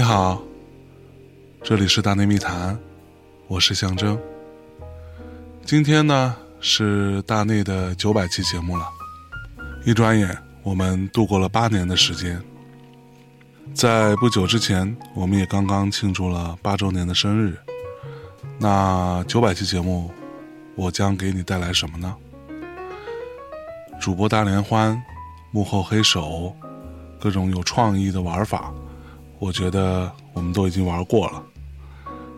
你好，这里是大内密谈，我是象征。今天呢是大内的九百期节目了，一转眼我们度过了八年的时间。在不久之前，我们也刚刚庆祝了八周年的生日。那九百期节目，我将给你带来什么呢？主播大联欢，幕后黑手，各种有创意的玩法，我觉得我们都已经玩过了。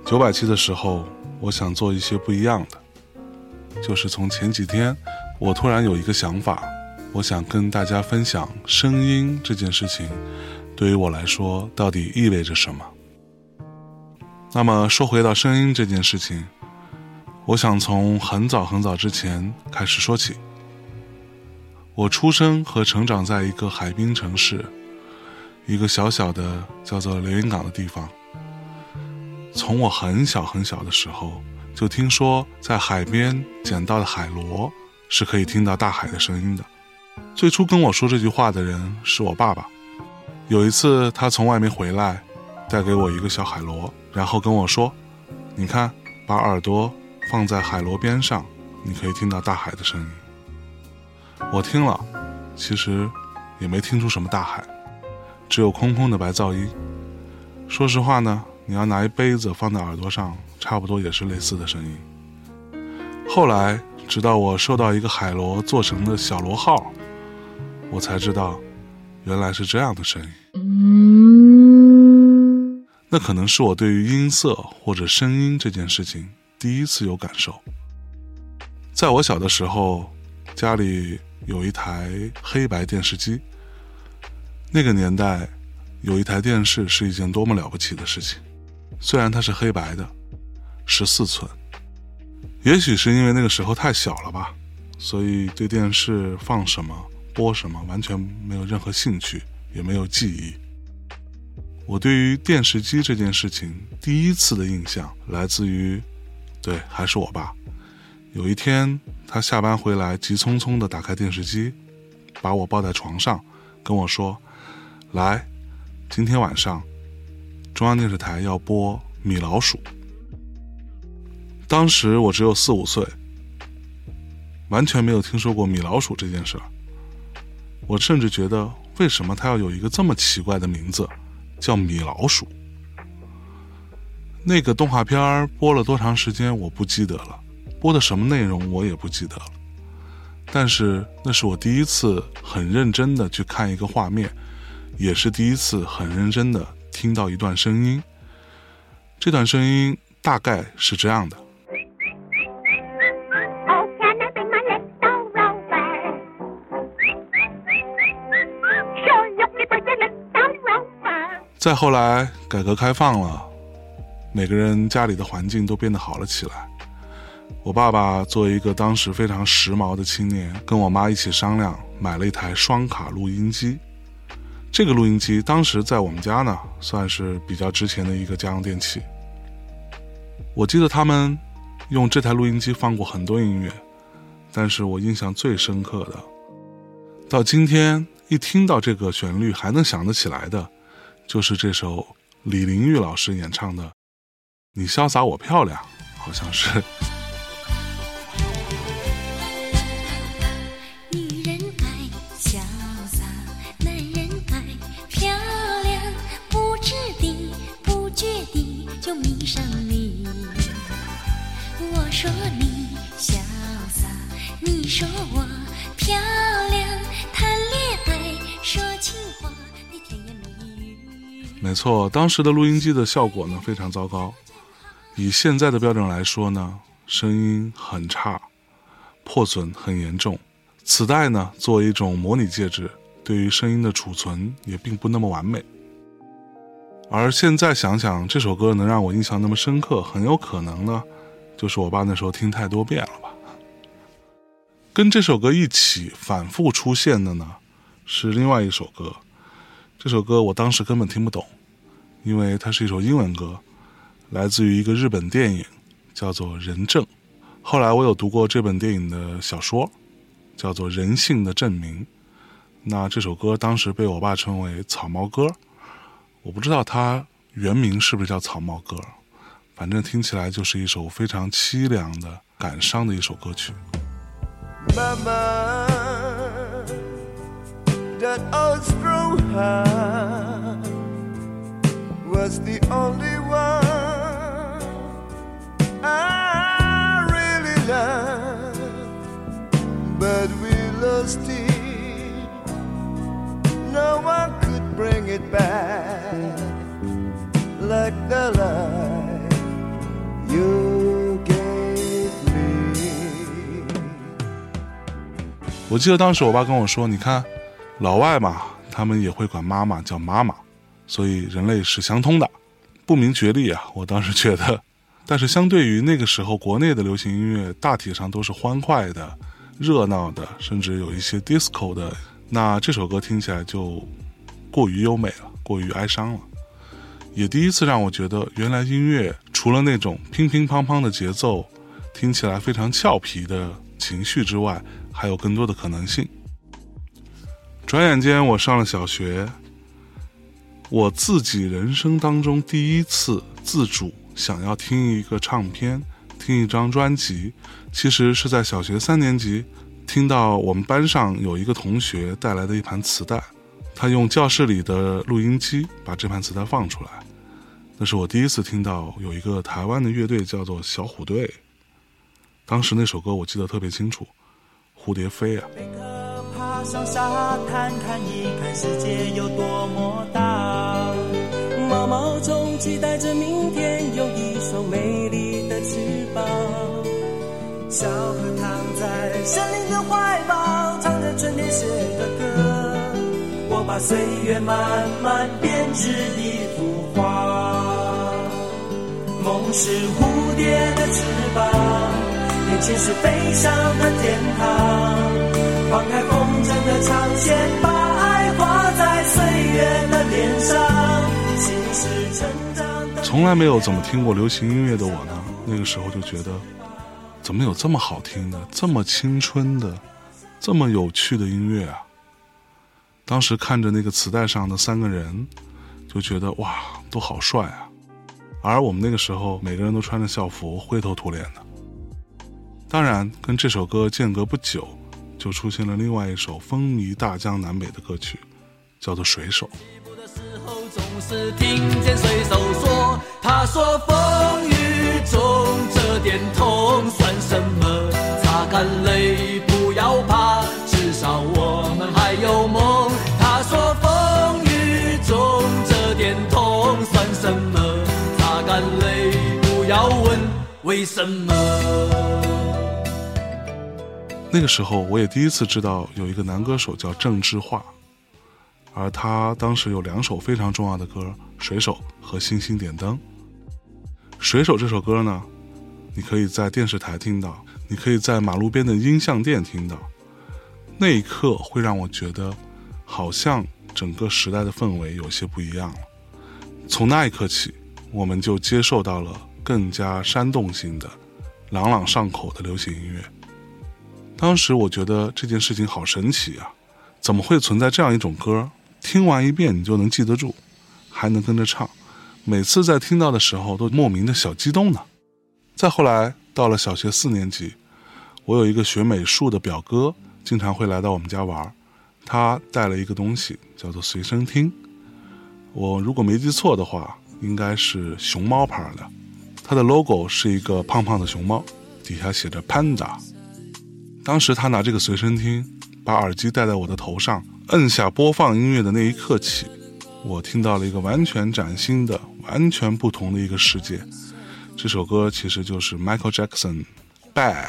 九百期的时候，我想做一些不一样的，就是从前几天，我突然有一个想法，我想跟大家分享声音这件事情。对于我来说，到底意味着什么？那么说回到声音这件事情，我想从很早很早之前开始说起。我出生和成长在一个海滨城市，一个小小的叫做连云港的地方。从我很小很小的时候，就听说在海边捡到的海螺是可以听到大海的声音的。最初跟我说这句话的人是我爸爸。有一次，他从外面回来，带给我一个小海螺，然后跟我说：“你看，把耳朵放在海螺边上，你可以听到大海的声音。”我听了，其实也没听出什么大海，只有空空的白噪音。说实话呢，你要拿一杯子放在耳朵上，差不多也是类似的声音。后来，直到我收到一个海螺做成的小螺号，我才知道，原来是这样的声音。那可能是我对于音色或者声音这件事情第一次有感受。在我小的时候，家里有一台黑白电视机。那个年代，有一台电视是一件多么了不起的事情。虽然它是黑白的，十四寸。也许是因为那个时候太小了吧，所以对电视放什么、播什么完全没有任何兴趣，也没有记忆。我对于电视机这件事情第一次的印象来自于，对，还是我爸。有一天，他下班回来，急匆匆地打开电视机，把我抱在床上，跟我说：“来，今天晚上，中央电视台要播米老鼠。”当时我只有四五岁，完全没有听说过米老鼠这件事儿。我甚至觉得，为什么他要有一个这么奇怪的名字？叫米老鼠。那个动画片播了多长时间我不记得了，播的什么内容我也不记得了。但是那是我第一次很认真的去看一个画面，也是第一次很认真的听到一段声音。这段声音大概是这样的。再后来，改革开放了，每个人家里的环境都变得好了起来。我爸爸作为一个当时非常时髦的青年，跟我妈一起商量，买了一台双卡录音机。这个录音机当时在我们家呢，算是比较值钱的一个家用电器。我记得他们用这台录音机放过很多音乐，但是我印象最深刻的，到今天一听到这个旋律还能想得起来的。就是这首李玲玉老师演唱的《你潇洒我漂亮》，好像是。迷上你。我说你潇洒，你说我漂亮，谈恋爱说情话。你甜言蜜语没错，当时的录音机的效果呢非常糟糕，以现在的标准来说呢，声音很差，破损很严重。磁带呢作为一种模拟介质，对于声音的储存也并不那么完美。而现在想想，这首歌能让我印象那么深刻，很有可能呢，就是我爸那时候听太多遍了吧。跟这首歌一起反复出现的呢，是另外一首歌。这首歌我当时根本听不懂，因为它是一首英文歌，来自于一个日本电影，叫做《人证》。后来我有读过这本电影的小说，叫做《人性的证明》。那这首歌当时被我爸称为“草帽歌”，我不知道他原名是不是叫《草帽歌》？反正听起来就是一首非常凄凉的、感伤的一首歌曲。Mama, that old strong heart was the only one I really loved, but we lost it. No one bring it back like the light you gave me. 我记得当时我爸跟我说：“你看，老外嘛，他们也会管妈妈叫妈妈，所以人类是相通的。”不明觉厉啊！我当时觉得，但是相对于那个时候国内的流行音乐，大体上都是欢快的、热闹的，甚至有一些 disco 的。那这首歌听起来就过于优美了，过于哀伤了。也第一次让我觉得，原来音乐除了那种乒乒乓乓的节奏，听起来非常俏皮的情绪之外，还有更多的可能性。转眼间，我上了小学，我自己人生当中第一次自主想要听一个唱片、听一张专辑，其实是在小学三年级，听到我们班上有一个同学带来的一盘磁带，他用教室里的录音机把这盘磁带放出来，那是我第一次听到有一个台湾的乐队叫做小虎队。当时那首歌我记得特别清楚，《蝴蝶飞》啊。贝壳爬上沙滩看一看世界有多么大。毛毛虫期待着明天有一双美丽的翅膀。小河躺在森林的怀抱，唱着春天写的歌。把岁月慢慢编织一幅画。梦是蝴蝶的翅膀。年轻是飞翔的天堂，放开风筝的长线，把爱画在岁月的脸上。心是成长的。从来没有怎么听过流行音乐的我呢，那个时候就觉得，怎么有这么好听的、这么青春的、这么有趣的音乐啊？当时看着那个磁带上的三个人，就觉得哇，都好帅啊！而我们那个时候每个人都穿着校服，灰头土脸的。当然，跟这首歌间隔不久，就出现了另外一首风靡大江南北的歌曲，叫做《水手》。他说风雨中这点痛算什么？擦干泪，为什么。那个时候，我也第一次知道有一个男歌手叫郑智化，而他当时有两首非常重要的歌，《水手》和《星星点灯》。《水手》这首歌呢，你可以在电视台听到，你可以在马路边的音像店听到。那一刻会让我觉得，好像整个时代的氛围有些不一样了。从那一刻起，我们就接受到了更加煽动性的、朗朗上口的流行音乐。当时我觉得这件事情好神奇啊！怎么会存在这样一种歌？听完一遍你就能记得住，还能跟着唱，每次在听到的时候都莫名的小激动呢。再后来到了小学四年级，我有一个学美术的表哥，经常会来到我们家玩，他带了一个东西叫做随身听，我如果没记错的话，应该是熊猫牌的，它的 logo 是一个胖胖的熊猫，底下写着 Panda。当时他拿这个随身听，把耳机戴在我的头上，摁下播放音乐的那一刻起，我听到了一个完全崭新的、完全不同的一个世界。这首歌其实就是 Michael Jackson《Bad》。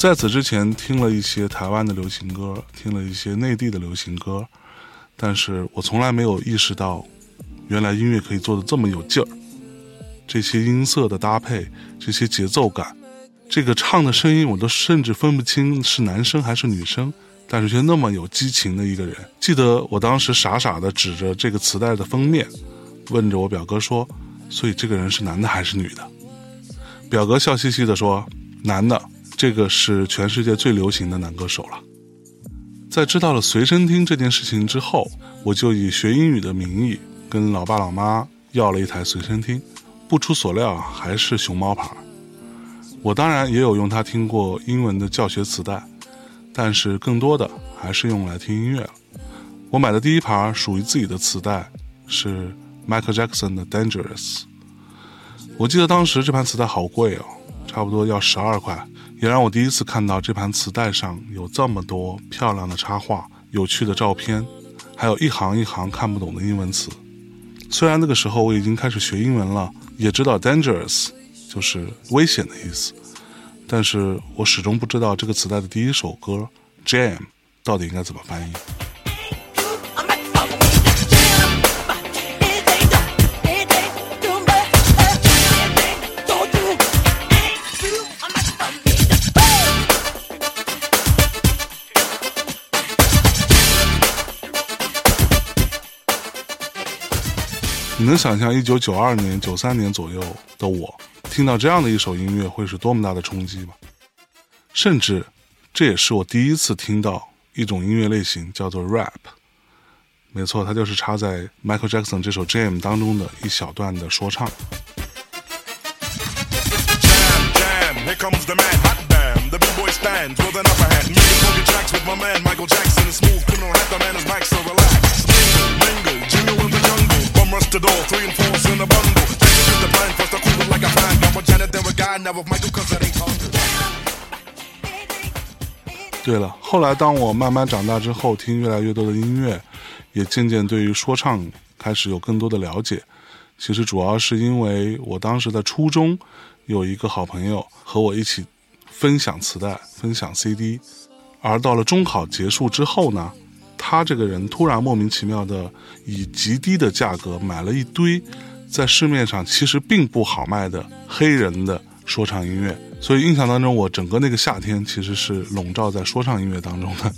在此之前听了一些台湾的流行歌，听了一些内地的流行歌，但是我从来没有意识到，原来音乐可以做的这么有劲儿。这些音色的搭配，这些节奏感，这个唱的声音，我都甚至分不清是男生还是女生，但是却那么有激情的一个人。记得我当时傻傻的指着这个磁带的封面，问着我表哥说：“所以这个人是男的还是女的？”表哥笑嘻嘻的说：“男的，这个是全世界最流行的男歌手了。”在知道了随身听这件事情之后，我就以学英语的名义跟老爸老妈要了一台随身听。不出所料，还是熊猫牌。我当然也有用它听过英文的教学磁带，但是更多的还是用来听音乐了。我买的第一盘属于自己的磁带是 Michael Jackson 的《Dangerous》。我记得当时这盘磁带好贵哦，差不多要十二块。也让我第一次看到这盘磁带上有这么多漂亮的插画、有趣的照片，还有一行一行看不懂的英文词。虽然那个时候我已经开始学英文了，也知道 “dangerous” 就是危险的意思，但是我始终不知道这个磁带的第一首歌《Jam》到底应该怎么翻译。你能想象一九九二年、九三年左右的我听到这样的一首音乐会是多么大的冲击吗？甚至，这也是我第一次听到一种音乐类型叫做 rap。没错，它就是插在 Michael Jackson 这首《Jam》当中的一小段的说唱。Jam, jam, here comes the man, hot damn. The b-boy stands with an upper hand. Making funky tracks with my man Michael Jackson. is smooth, criminal, hat the man is Mike, so relax. Mingle, mingle, jingle in the jungle. Bum rush the door, three and four's in the moment，对了，后来当我慢慢长大之后，听越来越多的音乐，也渐渐对于说唱开始有更多的了解。其实主要是因为我当时在初中有一个好朋友和我一起分享磁带、分享 CD，而到了中考结束之后呢，他这个人突然莫名其妙的以极低的价格买了一堆在市面上其实并不好卖的黑人的说唱音乐，所以印象当中，我整个那个夏天其实是笼罩在说唱音乐当中的。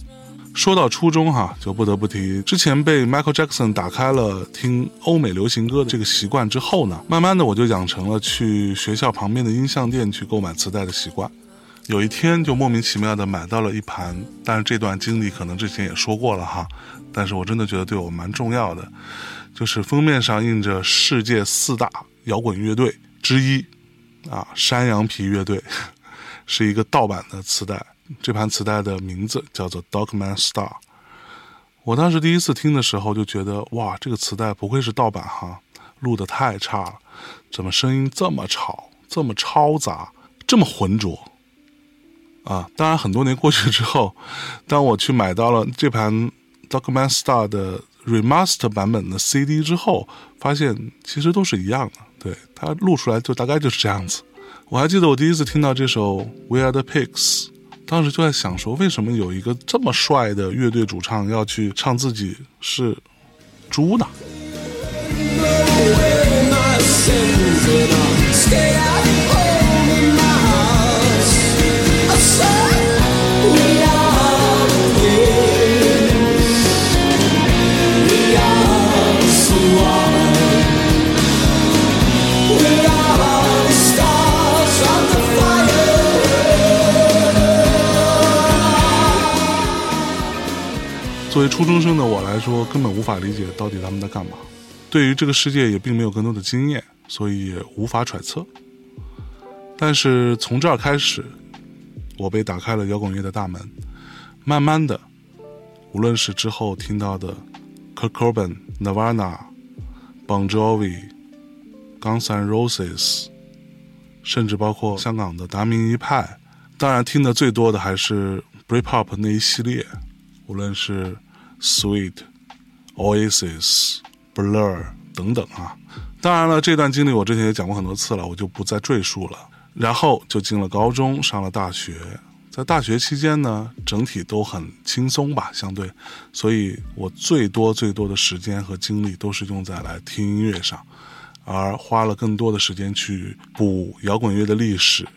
说到初中哈，就不得不提之前被 Michael Jackson 打开了听欧美流行歌的这个习惯之后呢，慢慢的我就养成了去学校旁边的音像店去购买磁带的习惯。有一天就莫名其妙的买到了一盘，但是这段经历可能之前也说过了哈，但是我真的觉得对我蛮重要的，就是封面上印着世界四大摇滚乐队之一，啊，山羊皮乐队，是一个盗版的磁带。这盘磁带的名字叫做《Dogman Star》。我当时第一次听的时候就觉得，哇，这个磁带不愧是盗版哈，录的太差了，怎么声音这么吵，这么嘈杂，这么浑浊？啊，当然很多年过去之后，当我去买到了这盘《Dogman Star》的 remaster 版本的 CD 之后，发现其实都是一样的，对它录出来就大概就是这样子。我还记得我第一次听到这首《We Are the Pigs》。当时就在想说，为什么有一个这么帅的乐队主唱要去唱自己是猪呢？作为初中生的我来说，根本无法理解到底他们在干嘛。对于这个世界也并没有更多的经验，所以也无法揣测。但是从这儿开始，我被打开了摇滚乐的大门。慢慢的，无论是之后听到的 Kurt Cobain、Nirvana、Bon Jovi、Guns N' Roses，甚至包括香港的达明一派，当然听的最多的还是 Britpop 那一系列。无论是 Sweet、Oasis、Blur 等等啊，当然了，这段经历我之前也讲过很多次了，我就不再赘述了。然后就进了高中，上了大学。在大学期间呢，整体都很轻松吧，相对，所以我最多最多的时间和精力都是用在来听音乐上，而花了更多的时间去补摇滚乐的历史。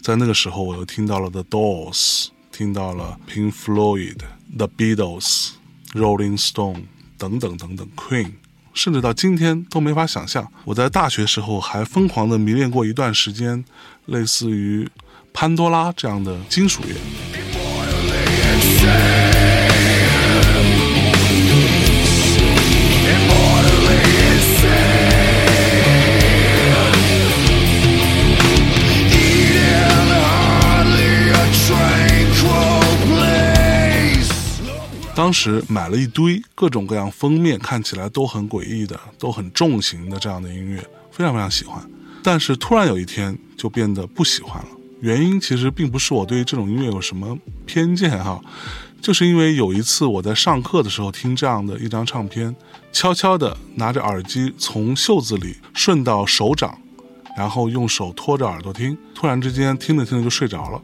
在那个时候，我又听到了 The Doors，听到了 Pink Floyd、The Beatles、Rolling Stone 等等等等 Queen，甚至到今天都没法想象，我在大学时候还疯狂的迷恋过一段时间，类似于潘多拉这样的金属乐。当时买了一堆各种各样封面看起来都很诡异的、都很重型的这样的音乐，非常非常喜欢。但是突然有一天就变得不喜欢了。原因其实并不是我对这种音乐有什么偏见哈，就是因为有一次我在上课的时候听这样的一张唱片，悄悄地拿着耳机从袖子里顺到手掌，然后用手托着耳朵听，突然之间听着听着就睡着了。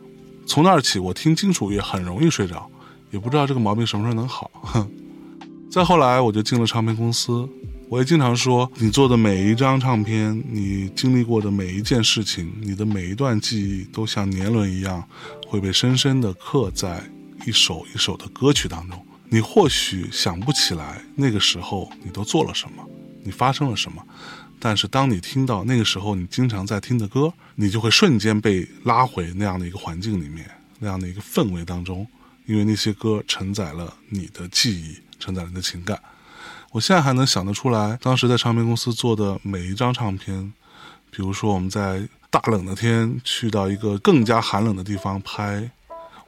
从那儿起，我听金属乐很容易睡着。也不知道这个毛病什么时候能好。哼，再后来我就进了唱片公司，我也经常说，你做的每一张唱片，你经历过的每一件事情，你的每一段记忆，都像年轮一样，会被深深地刻在一首一首的歌曲当中。你或许想不起来那个时候你都做了什么，你发生了什么，但是当你听到那个时候你经常在听的歌，你就会瞬间被拉回那样的一个环境里面，那样的一个氛围当中。因为那些歌承载了你的记忆，承载了你的情感。我现在还能想得出来，当时在唱片公司做的每一张唱片，比如说我们在大冷的天去到一个更加寒冷的地方拍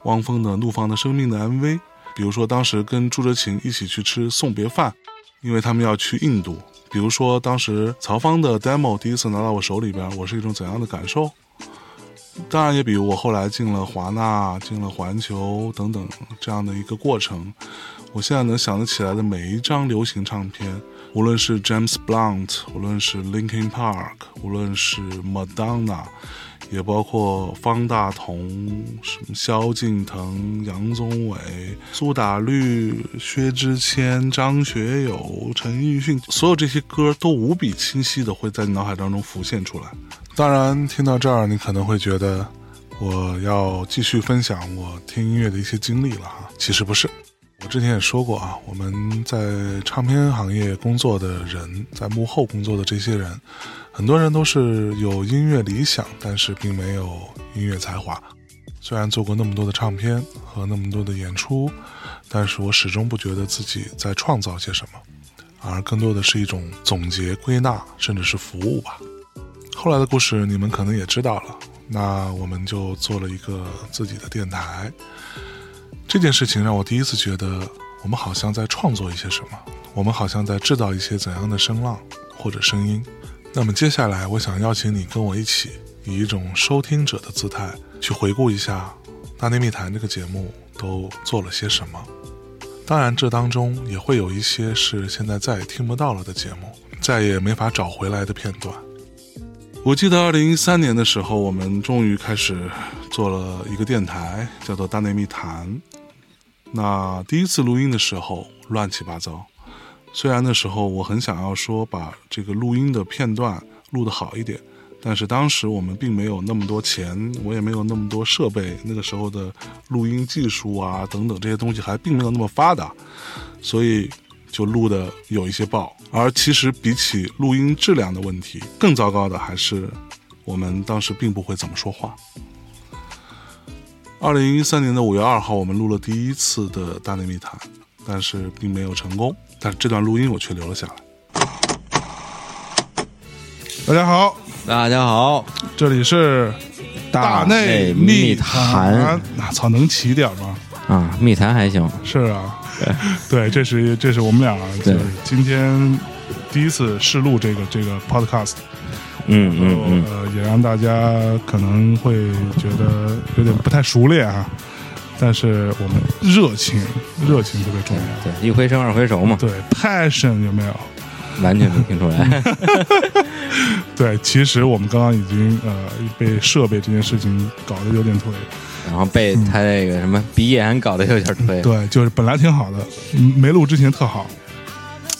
汪峰的《怒放的生命》的 MV，比如说当时跟朱哲琴一起去吃送别饭，因为他们要去印度。比如说当时曹芳的 demo 第一次拿到我手里边，我是一种怎样的感受？当然，也比如我后来进了华纳、进了环球等等这样的一个过程，我现在能想得起来的每一张流行唱片，无论是 James Blunt，无论是 Linkin Park，无论是 Madonna，也包括方大同、什么萧敬腾、杨宗纬、苏打绿、薛之谦、张学友、陈奕迅，所有这些歌都无比清晰的会在你脑海当中浮现出来。当然，听到这儿，你可能会觉得我要继续分享我听音乐的一些经历了哈。其实不是，我之前也说过啊，我们在唱片行业工作的人，在幕后工作的这些人，很多人都是有音乐理想，但是并没有音乐才华。虽然做过那么多的唱片和那么多的演出，但是我始终不觉得自己在创造些什么，而更多的是一种总结、归纳，甚至是服务吧。后来的故事你们可能也知道了，那我们就做了一个自己的电台。这件事情让我第一次觉得，我们好像在创作一些什么，我们好像在制造一些怎样的声浪或者声音。那么接下来，我想邀请你跟我一起，以一种收听者的姿态，去回顾一下《大内密谈》这个节目都做了些什么。当然，这当中也会有一些是现在再也听不到了的节目，再也没法找回来的片段。我记得二零一三年的时候，我们终于开始做了一个电台，叫做《大内密谈》。那第一次录音的时候乱七八糟，虽然那时候我很想要说把这个录音的片段录得好一点，但是当时我们并没有那么多钱，我也没有那么多设备，那个时候的录音技术啊等等这些东西还并没有那么发达，所以。就录的有一些爆，而其实比起录音质量的问题，更糟糕的还是我们当时并不会怎么说话。二零一三年的五月二号，我们录了第一次的大内密谈，但是并没有成功。但是这段录音我却留了下来。大家好，大家好，这里是大内密谈。那操，能起点吗？啊，密谈还行。是啊。对，这是这是我们俩就是今天第一次试录这个这个 podcast，嗯嗯嗯，呃，也让大家可能会觉得有点不太熟练啊，但是我们热情热情特别重要，对，一回生二回熟嘛，对，passion 有没有？完全没听出来。对，其实我们刚刚已经呃被设备这件事情搞得有点颓。然后被他那个什么鼻炎搞得有点推，对，就是本来挺好的，没录之前特好，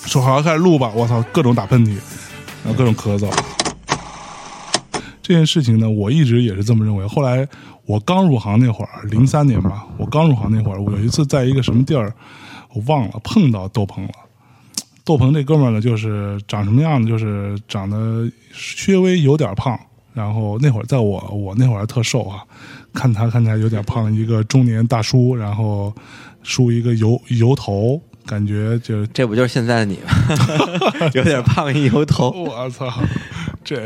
说好好开始录吧，我操，各种打喷嚏，然后各种咳嗽。这件事情呢，我一直也是这么认为。后来我刚入行那会儿，零三年吧，我刚入行那会儿，我有一次在一个什么地儿，我忘了，碰到窦鹏了。窦鹏这哥们儿呢，就是长什么样呢？就是长得稍微有点胖，然后那会儿在我我那会儿还特瘦啊，看他看起来有点胖，一个中年大叔，然后梳一个油油头，感觉就这不就是现在的你吗？有点胖一油头，我操，这，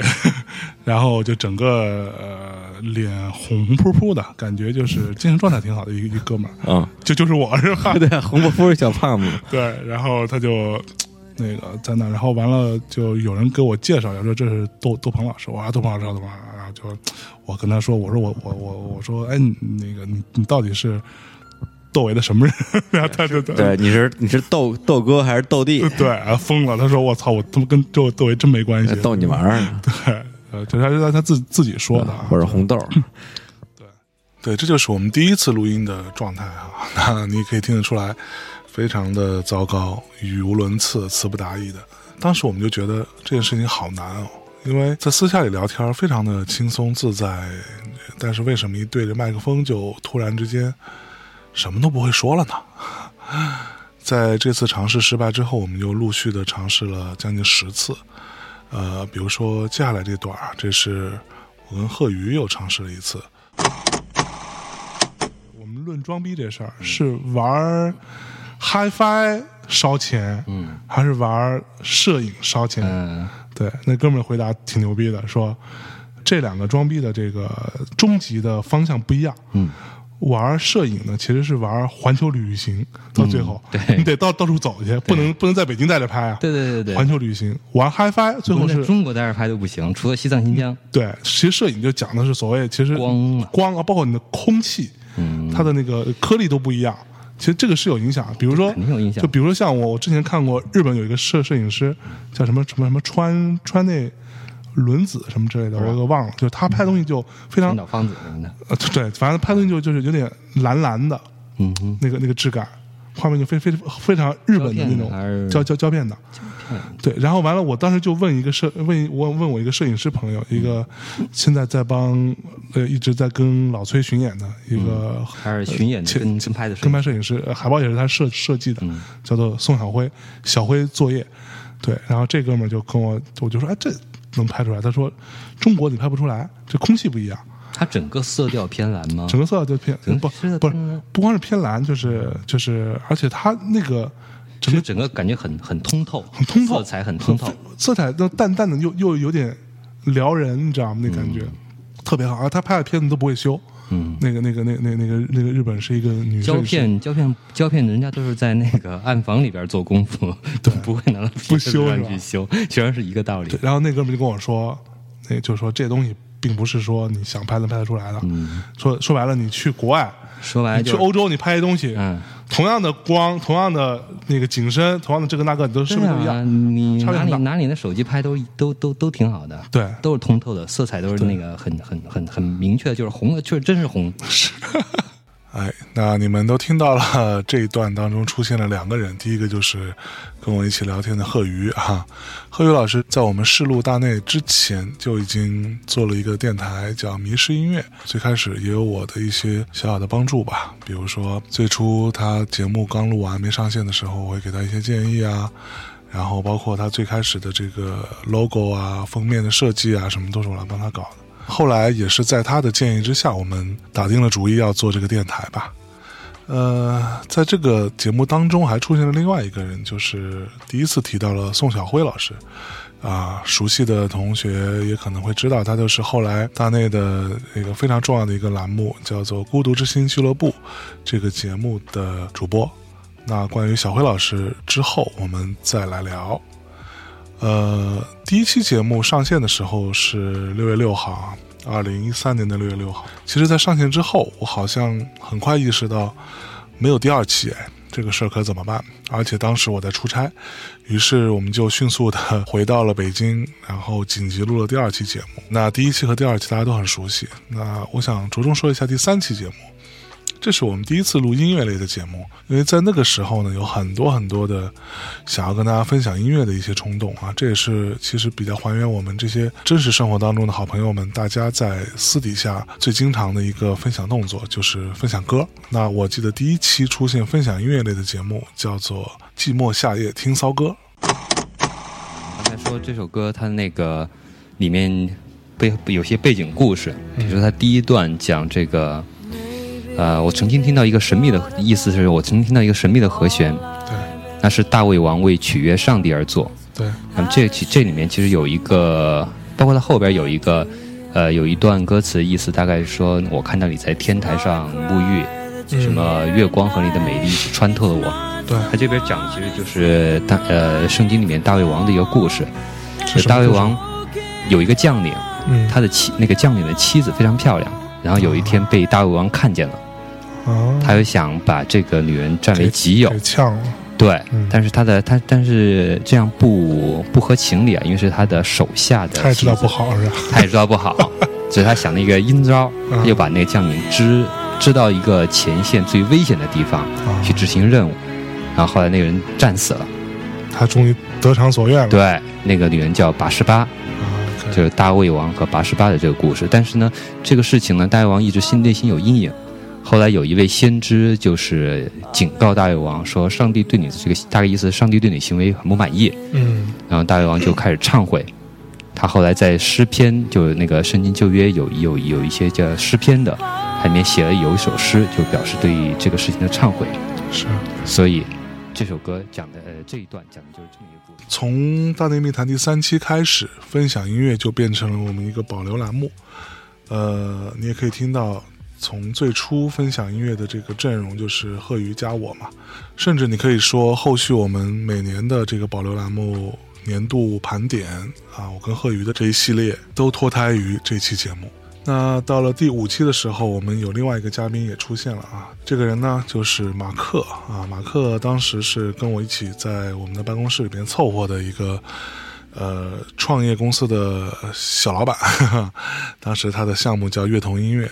然后就整个呃脸红扑扑的，感觉就是 精神状态挺好的一个一哥们儿，嗯，就就是我是吧？对，红不夫是小胖子，对，然后他就那个在那，然后完了就有人给我介绍，说这是窦窦鹏老师，我说啊窦鹏老师，窦鹏老师，然后就我跟他说，我说我我我我说，哎，那个你你到底是窦唯的什么人？然后他就对，你是你是窦窦哥还是窦弟？对啊疯了，他说我操，我他妈跟窦窦唯真没关系，逗你玩儿呢，对，呃，这他是他自自己说的啊，或者红豆，对，对这就是我们第一次录音的状态啊。那你可以听得出来，非常的糟糕，语无伦次，词不达意的。当时我们就觉得这件事情好难哦，因为在私下里聊天非常的轻松自在，但是为什么一对着麦克风就突然之间什么都不会说了呢？在这次尝试失败之后，我们又陆续的尝试了将近十次。呃，比如说接下来这段啊，这是我跟贺宇又尝试了一次。我们论装逼这事儿，是玩 HiFi 烧钱，嗯，还是玩摄影烧钱？嗯，对，那哥们儿回答挺牛逼的，说这两个装逼的这个终极的方向不一样。嗯，玩摄影呢，其实是玩环球旅行，到最后，嗯对。你得到到处走去，不能不能在北京待着拍啊。对对对对。环球旅行玩 HiFi，最后在是中国待着拍都不行，除了西藏、新疆。对，其实摄影就讲的是所谓其实光啊。光啊，包括你的空气，嗯，它的那个颗粒都不一样。其实这个是有影响，比如说，肯定有影响。就比如说像我，我之前看过日本有一个摄摄影师叫什么什么什么川川内轮子什么之类的，我给忘了。就是他拍东西就非常千岛芳子什么的，呃，对，反正拍东西就就是有点蓝蓝的，嗯，那个那个质感，画面就非非非常日本的那种胶胶胶胶片的，对。然后完了，我当时就问一个摄问一问问我一个摄影师朋友，一个现在在帮呃一直在跟老崔巡演的一个还是巡演的跟跟拍的摄跟拍摄影师，呃海报也是他设设计的，叫做宋小辉，小辉作业。对，然后这哥们儿就跟我，我就说，哎，这能拍出来？他说，中国你拍不出来，这空气不一样。它整个色调偏蓝吗？整个色调就偏不不是不光是偏蓝，就是就是，而且它那个整个整个感觉很很通透，很通透，色彩很通透。色彩都淡淡的，又又有点撩人，你知道吗？那感觉、特别好。啊他拍的片子都不会修，嗯，那个那个那那那个那个日本是一个女摄胶片胶片胶片，人家都是在那个暗房里边做功夫，都不会拿到不修是吧上去修，全然是一个道理。然后那哥们就跟我说，那就说这东西并不是说你想拍能拍得出来的。说说白了，你去国外，你说白了就是去欧洲，你拍一东西，嗯。同样的光，同样的那个景深，同样的这个那个，你都是不一样？你拿你拿你的手机拍都都都都挺好的，对。都是通透的，色彩都是那个很很很很明确，就是红的，确实真是红。哎，那你们都听到了这一段当中出现了两个人，第一个就是跟我一起聊天的贺瑜啊，贺瑜老师在我们试录大内之前就已经做了一个电台叫迷失音乐，最开始也有我的一些小小的帮助吧，比如说最初他节目刚录完没上线的时候，我会给他一些建议啊。然后包括他最开始的这个 logo 啊、封面的设计啊，什么都是我来帮他搞的。后来也是在他的建议之下，我们打定了主意要做这个电台吧。呃，在这个节目当中还出现了另外一个人，就是第一次提到了宋晓辉老师。啊，熟悉的同学也可能会知道，他就是后来大内的一个非常重要的一个栏目，叫做《孤独之心俱乐部》这个节目的主播。那关于小辉老师之后，我们再来聊。呃，第一期节目上线的时候是六月六号，二零一三年的六月六号。其实，在上线之后，我好像很快意识到没有第二期，哎，这个事儿可怎么办？而且当时我在出差，于是我们就迅速的回到了北京，然后紧急录了第二期节目。那第一期和第二期大家都很熟悉，那我想着重说一下第三期节目。这是我们第一次录音乐类的节目，因为在那个时候呢，有很多很多的想要跟大家分享音乐的一些冲动啊，这也是其实比较还原我们这些真实生活当中的好朋友们，大家在私底下最经常的一个分享动作，就是分享歌。那我记得第一期出现分享音乐类的节目叫做《寂寞夏夜听骚歌》。刚才说这首歌它那个里面背有些背景故事，比如说它第一段讲这个，呃，我曾经听到一个神秘的意思是我曾经听到一个神秘的和弦，对那是大卫王为取悦上帝而作。对，那么这其这里面其实有一个，包括它后边有一个，呃，有一段歌词意思大概是说，我看到你在天台上沐浴，什么月光和你的美丽穿透了我。对，他这边讲的其实就是大呃圣经里面大卫王的一个故事。大卫王有一个将领，嗯，他的妻那个将领的妻子非常漂亮，然后有一天被大卫王看见了，啊，他又想把这个女人占为己有给。呛了，对嗯，但是他的他但是这样不不合情理啊，因为是他的手下的，他也知道不，好是吧？他也知道不好，所以他想了一个阴招，嗯他就把那个将领支支到一个前线最危险的地方啊去执行任务，然后后来那个人战死了。他终于得偿所愿了。对，那个女人叫拔示巴，啊，OK，就是大卫王和八十八的这个故事。但是呢，这个事情呢，大卫王一直心内心有阴影。后来有一位先知就是警告大卫王说，上帝对你的这个大概意思，上帝对你行为很不满意。嗯然后大卫王就开始忏悔。他后来在诗篇，就那个圣经旧约有有有一些叫诗篇的，它里面写了有一首诗，就表示对于这个事情的忏悔。是。所以这首歌讲的呃这一段讲的就是这么一个故事。从《大内密谈》第三期开始，分享音乐就变成了我们一个保留栏目。呃，你也可以听到，从最初分享音乐的这个阵容就是贺宇加我嘛，甚至你可以说，后续我们每年的这个保留栏目年度盘点啊，我跟贺宇的这一系列都脱胎于这期节目。那到了第五期的时候，我们有另外一个嘉宾也出现了啊，这个人呢就是马克啊，马克当时是跟我一起在我们的办公室里边凑合的一个呃创业公司的小老板，当时他的项目叫乐童音乐，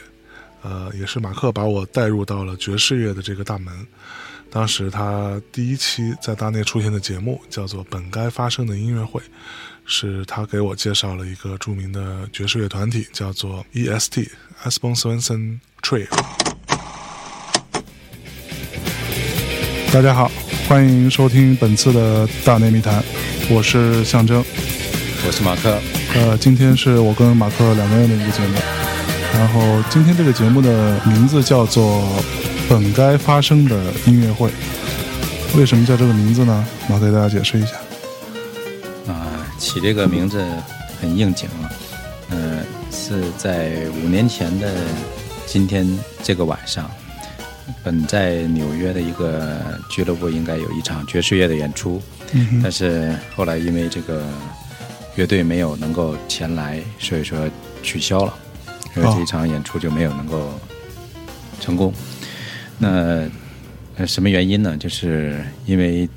呃，也是马克把我带入到了爵士乐的这个大门。当时他第一期在大内出现的节目叫做《本该发生的音乐会》，是他给我介绍了一个著名的爵士乐团体，叫做 EST Espen Swenson Trio。大家好，欢迎收听本次的大内密谈，我是象征。我是马克，呃，今天是我跟马克两个人的一个节目，然后今天这个节目的名字叫做《本该发生的音乐会》。为什么叫这个名字呢？马克给大家解释一下。啊，起这个名字很应景啊。呃，是在五年前的今天这个晚上，本在纽约的一个俱乐部应该有一场爵士乐的演出，嗯但是后来因为这个乐队没有能够前来，所以说取消了，所以哦这一场演出就没有能够成功。那呃什么原因呢？就是因为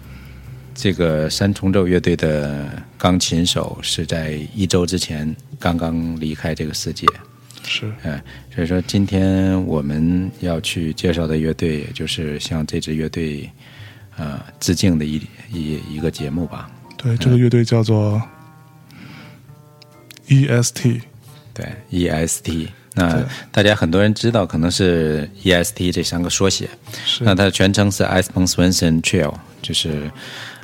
这个三重奏乐队的钢琴手是在一周之前刚刚离开这个世界，是哎，所以说今天我们要去介绍的乐队，也就是向这支乐队呃致敬的一一一个节目吧。对，这个乐队叫做 EST。对，EST。那大家很多人知道，可能是 EST 这三个缩写。是。那它的全称是 Espen Swenson Trio，就是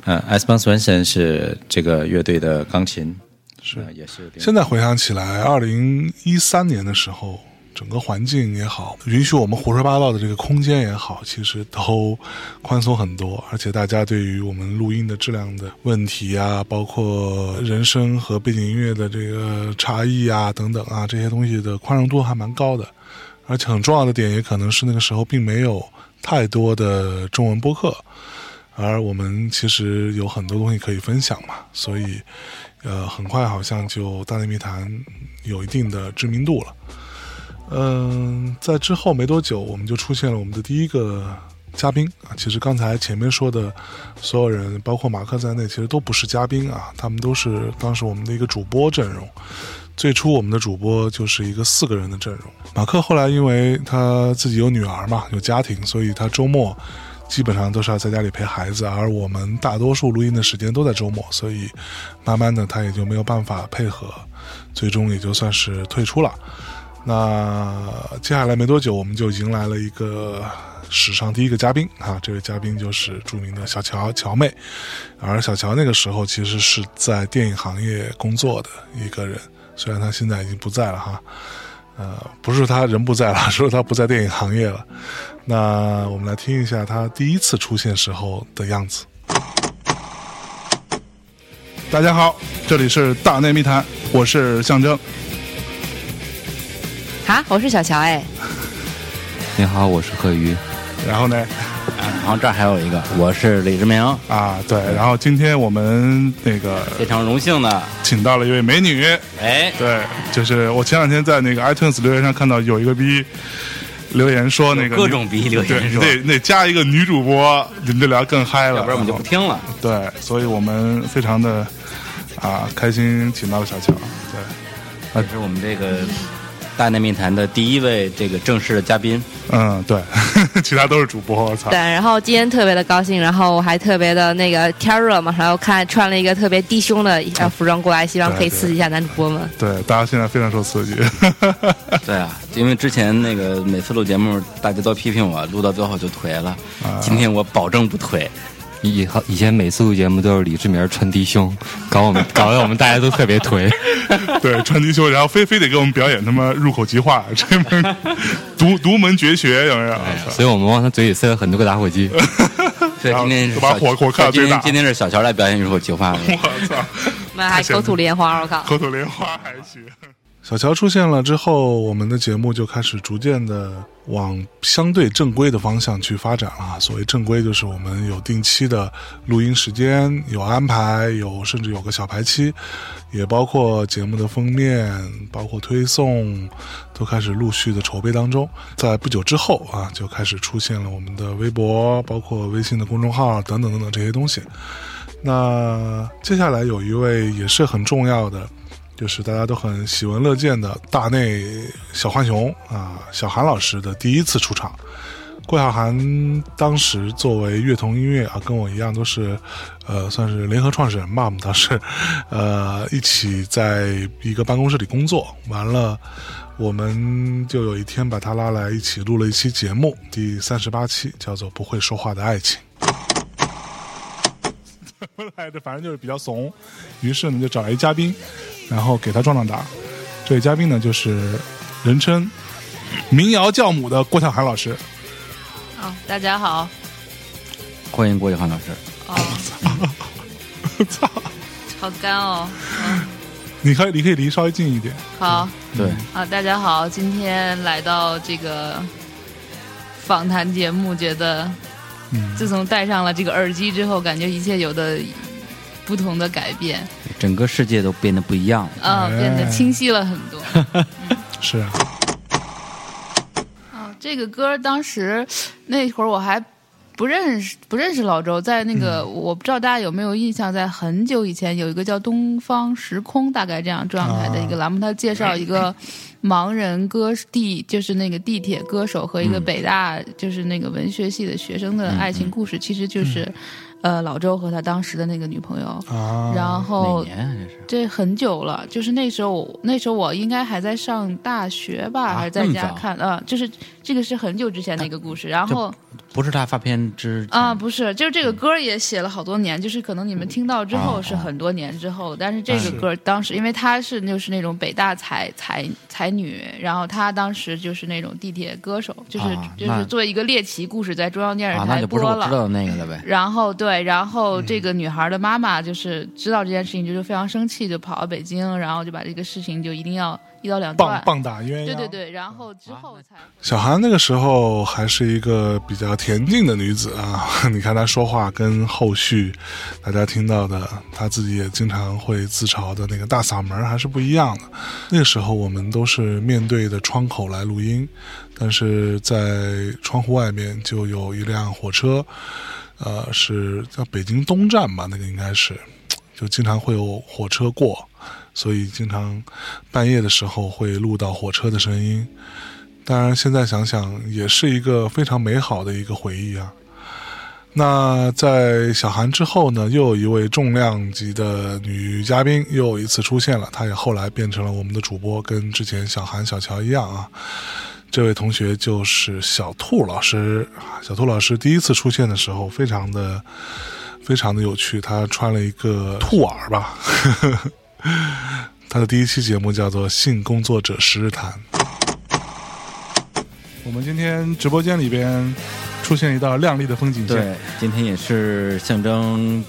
呃，Espen Swenson 是这个乐队的钢琴，是。呃也是现在回想起来，二零一三年的时候，整个环境也好，允许我们胡说八道的这个空间也好，其实都宽松很多。而且大家对于我们录音的质量的问题啊，包括人声和背景音乐的这个差异啊等等啊，这些东西的宽容度还蛮高的。而且很重要的点，也可能是那个时候并没有太多的中文播客。而我们其实有很多东西可以分享嘛，所以，呃，很快好像就《大内密谈》有一定的知名度了。嗯，在之后没多久，我们就出现了我们的第一个嘉宾啊。其实刚才前面说的所有人，包括马克在内，其实都不是嘉宾啊，他们都是当时我们的一个主播阵容。最初我们的主播就是一个四个人的阵容。马克后来因为他自己有女儿嘛，有家庭，所以他周末基本上都是要在家里陪孩子，而我们大多数录音的时间都在周末，所以慢慢的他也就没有办法配合，最终也就算是退出了。那接下来没多久，我们就迎来了一个史上第一个嘉宾啊！这位嘉宾就是著名的小乔乔妹，而小乔那个时候其实是在电影行业工作的一个人，虽然他现在已经不在了哈。呃，不是他人不在了，是她不在电影行业了。那我们来听一下他第一次出现时候的样子。大家好，这里是大内密谈，我是象征。啊，我是小乔哎，你好，我是贺鱼。然后呢，然后这儿还有一个，我是李志明，啊，对，然后今天我们那个非常荣幸的，请到了一位美女，哎，对，就是我前两天在那个 iTunes 留言上看到有一个逼留言说那个各种逼留对，言说，你得得加一个女主播，你们就聊更嗨了，要不然我们就不听了。对，所以我们非常的啊开心，请到了小乔，对，这是我们这个大内密谈的第一位这个正式的嘉宾，嗯，对，其他都是主播，我操对，，然后今天特别的高兴，然后我还特别的那个天热嘛，然后看穿了一个特别低胸的呃服装过来，希望可以刺激一下男主播们。对，大家现在非常受刺激，对啊，因为之前那个每次录节目，大家都批评我，录到最后就颓了。今天我保证不颓。以后以前每次录节目都是李志明穿低胸，搞我们搞得我们大家都特别颓。对，穿低胸，然后非非得给我们表演他妈入口即化，这门独独门绝学有没有？所以我们往他嘴里塞了很多个打火机。对，今天是把火火看最大今天今天是小乔来表演入口即化的。我操，我们还口吐莲花，我靠！口吐莲花还行。小乔出现了之后，我们的节目就开始逐渐的往相对正规的方向去发展了。所谓正规，就是我们有定期的录音时间，有安排，有甚至有个小排期，也包括节目的封面，包括推送，都开始陆续的筹备当中。在不久之后啊，就开始出现了我们的微博，包括微信的公众号等等等等这些东西。那接下来有一位也是很重要的。就是大家都很喜闻乐见的大内小浣熊啊，小韩老师的第一次出场。郭晓涵当时作为乐童音乐啊，跟我一样都是，呃，算是联合创始人吧。我们当时，呃，一起在一个办公室里工作。完了，我们就有一天把他拉来一起录了一期节目，第三十八期，叫做《不会说话的爱情》。怎么来的反正就是比较怂，于是呢就找来一嘉宾，然后给他壮壮胆。这位嘉宾呢就是人称民谣教母的郭晓涵老师。哦，大家好。欢迎郭晓涵老师。哦，操！好干哦。你可以，你可以离稍微近一点。好对，啊，大家好，今天来到这个访谈节目，觉得嗯，自从戴上了这个耳机之后，感觉一切有的不同的改变，整个世界都变得不一样了。啊，哎。变得清晰了很多。是啊，啊，这个歌当时那会儿我还不认识不认识老周，在那个、我不知道大家有没有印象，在很久以前有一个叫《东方时空》大概这样状态的一个栏目，它介绍一个盲人歌地，就是那个地铁歌手和一个北大、就是那个文学系的学生的爱情故事，其实就是。呃，老周和他当时的那个女朋友，啊，然哪后年啊？这是？这很久了，就是那时候，那时候我应该还在上大学吧，啊还是在家看啊、就是这个是很久之前的一个故事。然后不是他发片之啊，不是，就是这个歌也写了好多年，就是可能你们听到之后哦是很多年之后，但是这个歌当时因为她是就是那种北大才才才女，然后她当时就是那种地铁歌手，就是、就是作为一个猎奇故事在中央电视台播了。知道那个了呗。然后对，然嗯后这个女孩的妈妈就是知道这件事情，就是非常生气，就跑到北京，然后就把这个事情就一定要一到两棒。棒打鸳鸯。对对对，然后之后才小韩那个时候还是一个比较恬静的女子啊，你看她说话跟后续大家听到的，她自己也经常会自嘲的那个大嗓门还是不一样的。那个时候我们都是面对着窗口来录音，但是在窗户外面就有一辆火车，呃，是叫北京东站吧，那个应该是，就经常会有火车过。所以经常半夜的时候会录到火车的声音。当然，现在想想也是一个非常美好的一个回忆啊。那在小韩之后呢，又有一位重量级的女嘉宾又一次出现了，她也后来变成了我们的主播，跟之前小韩、小乔一样啊。这位同学就是小兔老师。小兔老师第一次出现的时候，非常的非常的有趣，他穿了一个兔耳吧。他的第一期节目叫做《性工作者十日谈》。我们今天直播间里边出现一道亮丽的风景线，对，今天也是象征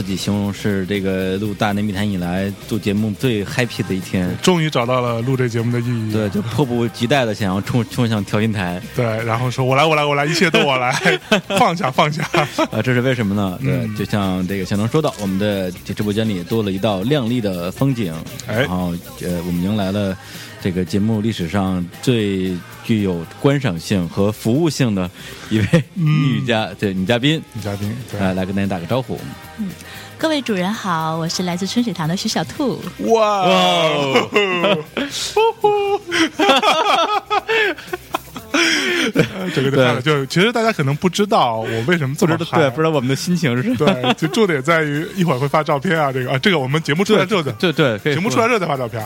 自己形容是这个录大内密谈以来做节目最 happy 的一天。终于找到了录这节目的意义。对，就迫不及待的想要冲冲向调音台。对，然后说我来，我来，我来，一切都我来，放下，放下。啊，这是为什么呢？对，嗯就像这个小能说到，我们的这直播间里多了一道亮丽的风景，哎然后呃，我们迎来了这个节目历史上最具有观赏性和服务性的一位女嘉、对女嘉宾，女嘉宾，对，来来跟大家打个招呼。嗯各位主人好，我是来自春水堂的徐小兔。哇哦，这个就看了，就其实大家可能不知道我为什么这么嗨对，不知道我们的心情是。对，就重点在于一会儿会发照片啊，这个啊，这个我们节目出来之后的，对对，节目出来之后再发照片，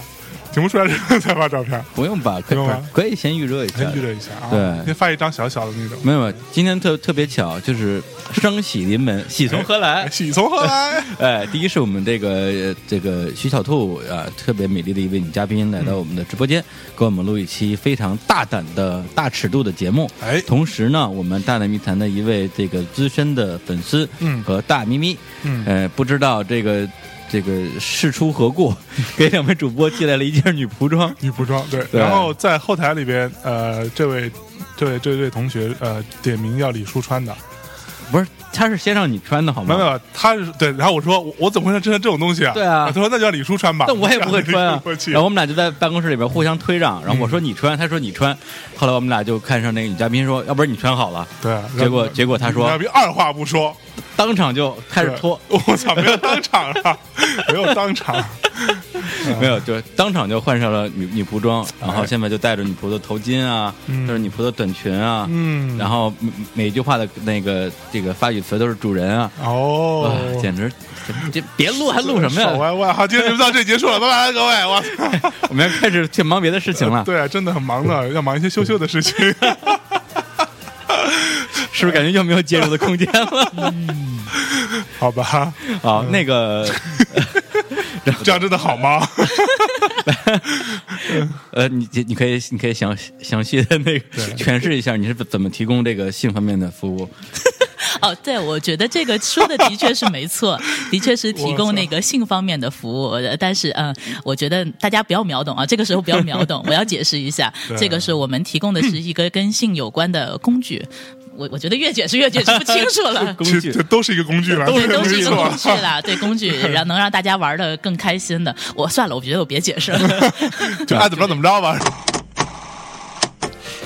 节目出来之后再发照片，不用吧？可以可以先预热一下先。预热一下啊，对先发一张小小的那种，没有，今天特特别巧，就是双喜临门，喜从何来？喜从何来？哎，第一是我们这个呃这个徐小兔啊、特别美丽的一位女嘉宾来到我们的直播间，给我们录一期非常大胆的大尺度的节目。哎同时呢，我们大内密谈的一位这个资深的粉丝，嗯和大咪咪，嗯呃，不知道这个这个事出何故，给两位主播寄来了一件女仆装。女仆装对，对。然后在后台里边，呃，这位这位这位同学呃点名要李叔穿的，不是，他是先让你穿的好吗？没有没有，他是对，然后我说我我怎么会穿这种东西啊？对啊。他说那就让李叔穿吧，但我也不会 穿啊。然后我们俩就在办公室里边互相推让，然后我说你穿，他说你穿，后来我们俩就看上那个女嘉宾说，要不然你穿好了，对，结果结果他说女嘉宾二话不说当场就开始脱，我操，没有当场啊，没有当场，没有，就当场就换上了女女仆装，然后现在就戴着女仆的头巾啊，嗯。就是女仆的短裙啊，嗯，然后每每一句话的那个这个发语词都是主人啊，哦，，简直这这别录还录什么呀？手歪歪，好，今天节目到这里结束了，拜拜，各位，我操，我们要开始去忙别的事情了，对啊，真的很忙的，要忙一些羞羞的事情，是不是感觉又没有介入的空间了？嗯好吧，啊，那个。这样真的好吗？呃，你你可以你可以详详细的那个诠释一下你是怎么提供这个性方面的服务？哦，对，我觉得这个说的的确是没错，的确是提供那个性方面的服务。呃但是，嗯、我觉得大家不要秒懂啊，这个时候不要秒懂，我要解释一下，这个是我们提供的是一个跟性有关的工具。我我觉得越解释越解释不清楚了。工具这都是一个工具了，对，都是一个工具啦，对工具，让能让大家玩的更开心的。我算了，我觉得我别解释了。就爱怎么着怎么着吧。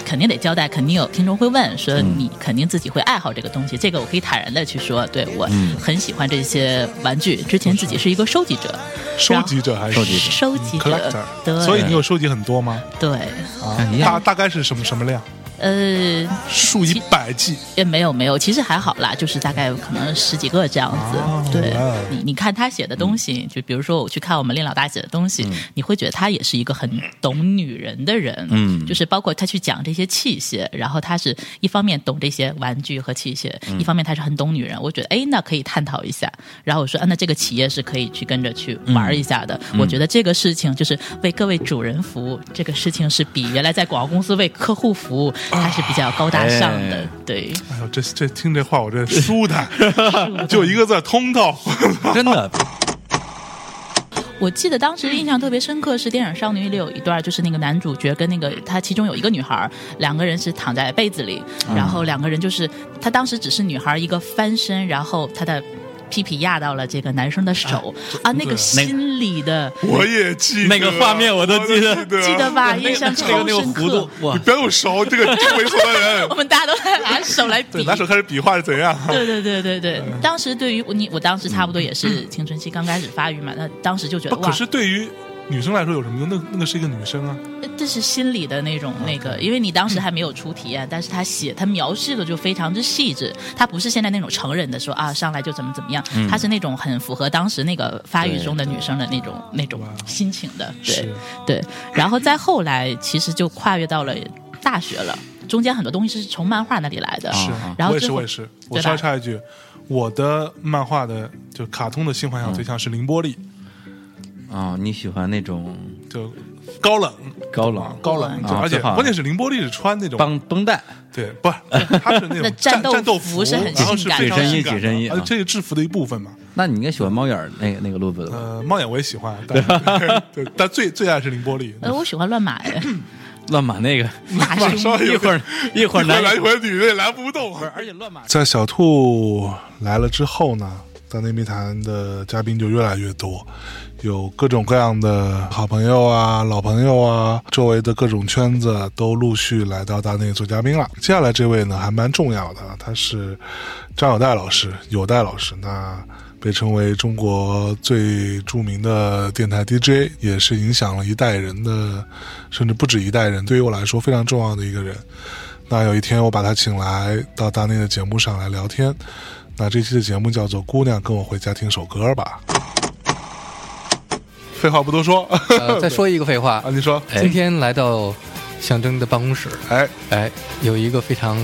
肯定得交代，肯定有听众会问说你肯定自己会爱好这个东西，这个我可以坦然的去说，对我很喜欢这些玩具，之前自己是一个收集者，收集者还是收集者收集者，collector？所以你有收集很多吗？对，啊大大概是什么什么量？呃，数以百计。也没有没有，其实还好啦，就是大概可能十几个这样子。哦对你，你看他写的东西，就比如说我去看我们令老大写的东西，你会觉得他也是一个很懂女人的人。嗯就是包括他去讲这些器械，然后他是一方面懂这些玩具和器械，一方面他是很懂女人。我觉得哎，那可以探讨一下。然后我说，啊，那这个企业是可以去跟着去玩一下的。我觉得这个事情就是为各位主人服务，这个事情是比原来在广告公司为客户服务，它是比较高大上的。哎对。哎呦，这这听这话我这舒坦，就一个字通透。真的，我记得当时印象特别深刻是电影《少女》里有一段，就是那个男主角跟那个他其中有一个女孩，两个人是躺在被子里，然后两个人就是他当时只是女孩一个翻身，然后他的。屁屁压到了这个男生的手啊，那个心里的我也记得那个画面我都记得我记得吧？那个印象那个那个超深刻。，哇你！不要用手，这个这个猥琐的人 我，们大家都在拿手来对，比，拿手开始比划是怎样？对对对对对，当时对于你，我当时差不多也是青春期刚开始发育嘛，那当时就觉得，哇可，是对于女生来说有什么用？那那个是一个女生啊，这是心理的那种那个，因为你当时还没有出体验，但是他写他描述的就非常之细致，他不是现在那种成人的说啊上来就怎么怎么样，他是那种很符合当时那个发育中的女生的那种那种心情的，对对，然后再后来其实就跨越到了大学了。中间很多东西是从漫画那里来的，是然后我也是我也是。我对吧？稍微插一句，我的漫画的就卡通的性幻想对象是凌波丽，啊，你喜欢那种就高冷。高冷。高冷，而且关键是凌波丽是穿那种绷绷带，对，不是，他是那种 战斗战斗服是很然后是性感紧身衣性感的紧身衣这是制服的一部分嘛。那你应该喜欢猫眼儿那个那个路子。的？呃，猫眼我也喜欢，但 对，但最最爱是凌波丽。呃，我喜欢乱码哎，乱码那个。大马上一会儿一会儿男来 一会儿女的也拦不动。而且乱码。在小兔来了之后呢，在内密谈的嘉宾就越来越多，有各种各样的好朋友啊、老朋友啊，周围的各种圈子都陆续来到大内做嘉宾了。接下来这位呢还蛮重要的，他是张友代老师，友代老师，那被称为中国最著名的电台 DJ，也是影响了一代人的，甚至不止一代人。对于我来说非常重要的一个人。那有一天我把他请来到大内的节目上来聊天。那这期的节目叫做《姑娘跟我回家听首歌吧》。废话不多说，呃，再说一个废话。啊，，你说，今天来到象征的办公室，哎。哎，有一个非常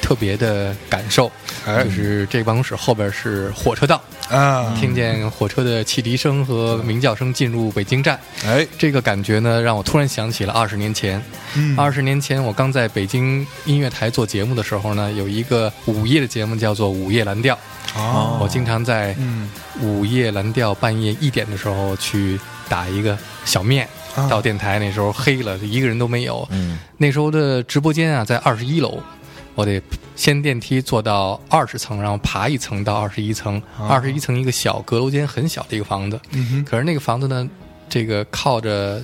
特别的感受，哎。就是这个办公室后边是火车道，啊，听见火车的汽笛声和鸣叫声进入北京站，哎，这个感觉呢，让我突然想起了二十年前。嗯。二十年前，我刚在北京音乐台做节目的时候呢，有一个午夜的节目叫做《午夜蓝调》，哦，我经常在嗯。午夜蓝调半夜一点的时候去打一个小面。啊到电台那时候黑了，一个人都没有。嗯，那时候的直播间啊，在二十一楼，我得先电梯坐到二十层，然后爬一层到二十一层。二十一层一个小阁楼间，很小的一个房子。嗯，可是那个房子呢，这个靠着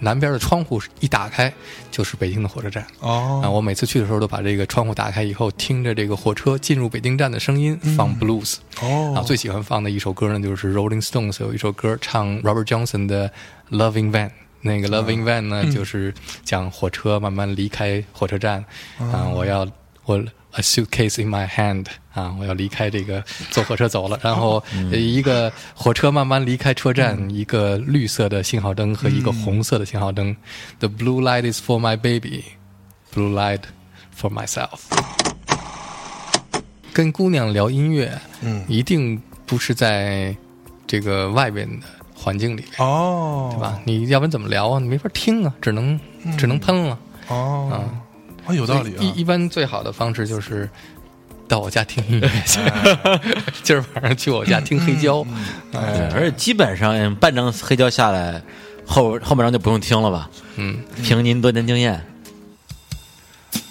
南边的窗户一打开，就是北京的火车站。啊，哦，我每次去的时候都把这个窗户打开以后，听着这个火车进入北京站的声音，放 blues。哦。啊，最喜欢放的一首歌呢，就是 Rolling Stones 有一首歌唱 Robert Johnson 的《Loving Van》。那个 Loving Van 呢，就是讲火车慢慢离开火车站，啊，我要我 a suitcase in my hand 啊，我要离开这个坐火车走了。然后呃一个火车慢慢离开车站，一个绿色的信号灯和一个红色的信号灯。The blue light is for my baby, blue light for myself。跟姑娘聊音乐，嗯一定不是在这个外边的环境里边，哦，对吧？你要不然怎么聊啊？你没法听啊，只能只能喷了。哦，啊啊，有道理啊，一一般最好的方式就是到我家听音乐去，今儿晚上去我家听黑胶。对，而且基本上嗯半张黑胶下来，后后半张就不用听了吧？嗯，凭您多年经验，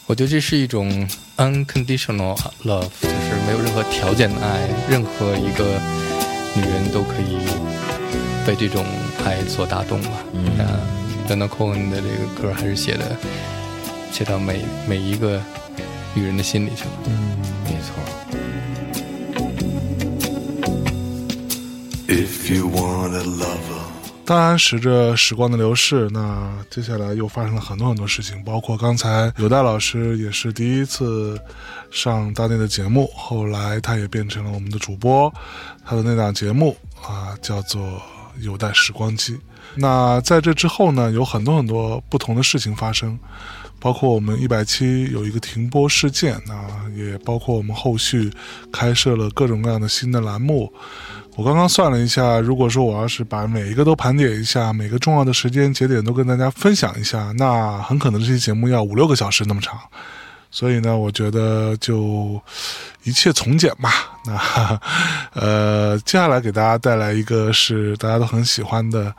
我觉得这是一种 unconditional love，就是没有任何条件的爱，任何一个女人都可以被这种爱所打动吧。嗯啊 l e n a Cohen 的这个歌还是写的写到每每一个女人的心里去了。嗯，没错。If you want a lover. 当然，随着时光的流逝，那接下来又发生了很多很多事情，包括刚才有代老师也是第一次上大内的节目，后来他也变成了我们的主播，他的那档节目啊叫做《有待时光机》。那在这之后呢，有很多很多不同的事情发生，包括我们一百期有一个停播事件啊，也包括我们后续开设了各种各样的新的栏目。我刚刚算了一下，如果说我要是把每一个都盘点一下，每个重要的时间节点都跟大家分享一下，那很可能这期节目要五六个小时那么长。所以呢，我觉得就一切从简吧。那呃，接下来给大家带来一个是大家都很喜欢的，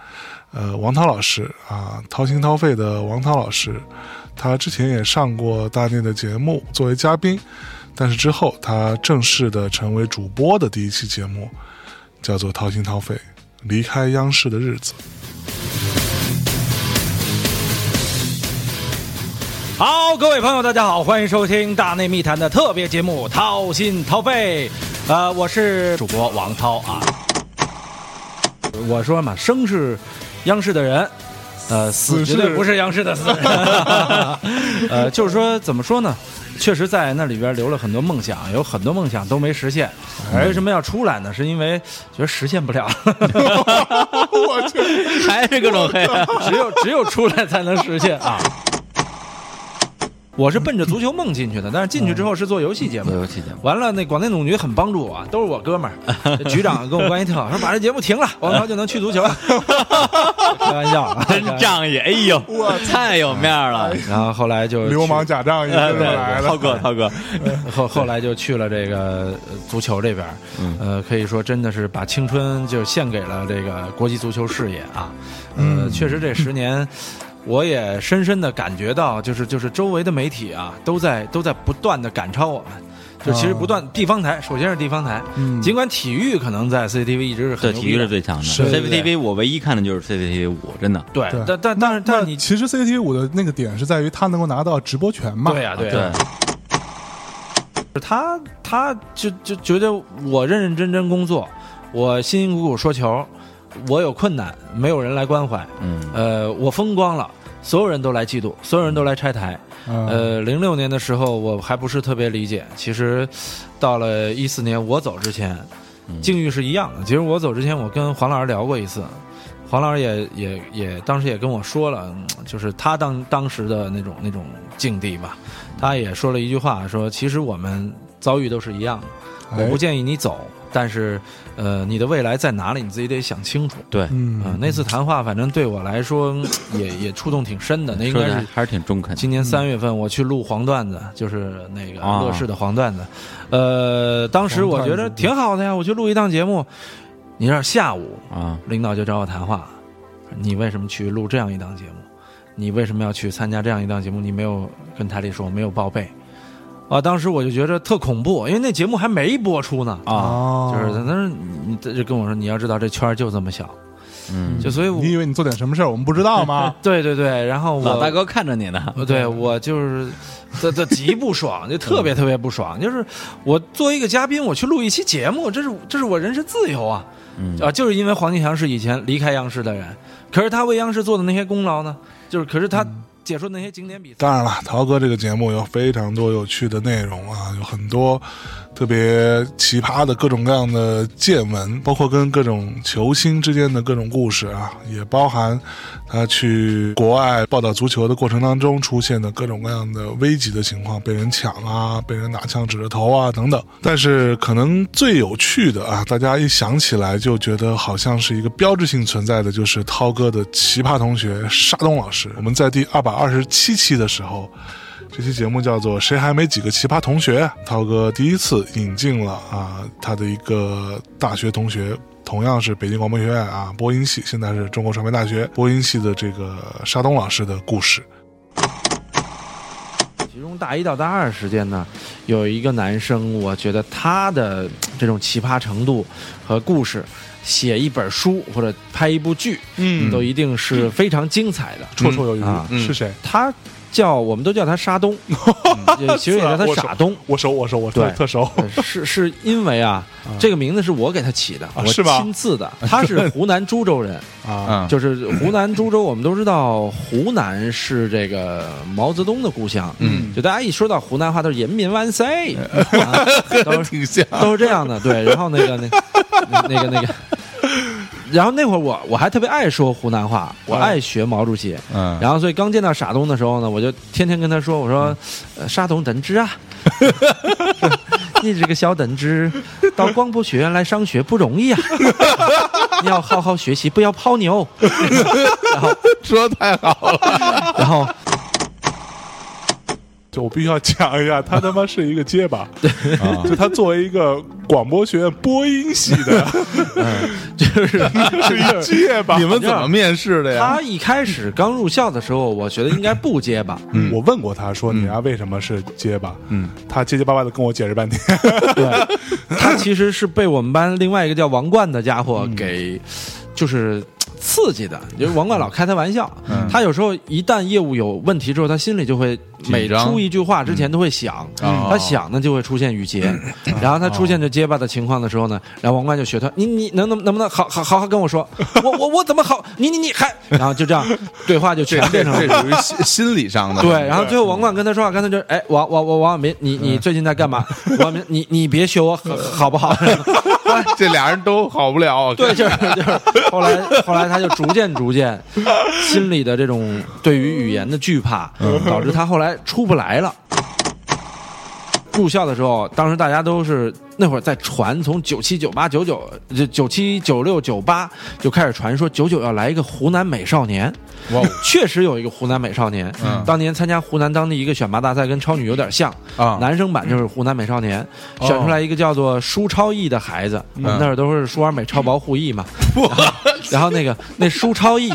呃，王涛老师啊，掏心掏肺的王涛老师，他之前也上过大内的节目作为嘉宾。但是之后他正式的成为主播的第一期节目，叫做《掏心掏肺：离开央视的日子》。好，各位朋友，大家好，欢迎收听《大内密谈》的特别节目《掏心掏肺》。呃，我是主播王涛啊。我说嘛，生是央视的人，呃，死绝对不是央视的死。呃，就是说，怎么说呢？确实在那里边留了很多梦想，有很多梦想都没实现。为什么要出来呢？是因为觉得实现不了。我去，还是各种黑，只有只有出来才能实现啊。我是奔着足球梦进去的，但是进去之后是做游戏节目。做游戏节目完了，那广电总局很帮助我，都是我哥们儿。局长跟我关系特好，说把这节目停了，王涛就能去足球了。开玩笑啊，真仗义！哎呦，我太有面儿了。然后后来就流氓假仗义来了。涛哥，涛哥，后后来就去了这个呃足球这边，呃，可以说真的是把青春就献给了这个国际足球事业啊。呃，确实这十年。我也深深的感觉到，就是就是周围的媒体啊，都在都在不断的赶超我们，就其实不断地方台，首先是地方台，尽管体育可能在 CCTV 一直是很对，体育牛逼的。是。最强的。CCTV 我唯一看的就是 CCTV 五，真的。对对，但但但是但是你其实 CCTV 五的那个点是在于他能够拿到直播权嘛？对呀对他他就就觉得我认认真真工作，我辛辛苦苦说球，我有困难，没有人来关怀，嗯，呃，我风光了，所有人都来嫉妒，所有人都来拆台。嗯，呃，零六年的时候我还不是特别理解，其实到了一四年我走之前，境遇是一样的。其实我走之前，我跟黄老师聊过一次，黄老师也也也当时也跟我说了，嗯就是他当当时的那种那种境地吧，他也说了一句话，说其实我们遭遇都是一样的，我不哎建议你走，但是呃，你的未来在哪里，你自己得想清楚。对，嗯啊、那次谈话反正对我来说嗯也也触动挺深的，那应该是还是挺中肯。今年三月份我去录黄段子，就是那个啊乐视的黄段子，呃，当时我觉得挺好的呀，我去录一档节目。你知道下午啊，领导就找我谈话，你为什么去录这样一档节目？你为什么要去参加这样一档节目？你没有跟台里说，没有报备。啊，当时我就觉得特恐怖，因为那节目还没播出呢。啊，哦就是他说你他就跟我说，你要知道这圈就这么小，嗯，就所以我你以为你做点什么事儿我们不知道吗？对对对，然后我老大哥看着你呢。呃，对我就是 这这极不爽，就特别特别不爽。就是我作为一个嘉宾，我去录一期节目，这是这是我人身自由啊！嗯啊，就是因为黄健翔是以前离开央视的人，可是他为央视做的那些功劳呢，就是可是他解说那些经典比赛，当然了，陶哥这个节目有非常多有趣的内容啊，有很多特别奇葩的各种各样的见闻，包括跟各种球星之间的各种故事啊，也包含他去国外报道足球的过程当中出现的各种各样的危急的情况，被人抢啊，被人拿枪指着头啊等等。但是可能最有趣的啊，大家一想起来就觉得好像是一个标志性存在的，就是涛哥的奇葩同学沙东老师。我们在第二百二十七期的时候。这期节目叫做《谁还没几个奇葩同学》，涛哥第一次引进了啊他的一个大学同学，同样是北京广播学院啊播音系，现在是中国传媒大学播音系的这个沙东老师的故事。其中大一到大二时间呢，有一个男生，我觉得他的这种奇葩程度和故事，写一本书或者拍一部剧，嗯都一定是非常精彩的。绰绰有余啊，是谁？他叫我们都叫他沙东，也其实也叫他傻东。我熟，我熟，我特对特熟。呃是是因为啊，这个名字是我给他起的，我啊是吧亲自的。他是湖南株洲人，啊，嗯，就是湖南株洲，我们都知道湖南是这个毛泽东的故乡。嗯，就大家一说到湖南话都是人民万岁，啊都是挺像。都是这样的。对，然后那个那那个那个，然后那会儿我我还特别爱说湖南话，我爱学毛主席。嗯，然后所以刚见到傻东的时候呢，我就天天跟他说，我说，呃，沙东等之啊，你这个小等之，到广播学院来上学不容易啊，你要好好学习，不要泡妞。然 后说的太好了。然后就我必须要讲一下，他他妈是一个结巴，啊就他作为一个广播学院播音系的，就是 是一个结巴。你们怎么面试的呀？他一开始刚入校的时候，我觉得应该不结巴，我问过他说：“你啊，为什么是结巴？”嗯，他结结巴巴的跟我解释半天。对，他其实是被我们班另外一个叫王冠的家伙给，就是。刺激的，就是王冠老开他玩笑。他有时候一旦业务有问题之后，他心里就会每出一句话之前都会想，哦他想呢就会出现语结，然后他出现这结巴的情况的时候呢，然后王冠就学他，你你能能能不能好好好好跟我说，我我我怎么好，你你你还，然后就这样对话就全变成了这属于心心理上的。对，然后最后王冠跟他说话，刚才就哎，王王王王小民，你你最近在干嘛？王小民，你你别学我好好不好？这俩人都好不了。对，就是就是，后来后来他就逐渐逐渐，心里的这种对于语言的惧怕，导致他后来出不来了。住校的时候，当时大家都是那会儿在传，从九七、九八、九九、就九七、九六、九八就开始传说九九要来一个湖南美少年。确实有一个湖南美少年，嗯。当年参加湖南当地一个选拔大赛，跟超女有点像啊。男生版就是湖南美少年，哦。选出来一个叫做舒超毅的孩子，我们那儿都是舒尔美超薄护翼嘛，然后然后那个那舒超毅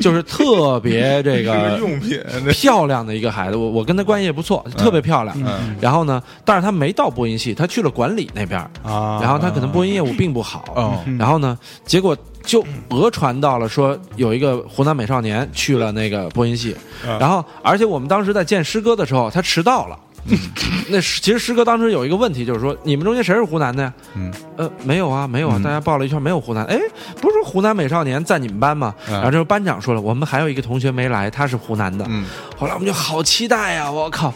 就是特别这个 用品，漂亮的一个孩子，我我跟他关系也不错，特别漂亮。嗯。然后呢，但是他没到播音系，他去了管理那边啊。然后他可能播音业务并不好。哦。然后呢，结果就讹传到了说有一个湖南美少年去了那个播音系，然后而且我们当时在见师哥的时候，他迟到了。那其实师哥当时有一个问题，就是说你们中间谁是湖南的呀？嗯，呃，没有啊，没有啊，大家报了一圈没有湖南。哎，不是说湖南美少年在你们班吗？嗯然后这时候班长说了，我们还有一个同学没来，他是湖南的。嗯，后来我们就好期待呀、我靠！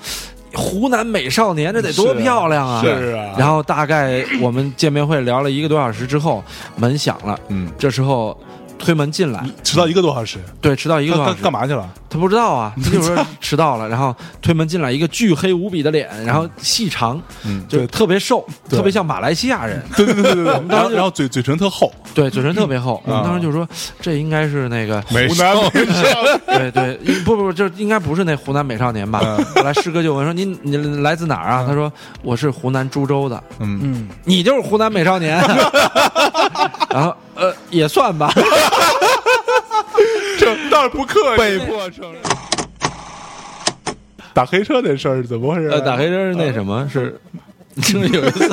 湖南美少年，这得多漂亮啊！是啊然后大概我们见面会聊了一个多小时之后，门响了。嗯，这时候推门进来，迟到一个多小时，对，迟到一个多小时。干干嘛去了？他不知道啊，他就说迟到了，然后推门进来一个巨黑无比的脸，然后细长，嗯就特别瘦，特别像马来西亚人，对对对对对，当时然后然后嘴嘴唇特厚，对，嘴唇特别厚。我们当时就说这应该是那个美湖南少美少年对对，不不不，这应该不是那湖南美少年吧？后来师哥就问说：“你你来自哪儿啊？”他说：“我是湖南株洲的。嗯，嗯，”你就是湖南美少年。然后呃，也算吧。这倒是不客气。被迫承认。打黑车那事儿怎么回事？呃，打黑车是那什么？是 就是有一次，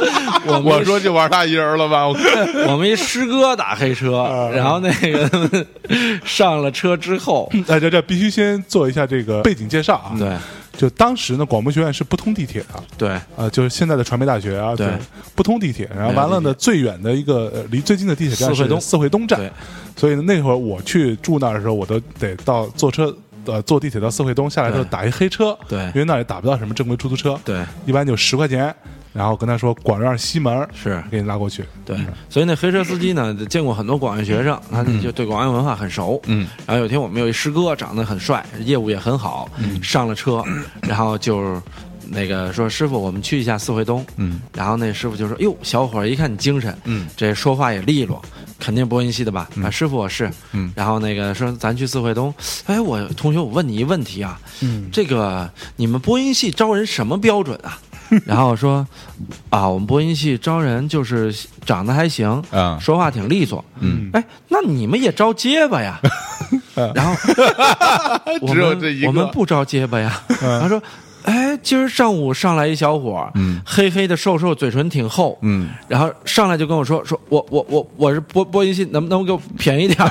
我我说就玩他一人了吧？我 我们一师哥打黑车，然后那个上了车之后，大家这必须先做一下这个背景介绍啊。，对就当时呢，广播学院是不通地铁的，对。呃，就是现在的传媒大学啊，对。不通地铁。然后完了呢，最远的一个呃离最近的地铁站是四惠东。四惠东站。对，所以呢，那会儿我去住那儿的时候，我都得到坐车。呃，坐地铁到四惠东下来之后打一黑车，对。因为那儿也打不到什么正规出租车，对。一般就十块钱，然后跟他说广院西门是。给你拉过去，对，所以那黑车司机呢，见过很多广院学生，他就对广院文化很熟。嗯，然后有一天我们有一师哥长得很帅，业务也很好，上了车，然后就那个说师傅，我们去一下四惠东。嗯，然后那师傅就说：“哟，小伙儿一看你精神，嗯，这说话也利落，肯定播音系的吧？啊，师傅我是。嗯。然后那个说咱去四惠东，哎，我同学我问你一问题啊，嗯，这个你们播音系招人什么标准啊？然后说啊，我们播音系招人就是长得还行，啊说话挺利索。嗯，哎，那你们也招结巴呀？然后 我们只有这一个我们不招结巴呀。他说。哎，今儿上午上来一小伙儿，嗯黑黑的，瘦瘦，嘴唇挺厚，嗯，然后上来就跟我说，说我我我我是播播音系，能不能给我便宜点儿？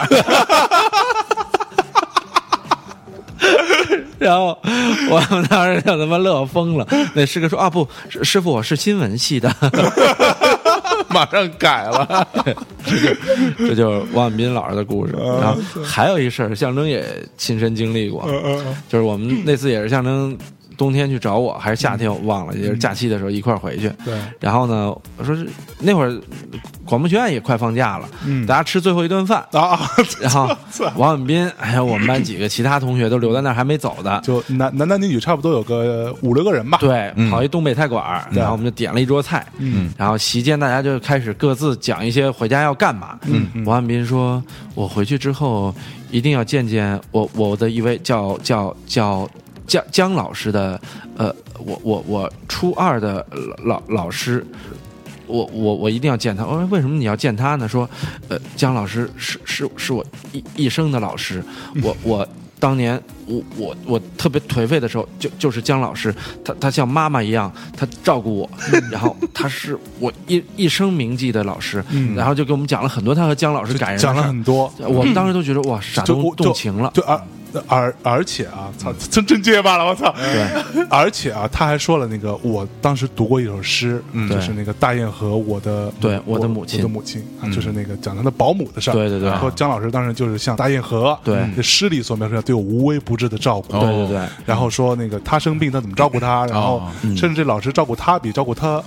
然后我们当时就他妈乐疯了。那师哥说啊，不，师师傅我是新闻系的，马上改了。这就是王婉斌老师的故事。然后还有一事儿，象征也亲身经历过，就是我们那次也是象征冬天去找我，还是夏天我忘了，也是假期的时候一块儿回去。对，然后呢，我说是那会儿广播学院也快放假了，嗯。大家吃最后一顿饭。啊，然后王婉斌还有我们班几个其他同学都留在那儿还没走的，就男男男女女差不多有个五六个人吧，对，嗯。跑一东北菜馆儿，然后我们就点了一桌菜，嗯，然后席间大家就开始各自讲一些回家要干嘛。嗯嗯。王汉斌说：“我回去之后一定要见见我我的一位叫叫叫姜姜老师的，呃，我我我初二的老老师，我我我一定要见他。我说为什么你要见他呢？说，呃，姜老师是是是我一一生的老师，我 我。当年我我我特别颓废的时候，就就是姜老师，他他像妈妈一样，他照顾我，然后他是我一一生铭记的老师，嗯然后就给我们讲了很多他和姜老师感人的讲了很多，我们当时都觉得哇，傻动动情了。而而且啊，操，真真结巴了，我操！对，而且啊，他还说了那个，我当时读过一首诗，嗯就是那个大雁和我的对我我的母亲。我的母亲就是那个讲他的保姆的事儿。对对对。说姜老师当时就是像大雁和对。这诗里所描述的对我无微不至的照顾。对对对。然后说那个他生病，他怎么照顾他？然后甚至这老师照顾他比照顾他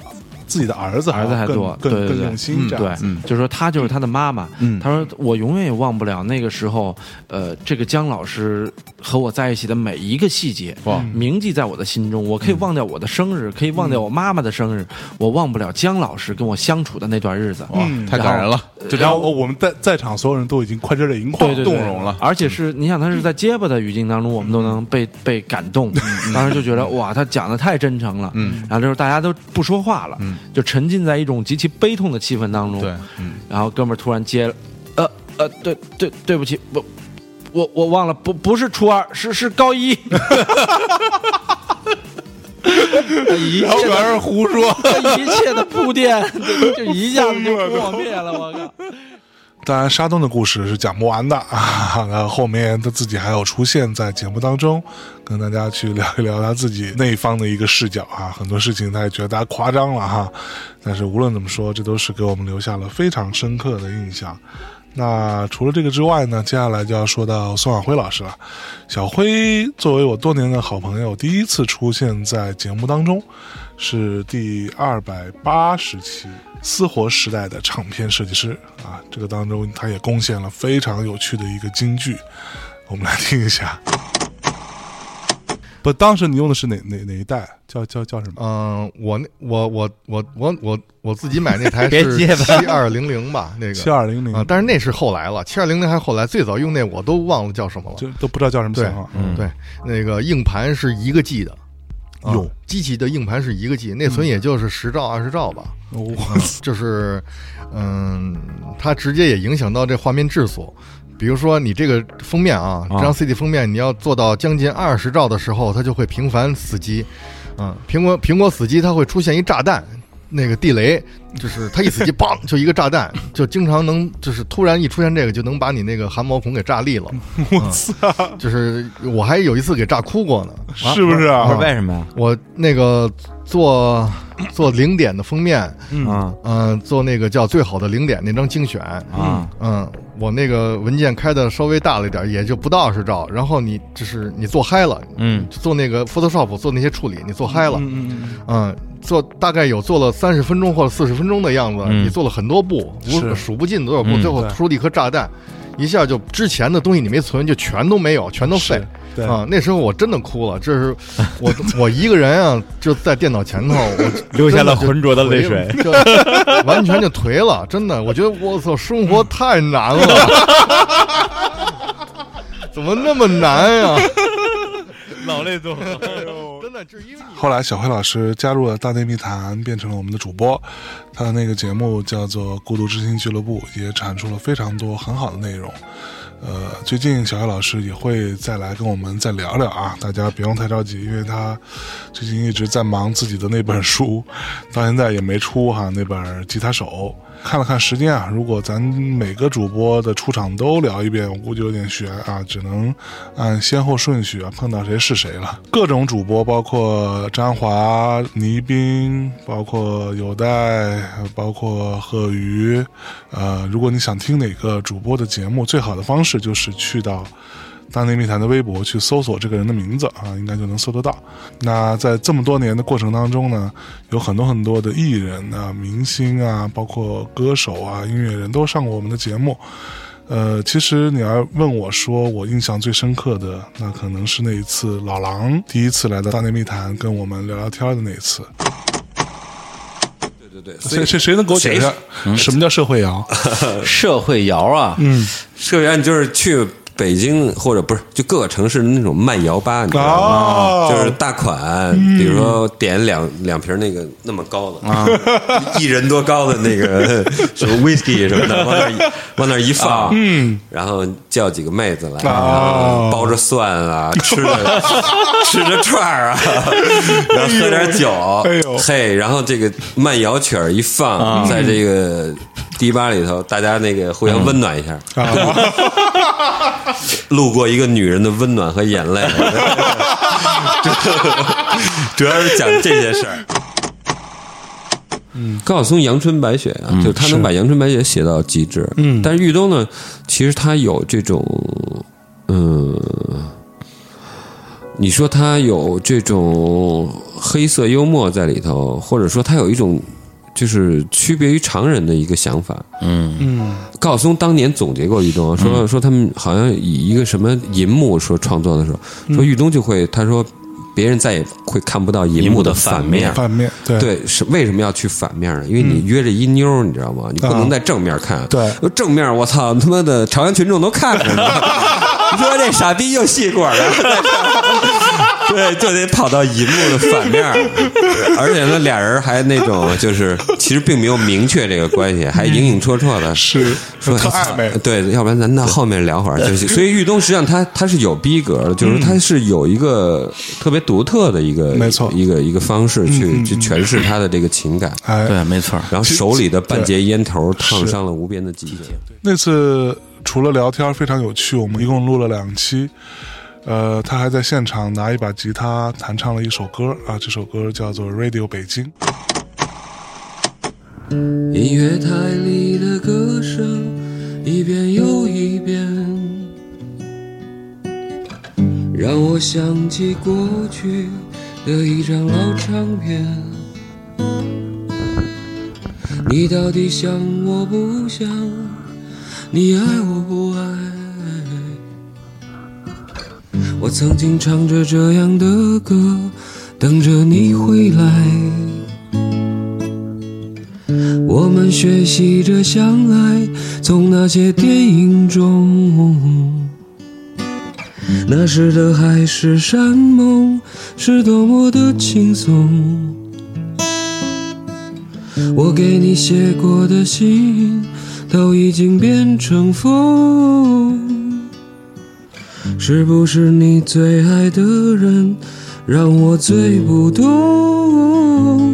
自己的儿子儿子还多，更更对对对用心。这对样对，就是说他就是他的妈妈。嗯他说我永远也忘不了那个时候，呃，这个姜老师和我在一起的每一个细节，哇铭记在我的心中。我可以忘掉我的生日，可以忘掉我妈妈的生日，我忘不了姜老师跟我相处的那段日子。哇太感人了。就然后我们在在场所有人都已经快热泪盈眶，动容了。而且是你想，他是在结巴的语境当中，我们都能被被感动。当时就觉得哇，他讲的太真诚了。嗯，然后这时候大家都不说话了，嗯，就沉浸在一种极其悲痛的气氛当中。对，嗯，然后哥们儿突然接了，呃呃，对对对不起，我我我忘了，不不是初二，是是高一。一切全是胡说，一切的 铺垫就就一下子就 破灭了，我靠！当然，沙东的故事是讲不完的 啊。那后面他自己还有出现在节目当中，跟大家去聊一聊他自己那一方的一个视角啊。很多事情他也觉得大家夸张了哈，但是无论怎么说，这都是给我们留下了非常深刻的印象。那除了这个之外呢，接下来就要说到宋晓辉老师了。小辉作为我多年的好朋友，第一次出现在节目当中，是第二百八十期私活时代的唱片设计师啊。这个当中，他也贡献了非常有趣的一个金句，我们来听一下。不，当时你用的是哪哪哪一代？叫叫叫什么？嗯，我那我我我我我我自己买那台是七二零零吧，那个七二零零啊，但是那是后来了，七二零零还是后来，最早用那我都忘了叫什么了。就都不知道叫什么型号。嗯对，那个硬盘是一个 G 的，啊哟机器的硬盘是一个 G，内存也就是十兆二十兆吧。我就是，嗯，它直接也影响到这画面质素。比如说，你这个封面啊，这张 CD 封面你要做到将近二十兆的时候，它就会频繁死机。嗯，苹果苹果死机，它会出现一炸弹，那个地雷，就是它一死机，嘣，就一个炸弹，就经常能，就是突然一出现这个，就能把你那个汗毛孔给炸裂了。我操！就是我还有一次给炸哭过呢。是不是啊？不是为什么呀？我那个做做零点的封面，啊嗯、做那个叫最好的零点那张精选，啊嗯，我那个文件开的稍微大了一点，也就不到二十兆。然后你就是你做嗨了，嗯做那个 Photoshop 做那些处理，你做嗨了，嗯嗯嗯嗯，做大概有做了三十分钟或者四十分钟的样子，嗯。你做了很多步，无是。数不尽多少步，嗯最后出了一颗炸弹，一下就之前的东西你没存，就全都没有，全都废。对。啊，那时候我真的哭了，这是 我我一个人啊，就在电脑前头，我流下了浑浊的泪水。就完全就颓了，真的，我觉得我操，生活太难了，怎么那么难呀？老泪纵真后来小辉老师加入了大内密谈，变成了我们的主播。他的那个节目叫做《孤独之心俱乐部》，也产出了非常多很好的内容。呃，最近小黑老师也会再来跟我们再聊聊啊，大家不用太着急，因为他最近一直在忙自己的那本书，到现在也没出哈那本《吉他手》。看了看时间啊，如果咱每个主播的出场都聊一遍，我估计有点悬啊，只能按先后顺序啊，碰到谁是谁了。各种主播，包括张华、倪斌，包括有代，包括贺宇，呃，如果你想听哪个主播的节目，最好的方式就是去到。大内密谈的微博去搜索这个人的名字啊，应该就能搜得到。那在这么多年的过程当中呢，有很多很多的艺人啊、明星啊，包括歌手啊、音乐人都上过我们的节目。呃，其实你要问我说我印象最深刻的，那可能是那一次老狼第一次来到大内密谈跟我们聊聊天的那一次。对对对，谁谁谁能给我解释一下什么叫社会摇？社会摇啊？嗯，社会摇你就是去北京或者不是就各个城市的那种慢摇吧，你知道吗？哦。就是大款，比如说点两两瓶那个那么高的啊，一人多高的那个 什么 whisky 什么的，往那儿一 往那儿一放，嗯，然后叫几个妹子来，哦。包着蒜啊，吃着吃着串儿啊，然后喝点酒，哎呦。嘿，然后这个慢摇曲儿一放，在这个迪吧里头，大家那个互相温暖一下，路过一个女人的温暖和眼泪，主要是讲这些事儿。嗯，高晓松阳春白雪啊，就他能把阳春白雪写到极致。嗯。但是玉东呢，其实他有这种，嗯，你说他有这种黑色幽默在里头，或者说他有一种就是区别于常人的一个想法。嗯嗯高晓松当年总结过玉东，说说他们好像以一个什么银幕说创作的时候，说玉东就会他说别人再也会看不到银幕的反面。反面对对，是为什么要去反面呢？因为你约着一妞儿，你知道吗？你不能在正面看。对正面我操，他妈的朝阳群众都看着呢。你说这傻逼又戏管了，对，就得跑到银幕的反面儿，而且呢，俩人还那种就是其实并没有明确这个关系，还影影绰绰的，是说特暧昧对，要不然咱到后面聊会儿。就是，所以玉东实际上他他是有逼格的，就是他是有一个特别独特的一个没错一个一个方式去去诠释他的这个情感。哎，对，没错。然后手里的半截烟头烫伤了无边的季节。那次除了聊天非常有趣，我们一共录了两期。呃，他还在现场拿一把吉他弹唱了一首歌啊，这首歌叫做《Radio 北京》。音乐台里的歌声一遍又一遍，让我想起过去的一张老唱片。你到底想我不想？你爱我不爱？我曾经唱着这样的歌，等着你回来。我们学习着相爱，从那些电影中。那时的海誓山盟是多么的轻松。我给你写过的信都已经变成风。是不是你最爱的人让我最不懂？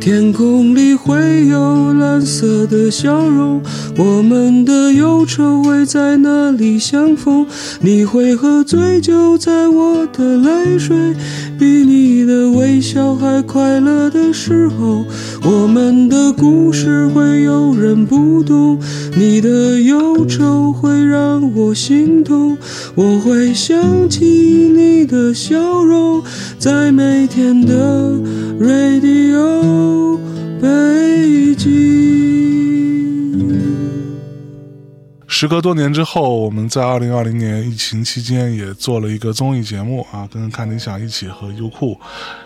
天空里会有蓝色的笑容，我们的忧愁会在哪里相逢？你会喝醉酒在我的泪水，比你的微笑还快乐的时候，我们的故事会有人不懂，你的忧愁会让我心痛，我会想起你的笑容，在每天的 Radio 北京。时隔多年之后，我们在二零二零年疫情期间也做了一个综艺节目啊，跟看理想一起和优酷，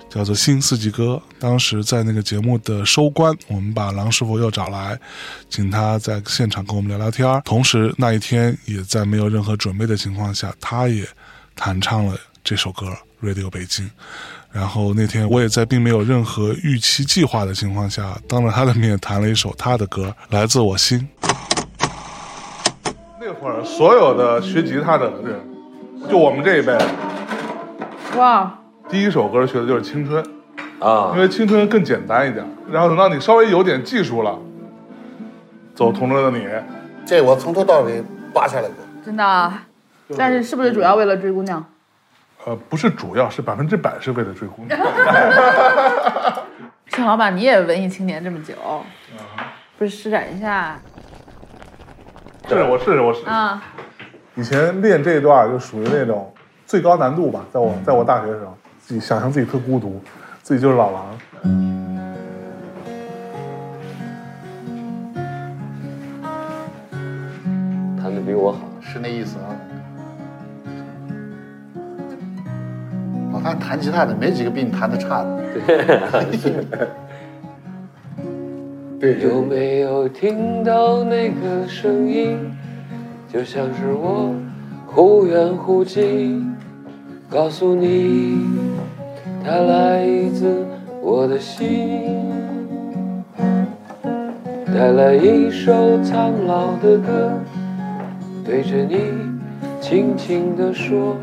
叫做《新四季歌》。当时在那个节目的收官，我们把郎师傅又找来，请他在现场跟我们聊聊天。同时那一天也在没有任何准备的情况下，他也弹唱了这首歌《Radio 北京》。然后那天我也在并没有任何预期计划的情况下，当着他的面弹了一首他的歌，来自我心。那会儿所有的学吉他的人，就我们这一辈，哇，第一首歌学的就是《青春》啊因为《青春》更简单一点。然后等到你稍微有点技术了，走同桌的你，这我从头到尾扒下来过。真的啊？但是是不是主要为了追姑娘？呃，不是主要，是百分之百是为了追姑娘。庆老板，你也文艺青年这么久，不是施展一下是，我试试我试试。啊？以前练这一段就属于那种最高难度吧，在我在我大学的时候，自己想象自己特孤独，自己就是老狼。弹的比我好，是那意思啊。我看弹吉他的没几个比你弹的差的。对，有没有听到那个声音？就像是我忽远忽近，告诉你，它来自我的心。带来一首苍老的歌，对着你轻轻地说，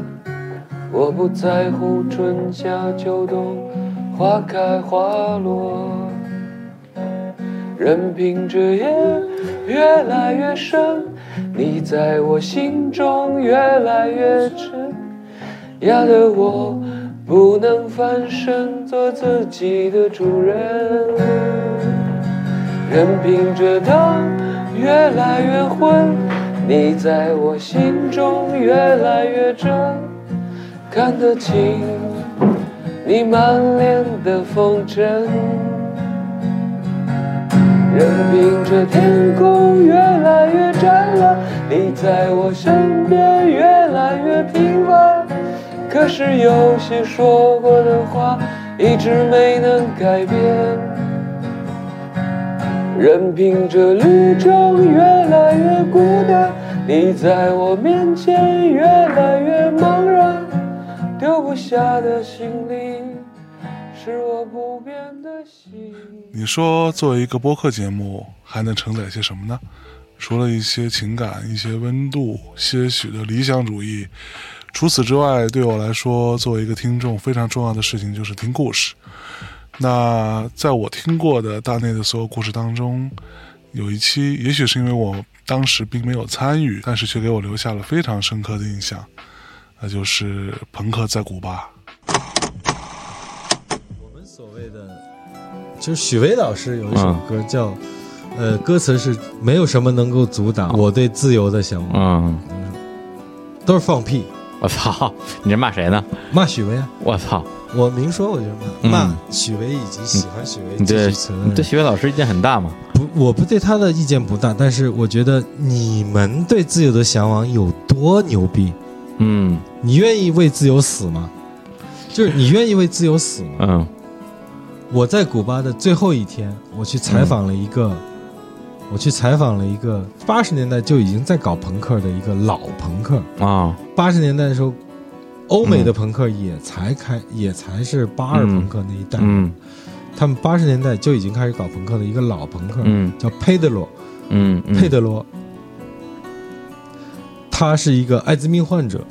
我不在乎春夏秋冬，花开花落。任凭这夜越来越深，你在我心中越来越沉，压得我不能翻身，做自己的主人。任凭这灯越来越昏，你在我心中越来越真，看得清你满脸的风尘。任凭这天空越来越湛蓝，你在我身边越来越平凡。可是有些说过的话，一直没能改变。任凭这旅程越来越孤单，你在我面前越来越茫然，丢不下的行李是我不变的心。你说，作为一个播客节目，还能承载些什么呢？除了一些情感、一些温度、些许的理想主义，除此之外，对我来说，作为一个听众，非常重要的事情就是听故事。那在我听过的大内的所有故事当中，有一期，也许是因为我当时并没有参与，但是却给我留下了非常深刻的印象，那就是朋克在古巴。我们所谓的，就是许巍老师有一首歌叫，呃，歌词是没有什么能够阻挡我对自由的向往，嗯，都是放屁。我操，你这骂谁呢？骂许巍啊！我操。我明说，我就骂骂许巍以及喜欢许巍、对许巍老师意见很大吗？不，我不对他的意见不大，但是我觉得你们对自由的向往有多牛逼？嗯，你愿意为自由死吗？就是你愿意为自由死吗？嗯。我在古巴的最后一天，我去采访了一个，我去采访了一个八十年代就已经在搞朋克的一个老朋克啊。八十年代的时候。欧美的朋克也才开，也才是八二朋克那一代。嗯，他们八十年代就已经开始搞朋克的一个老朋克，嗯，叫佩德罗。嗯，佩德罗，他是一个艾滋病患者。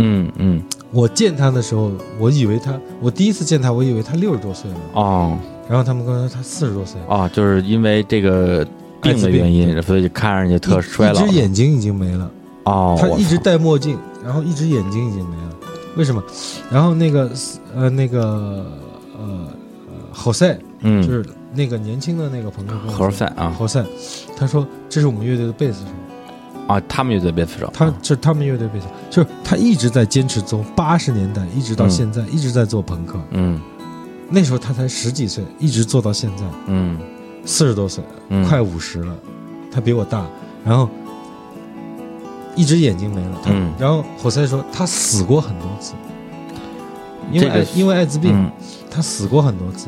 嗯嗯，我见他的时候，我以为他，我第一次见他，我以为他六十多岁了。哦，然后他们跟我说他四十多岁。啊，就是因为这个病的原因，所以看上去特衰老。一只眼睛已经没了。哦，他一直戴墨镜，然后一只眼睛已经没了。为什么？然后那个呃那个呃呃侯赛，嗯，就是那个年轻的那个朋友，侯赛啊，侯赛，他说这是我们乐队的贝斯手啊，他们乐队贝斯手，他这他们乐队贝斯手，就是他一直在坚持从八十年代一直到现在一直在做朋克，嗯，那时候他才十几岁，一直做到现在，嗯，四十多岁，快五十了，他比我大，然后。一只眼睛没了，嗯，然后火塞说他死过很多次，因为艾因为艾滋病，他死过很多次，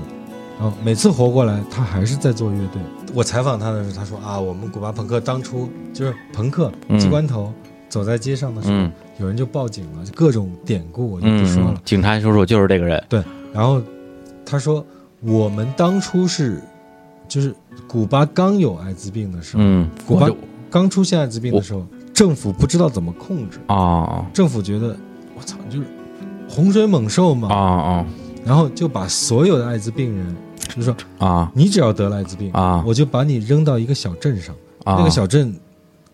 然后每次活过来，他还是在做乐队。我采访他的时候，他说啊，我们古巴朋克当初就是朋克机关头走在街上的时候，有人就报警了，就各种典故我就不说了。警察叔叔就是这个人，对。然后他说我们当初是就是古巴刚有艾滋病的时候，嗯，古巴刚出现艾滋病的时候。政府不知道怎么控制啊！政府觉得我操，就是洪水猛兽嘛啊啊！然后就把所有的艾滋病人，就说啊，你只要得了艾滋病啊，我就把你扔到一个小镇上，啊。那个小镇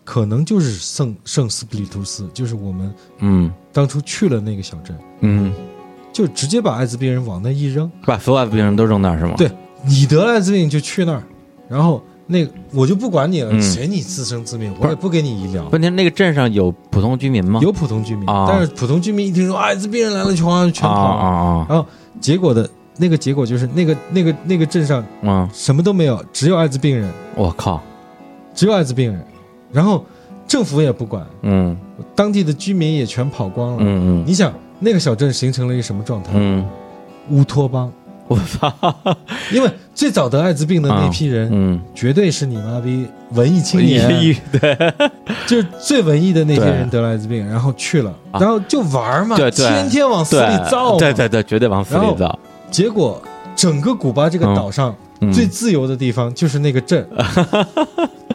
可能就是圣圣斯普里图斯，就是我们嗯。当初去了那个小镇，嗯，就直接把艾滋病人往那一扔，把所有艾滋病人都扔那儿是吗？对你得了艾滋病就去那儿，然后。那我就不管你了，随你自生自灭，我也不给你医疗。问题那个镇上有普通居民吗？有普通居民，但是普通居民一听说艾滋病人来了，全全跑了。然后结果的那个结果就是那个那个那个镇上，嗯，什么都没有，只有艾滋病人。我靠，只有艾滋病人，然后政府也不管，嗯，当地的居民也全跑光了，嗯嗯。你想那个小镇形成了一个什么状态？嗯，乌托邦。我操！因为最早得艾滋病的那批人，嗯，绝对是你妈逼文艺青年，对，就是最文艺的那些人得了艾滋病，然后去了，啊。然后就玩嘛，对对，天天往死里造，对对对，绝对往死里造。结果整个古巴这个岛上、嗯最自由的地方就是那个镇，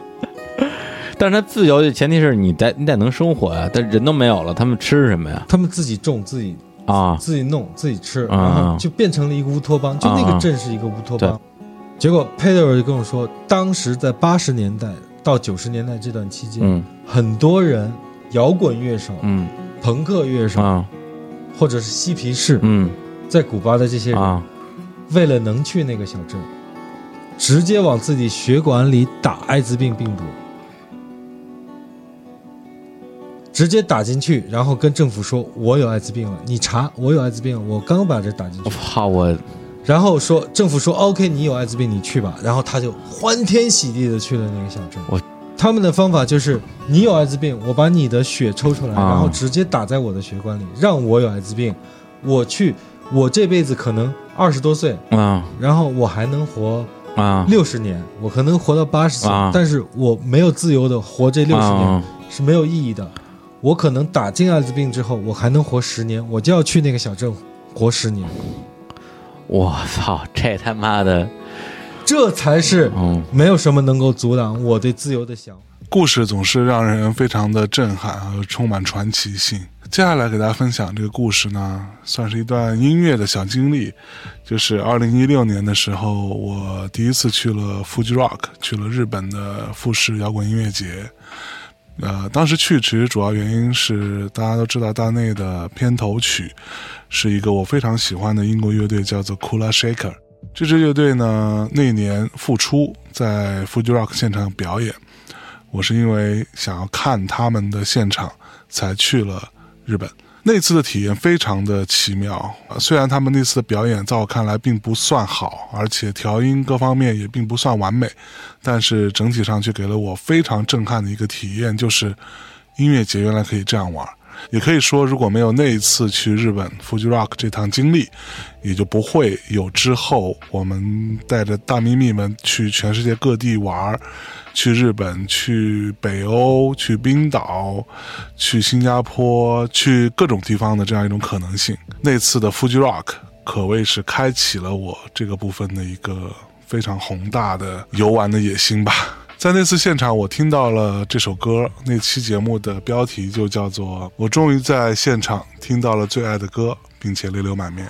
但是他自由的前提是你得你得能生活呀，但人都没有了，他们吃什么呀？他们自己种自己啊，自己弄自己吃，啊。然后就变成了一个乌托邦，就那个镇是一个乌托邦。结果佩德尔就跟我说，当时在八十年代到九十年代这段期间，嗯。很多人摇滚乐手、嗯。朋克乐手、啊。或者是嬉皮士，嗯在古巴的这些人，啊为了能去那个小镇，直接往自己血管里打艾滋病病毒，直接打进去，然后跟政府说：“我有艾滋病了，你查我有艾滋病了，我刚把这打进去。”怕我，然后说政府说 OK，你有艾滋病，你去吧。然后他就欢天喜地的去了那个小镇。我他们的方法就是你有艾滋病，我把你的血抽出来，啊然后直接打在我的血管里，让我有艾滋病，我去，我这辈子可能二十多岁，啊然后我还能活啊六十年，我可能活到八十岁，啊但是我没有自由的活这六十年、啊是没有意义的。我可能打进艾滋病之后，我还能活十年，我就要去那个小镇活十年。我操，这他妈的，这才是嗯没有什么能够阻挡我对自由的想法。故事总是让人非常的震撼和充满传奇性。接下来给大家分享这个故事呢，算是一段音乐的小经历。就是二零一六年的时候，我第一次去了 Fuji Rock，去了日本的富士摇滚音乐节。呃，当时去其实主要原因是大家都知道，大内的片头曲是一个我非常喜欢的英国乐队，叫做 Kula Shaker。这支乐队呢，那年复出在 Fuji Rock 现场表演。我是因为想要看他们的现场才去了日本。那次的体验非常的奇妙，虽然他们那次的表演在我看来并不算好，而且调音各方面也并不算完美，但是整体上却给了我非常震撼的一个体验，就是音乐节原来可以这样玩。也可以说，如果没有那一次去日本 Fuji Rock 这趟经历，也就不会有之后我们带着大咪咪们去全世界各地玩，去日本、去北欧、去冰岛、去新加坡、去各种地方的这样一种可能性。那次的 Fuji Rock 可谓是开启了我这个部分的一个非常宏大的游玩的野心吧。在那次现场，我听到了这首歌。那期节目的标题就叫做“我终于在现场听到了最爱的歌，并且泪流满面”。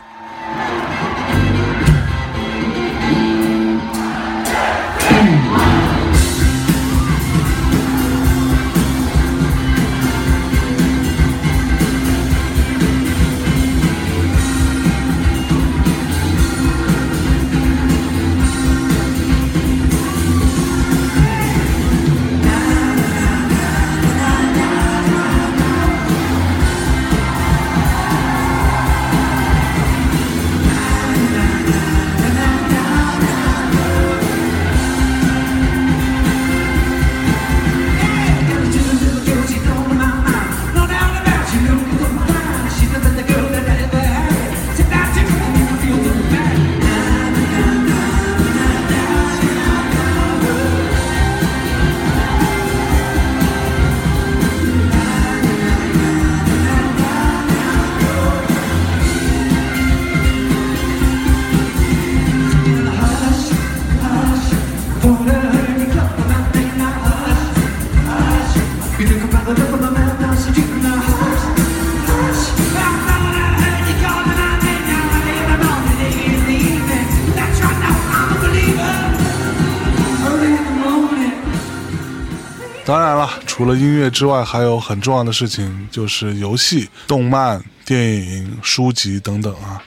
之外，还有很重要的事情，就是游戏、动漫、电影、书籍等等啊。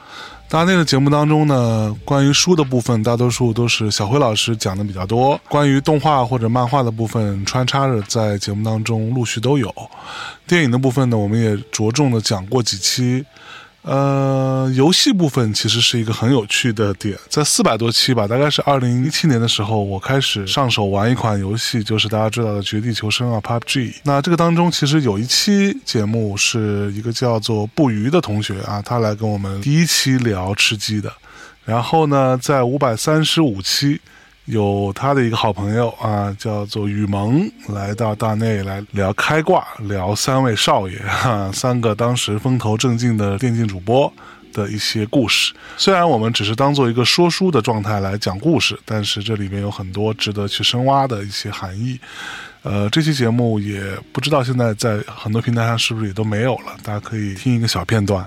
大内的节目当中呢，关于书的部分，大多数都是小辉老师讲的比较多；关于动画或者漫画的部分，穿插着在节目当中陆续都有。电影的部分呢，我们也着重的讲过几期。呃，游戏部分其实是一个很有趣的点，在四百多期吧，大概是二零一七年的时候，我开始上手玩一款游戏，就是大家知道的《绝地求生》啊，PUBG。那这个当中其实有一期节目是一个叫做不鱼的同学啊，他来跟我们第一期聊吃鸡的。然后呢，在五百三十五期，有他的一个好朋友啊，叫做雨萌，来到大内来聊开挂，聊三位少爷哈，三个当时风头正劲的电竞主播。的一些故事，虽然我们只是当做一个说书的状态来讲故事，但是这里面有很多值得去深挖的一些含义。呃，这期节目也不知道现在在很多平台上是不是也都没有了，大家可以听一个小片段。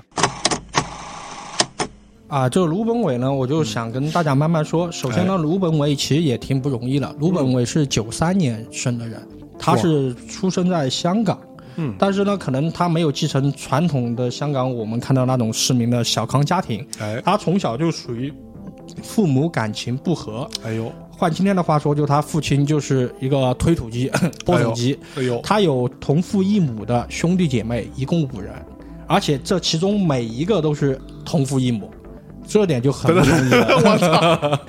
啊，就卢本伟呢，我就想跟大家慢慢说。首先呢，卢本伟其实也挺不容易的。卢本伟是九三年生的人，他是出生在香港。嗯，但是呢，可能他没有继承传统的香港我们看到那种市民的小康家庭。哎，他从小就属于父母感情不和。哎呦，换今天的话说，就他父亲就是一个推土机、播种机。哎呦，他有同父异母的兄弟姐妹，一共五人，而且这其中每一个都是同父异母，这点就很不容易了。我操，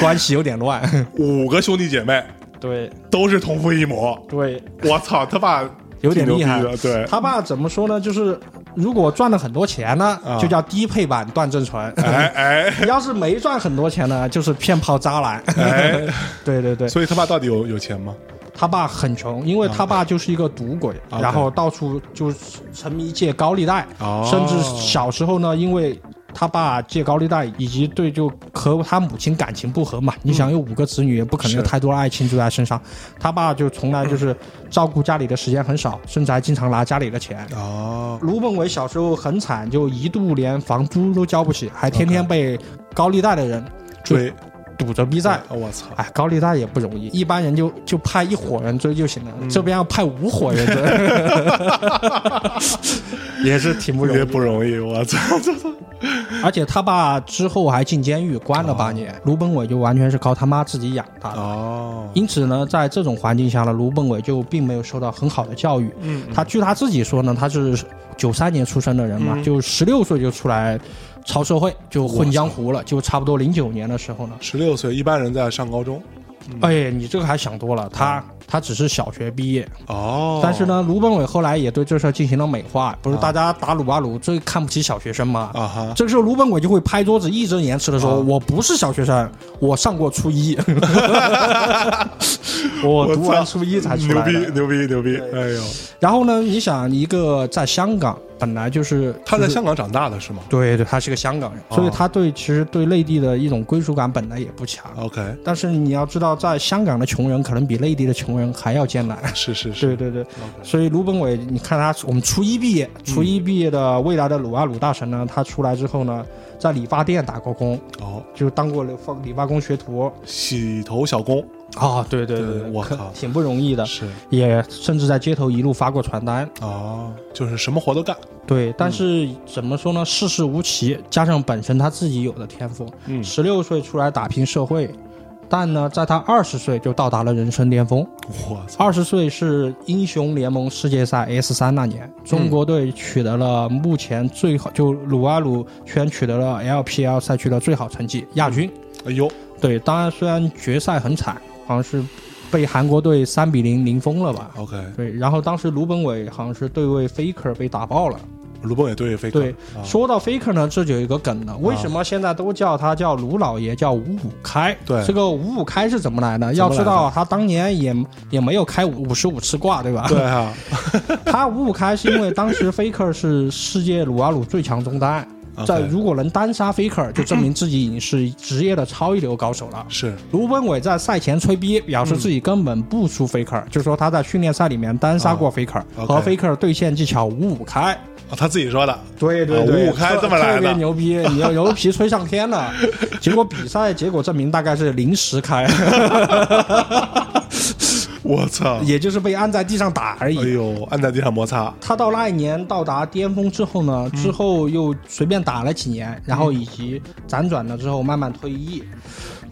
关系有点乱。五个兄弟姐妹，对，都是同父异母。对，我操，他爸。有点厉害，对他爸怎么说呢？就是如果赚了很多钱呢，啊就叫低配版段正淳。哎哎，要是没赚很多钱呢，就是骗炮渣男。哎，对对对。所以他爸到底有有钱吗？他爸很穷，因为他爸就是一个赌鬼，啊然后到处就沉迷借高利贷，哦甚至小时候呢，因为。他爸借高利贷，以及对就和他母亲感情不和嘛。你想有五个子女，也不可能有太多的爱情住在身上。他爸就从来就是照顾家里的时间很少，甚至还经常拿家里的钱。哦，卢本伟小时候很惨，就一度连房租都交不起，还天天被高利贷的人追。堵着逼债，我操！哎，高利贷也不容易，一般人就就派一伙人追就行了，这边要派五伙人追，也是挺不容易，也不容易，我操！而且他爸之后还进监狱关了八年，卢本伟就完全是靠他妈自己养大的。哦，因此呢，在这种环境下呢，卢本伟就并没有受到很好的教育。嗯，他据他自己说呢，他是九三年出生的人嘛，嗯就十六岁就出来。超社会就混江湖了，就差不多零九年的时候呢，十六岁，一般人在上高中。哎，你这个还想多了，他他只是小学毕业。哦，但是呢，卢本伟后来也对这事儿进行了美化，不是大家打鲁巴鲁最看不起小学生吗？啊哈，这个时候卢本伟就会拍桌子义正言辞的说：“我不是小学生，我上过初一，我读完初一才出来牛逼牛逼牛逼！哎呦，然后呢，你想一个在香港本来就是他在香港长大的是吗？对对，他是个香港人，所以他对其实对内地的一种归属感本来也不强。OK，但是你要知道，在香港的穷人可能比内地的穷人还要艰难。是是是，对对对。所以卢本伟，你看他，我们初一毕业，初一毕业的未来的鲁阿鲁大神呢，他出来之后呢，在理发店打过工，哦，就当过理发理发工学徒，洗头小工。啊，对对对，我靠，挺不容易的，是，也甚至在街头一路发过传单，哦，就是什么活都干。对，但是怎么说呢？世事无奇，加上本身他自己有的天赋，嗯，十六岁出来打拼社会，但呢，在他二十岁就到达了人生巅峰。我操二十岁是英雄联盟世界赛 S 三那年，中国队取得了目前最好，就鲁阿鲁圈取得了 LPL 赛区的最好成绩，亚军。哎呦，对，当然虽然决赛很惨。好像是被韩国队三比零零封了吧？OK，对，然后当时卢本伟好像是对位 Faker 被打爆了。卢本伟对 Faker。对，啊、说到 Faker 呢，这就有一个梗了。为什么现在都叫他叫卢老爷，叫五五开？对，这个五五开是怎么来的？要知道他当年也也没有开五十五次挂，对吧？对啊，他五五开是因为当时 Faker 是世界撸啊撸最强中单。在如果能单杀 Faker，就证明自己已经是职业的超一流高手了。是卢本伟在赛前吹逼，表示自己根本不输 Faker，、嗯、就说他在训练赛里面单杀过 Faker，、哦、和 Faker 对线技巧五五开。哦，他自己说的。对对对，五五开这么来的，特别牛逼，你要牛皮吹上天了。结果比赛结果证明大概是零时开。我操！也就是被按在地上打而已。哎呦，按在地上摩擦。他到那一年到达巅峰之后呢，之后又随便打了几年，然后以及辗转了之后慢慢退役，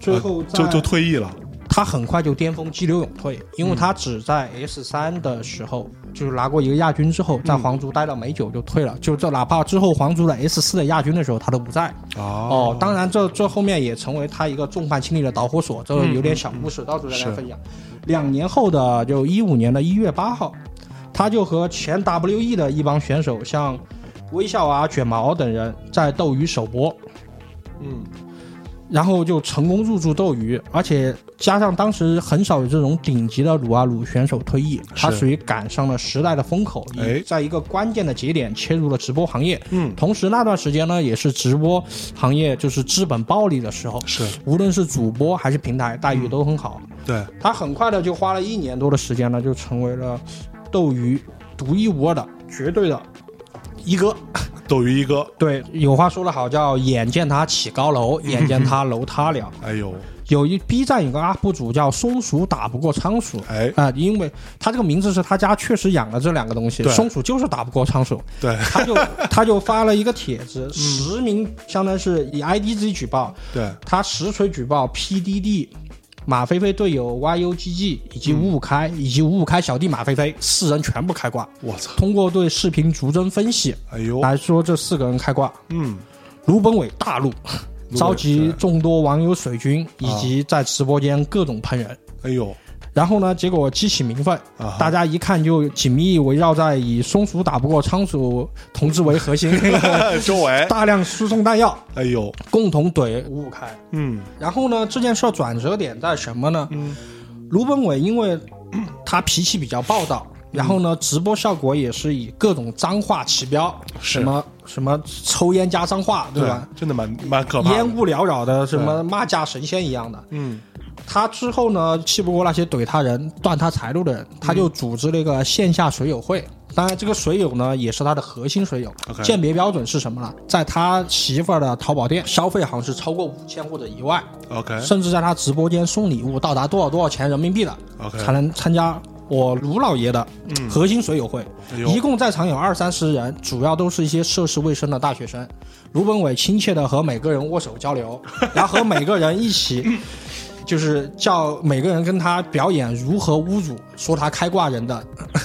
最后就就退役了。他很快就巅峰激流勇退，因为他只在 S 三的时候就是拿过一个亚军之后，在皇族待了没久就退了，就这哪怕之后皇族的 S 四的亚军的时候他都不在。哦，当然这这后面也成为他一个众叛亲离的导火索，这有点小故事，到时候再来分享。两年后的就一五年的一月八号，他就和前 WE 的一帮选手，像微笑啊、卷毛等人在斗鱼首播。嗯，然后就成功入驻斗鱼，而且加上当时很少有这种顶级的撸啊撸选手退役，他属于赶上了时代的风口，也在一个关键的节点切入了直播行业。嗯同时那段时间呢，也是直播行业就是资本暴利的时候，是无论是主播还是平台待遇都很好。对，他很快的就花了一年多的时间呢，就成为了斗鱼独一无二的绝对的一哥。斗鱼一哥，对，有话说得好，叫眼见他起高楼，眼见他楼塌了。哎呦，有一 B 站有个 UP 主叫松鼠打不过仓鼠，哎啊、因为他这个名字是他家确实养了这两个东西，松鼠就是打不过仓鼠，对，他就 他就发了一个帖子，实名相当于是以 ID 自己举报，对，他实锤举报 PDD。马飞飞队友 YUGG 以及五五开、以及五五开小弟马飞飞四人全部开挂。我操！通过对视频逐帧分析，哎呦，来说这四个人开挂。嗯，卢本伟大怒，伟召集众多网友水军，以及在直播间各种喷人。哎呦，然后呢，结果激起民愤，啊大家一看就紧密围绕在以松鼠打不过仓鼠同志为核心 周围。大量输送弹药，哎呦，共同怼。五五开。嗯。然后呢，这件事儿转折点在什么呢？卢本伟因为他脾气比较暴躁，然后呢，直播效果也是以各种脏话起标，什么什么抽烟加脏话，对吧？？真的蛮蛮可怕。烟雾缭绕的，什么骂架神仙一样的。嗯，他之后呢，气不过那些怼他人、断他财路的人，他就组织了一个线下水友会。当然，这个水友呢，也是他的核心水友。OK 鉴别标准是什么呢？在他媳妇儿的淘宝店消费好像是超过五千或者一万，OK 甚至在他直播间送礼物到达多少多少钱人民币的 OK 才能参加我卢老爷的嗯核心水友会。一共在场有二三十人，主要都是一些涉世未深的大学生。卢本伟亲切的和每个人握手交流，然后和每个人一起。就是叫每个人跟他表演如何侮辱说他开挂人的，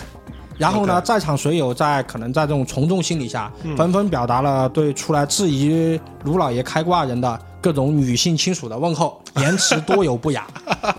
然后呢在场水友在可能在这种从众心理下，嗯纷纷表达了对出来质疑卢老爷开挂人的各种女性亲属的问候，言辞多有不雅。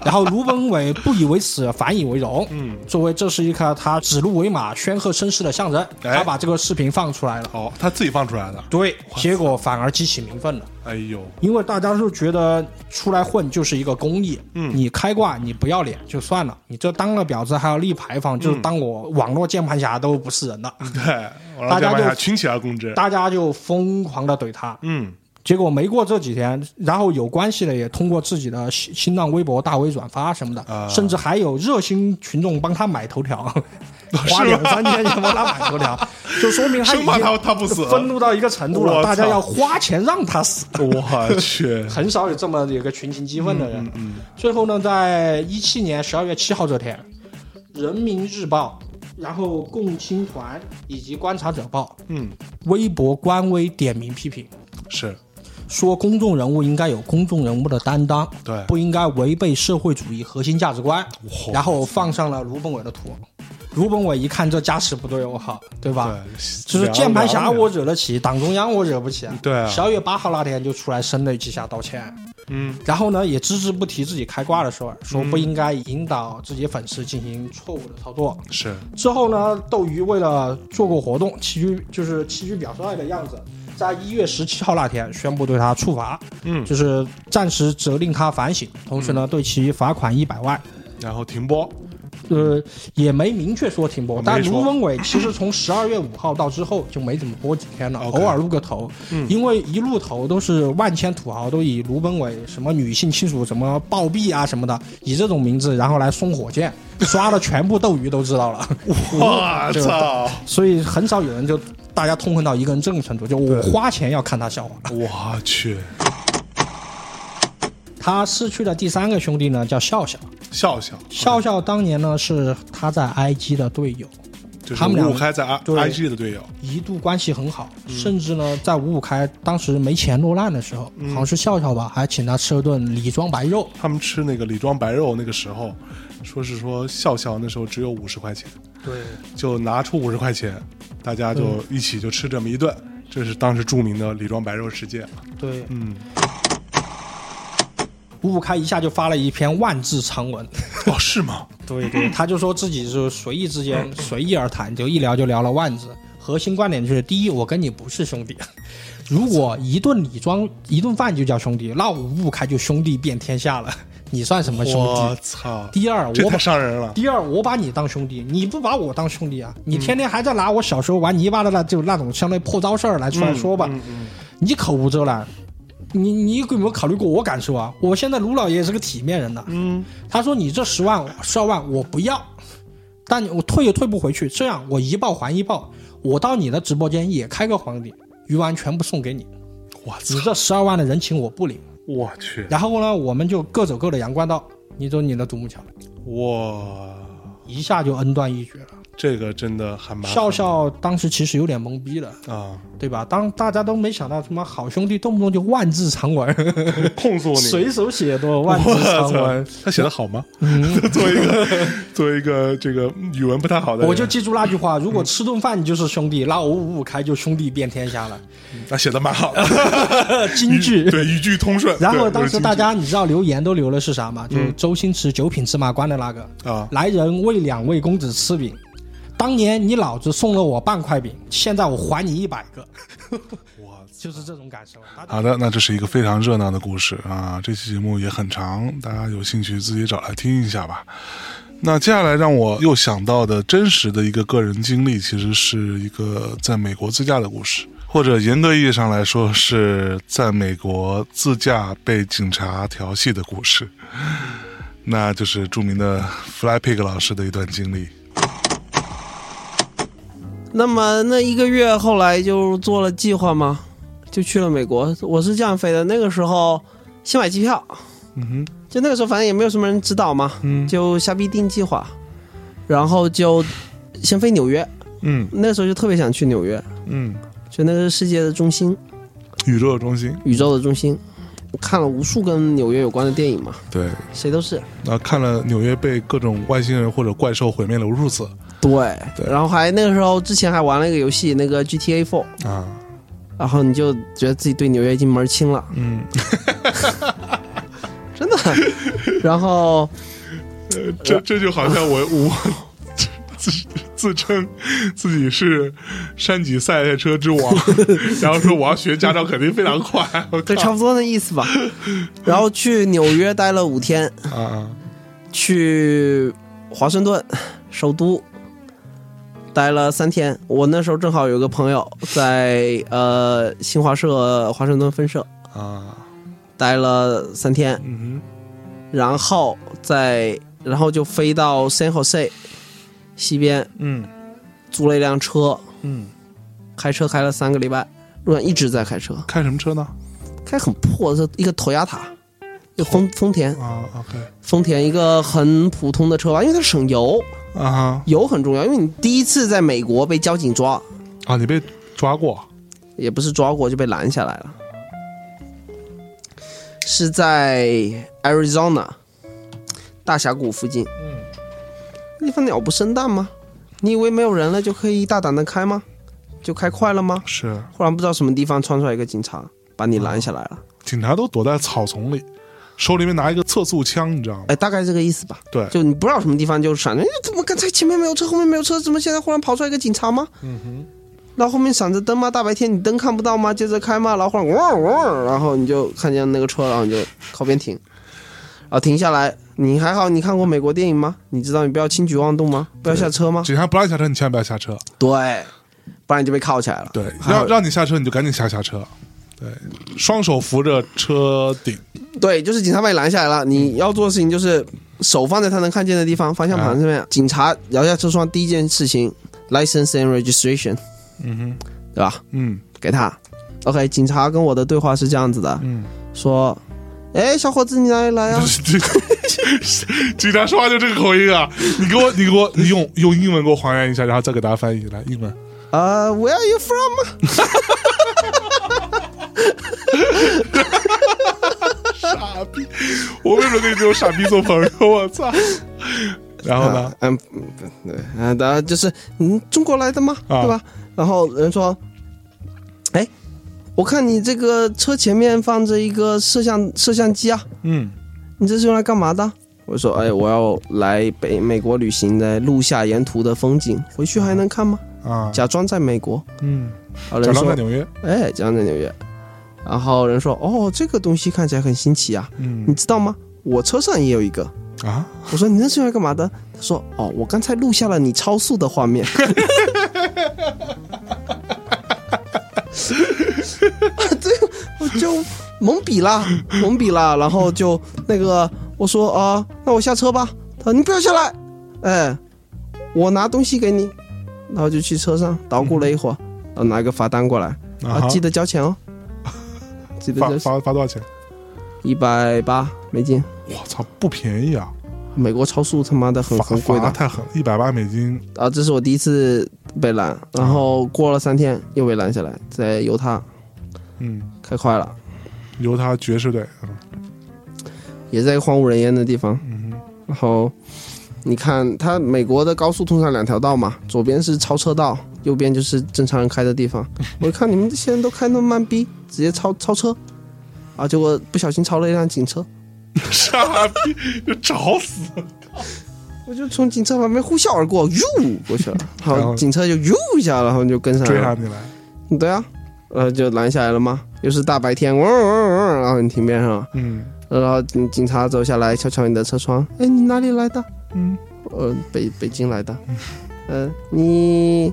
然后卢本伟不以为耻，反以为荣。嗯，作为这是一个他指鹿为马、宣赫声势的象征，哎他把这个视频放出来了。哦，他自己放出来的。对，结果反而激起民愤了。哎呦，因为大家都觉得出来混就是一个公益，嗯你开挂你不要脸就算了，你这当了婊子还要立牌坊，就是当我网络键盘侠都不是人了，对，大家就群起而攻之。大家就疯狂的怼他。嗯，结果没过这几天，然后有关系的也通过自己的新新浪微博大 V 转发什么的，啊。甚至还有热心群众帮他买头条，花两三千钱帮他买头条，就说明他已经他他不死。愤怒到一个程度了，大家要花钱让他死。我去，很少有这么有个群情激愤的人。嗯。最后呢，在一七年十二月七号这天，《人民日报》、然后共青团以及《观察者报》嗯，微博官微点名批评，是说公众人物应该有公众人物的担当，对不应该违背社会主义核心价值观。然后放上了卢本伟的图。卢本伟一看这架势不对，我靠，对吧？就是键盘侠我惹得起，党中央我惹不起啊。对啊十二月八号那天就出来声泪俱下道歉。嗯，然后呢，也只字不提自己开挂的事儿，说不应该引导自己粉丝进行错误的操作。是之后呢，斗鱼为了做过活动，齐聚就是齐聚表率的样子，在一月十七号那天宣布对他处罚，嗯就是暂时责令他反省，同时呢，对其罚款一百万。然后停播。呃，也没明确说停播，但卢文伟其实从十二月五号到之后就没怎么播几天了偶尔露个头，嗯因为一露头都是万千土豪都以卢本伟什么女性亲属什么暴毙啊什么的，以这种名字然后来送火箭，刷的全部斗鱼都知道了。我这个操！所以很少有人就大家痛恨到一个人这种程度，就我花钱要看他笑话。我去，他失去的第三个兄弟呢叫笑笑，笑笑笑笑当年呢是他在 IG 的队友，就是他们俩五五开在 I IG 的队友。一度关系很好，嗯。甚至呢，在五五开当时没钱落难的时候，嗯。好像是笑笑吧，还请他吃了顿李庄白肉。他们吃那个李庄白肉，那个时候说是说笑笑那时候只有五十块钱，对，就拿出五十块钱，大家就一起就吃这么一顿。这是当时著名的李庄白肉事件。对，嗯，五五开一下就发了一篇万字长文。哦，是吗？对对，他就说自己是随意之间 随意而谈，就一聊就聊了万字。核心观点就是：第一，我跟你不是兄弟。如果一顿礼装一顿饭就叫兄弟，那我五五开就兄弟遍天下了。你算什么兄弟我弟？操！第二，我把伤人了。第二，我把你当兄弟，你不把我当兄弟啊？你天天还在拿我小时候玩泥巴的那就那种相当于破招事儿来出来说吧，你口无遮拦。你你有没有考虑过我感受啊？我现在卢老爷也是个体面人呐。嗯，他说你这十万十二万我不要，但我退也退不回去。这样我一报还一报，我到你的直播间也开个皇帝，鱼丸全部送给你。我你这十二万的人情我不领。我去，然后呢，我们就各走各的阳关道，你走你的独木桥，哇，一下就恩断义绝了。这个真的还蛮笑笑当时其实有点懵逼了，啊，对吧？当大家都没想到什么好兄弟动不动就万字长文，控诉你。随手写的万字长文，他写的好吗？嗯。作为一个作为一个这个语文不太好的，我就记住那句话：如果吃顿饭你就是兄弟，那我五五开就兄弟遍天下了。他写的蛮好的，京剧对语句通顺。然后当时大家你知道留言都留的是啥吗？就嗯。周星驰九品芝麻官的那个。是啊，来人为两位公子吃饼，当年你老子送了我半块饼，现在我还你一百个。我，就是这种感受。好的，那这是一个非常热闹的故事啊！这期节目也很长，大家有兴趣自己找来听一下吧。那接下来让我又想到的真实的一个个人经历，其实是一个在美国自驾的故事，或者严格意义上来说是在美国自驾被警察调戏的故事，那就是著名的 Fly Pig 老师的一段经历。那么那一个月后来就做了计划嘛，就去了美国。我是这样飞的，那个时候先买机票，嗯哼，就那个时候反正也没有什么人指导嘛，嗯。就瞎逼定计划，然后就先飞纽约。嗯。那时候就特别想去纽约，嗯，就那个是世界的中心，宇宙的中心，宇宙的中心。我看了无数跟纽约有关的电影嘛，对，谁都是。那看了纽约被各种外星人或者怪兽毁灭了无数次对，然后还那个时候之前还玩了一个游戏，那个 GTA Four，啊，然后你就觉得自己对纽约已经门儿清了，嗯，真的。然后呃这这就好像我我自自称自己是山脊赛车之王，然后说我要学驾照肯定非常快，对，差不多那意思吧。然后去纽约待了五天，啊。去华盛顿首都待了三天。我那时候正好有个朋友在呃新华社华盛顿分社啊待了三天，嗯然后在然后就飞到 San Jose 西边，嗯，租了一辆车，嗯，开车开了三个礼拜，路上一直在开车，开什么车呢？开很破的一个 Toyota，一个丰丰田啊，OK，丰田一个很普通的车吧，因为它省油啊哈油很重要，因为你第一次在美国被交警抓，啊，你被抓过也不是抓过就被拦下来了，是在 Arizona 大峡谷附近。嗯，地方鸟不生蛋吗？你以为没有人了就可以大胆的开吗？就开快了吗？是，忽然不知道什么地方窜出来一个警察，把你拦下来了。警察都躲在草丛里，手里面拿一个测速枪，你知道吗？哎，大概这个意思吧。对，就你不知道什么地方就闪着，哎，怎么刚才前面没有车，后面没有车，怎么现在忽然跑出来一个警察吗？嗯哼，然后后面闪着灯吗？大白天你灯看不到吗？接着开吗？然后忽然嗡嗡，然后你就看见那个车，然后你就靠边停，然后停下来。你还好，你看过美国电影吗？你知道你不要轻举妄动吗？不要下车吗？警察不让你下车，你千万不要下车。对，不然你就被铐起来了。对，让让你下车你就赶紧下下车，对，双手扶着车顶，对，就是警察把你拦下来了，你要做的事情就是手放在他能看见的地方，方向盘上面。警察摇下车窗，第一件事情，license and registration，嗯哼，对吧？嗯，给他。OK，警察跟我的对话是这样子的，嗯，说，哎，小伙子，你哪里来啊？警察说话就这个口音啊！你给我，你给我，你用用英文给我还原一下，然后再给大家翻译来英文。啊、w h e r e are you from？傻逼！我为什么跟你这种傻逼做朋友？我操！然后呢？啊嗯，嗯对，然就是嗯，中国来的吗？啊对吧？然后人说，哎，我看你这个车前面放着一个摄像摄像机啊，嗯，你这是用来干嘛的？我说，哎，我要来北美国旅行的，录下沿途的风景，回去还能看吗？啊，假装在美国，嗯，假装在纽约，哎，假装在纽约。然后人说：“哦，这个东西看起来很新奇啊，嗯你知道吗？我车上也有一个。”啊，我说：“你那是用来干嘛的？”他说：“哦，我刚才录下了你超速的画面。”对，我就懵逼啦，懵逼啦。然后就那个我说啊、那我下车吧。他说：“你不要下来，哎，我拿东西给你。”然后就去车上捣鼓了一会儿，然后拿一个罚单过来，啊，记得交钱哦，记得罚交罚罚多少钱？一百八美金。我操，不便宜啊！美国超速他妈的很很贵的，罚太狠了，一百八美金，啊，这是我第一次被拦，然后过了三天又被拦下来，在犹他。嗯，开快了，犹他爵士队，嗯。也在一个荒无人烟的地方。嗯然后你看，它美国的高速通常两条道嘛，左边是超车道，右边就是正常人开的地方。我一看你们这些人都开那么慢逼，直接超超车，啊，结果不小心超了一辆警车，傻逼，就找死！我就从警车旁边呼啸而过，哟过去了，然 然后后警车就哟一下，然后就跟上来追上你来，对啊，呃，就拦下来了吗，又是大白天，嗡嗡嗡，然后你停边上了，嗯，然后警警察走下来，敲敲你的车窗，哎，你哪里来的？嗯，呃，北北京来的，呃，你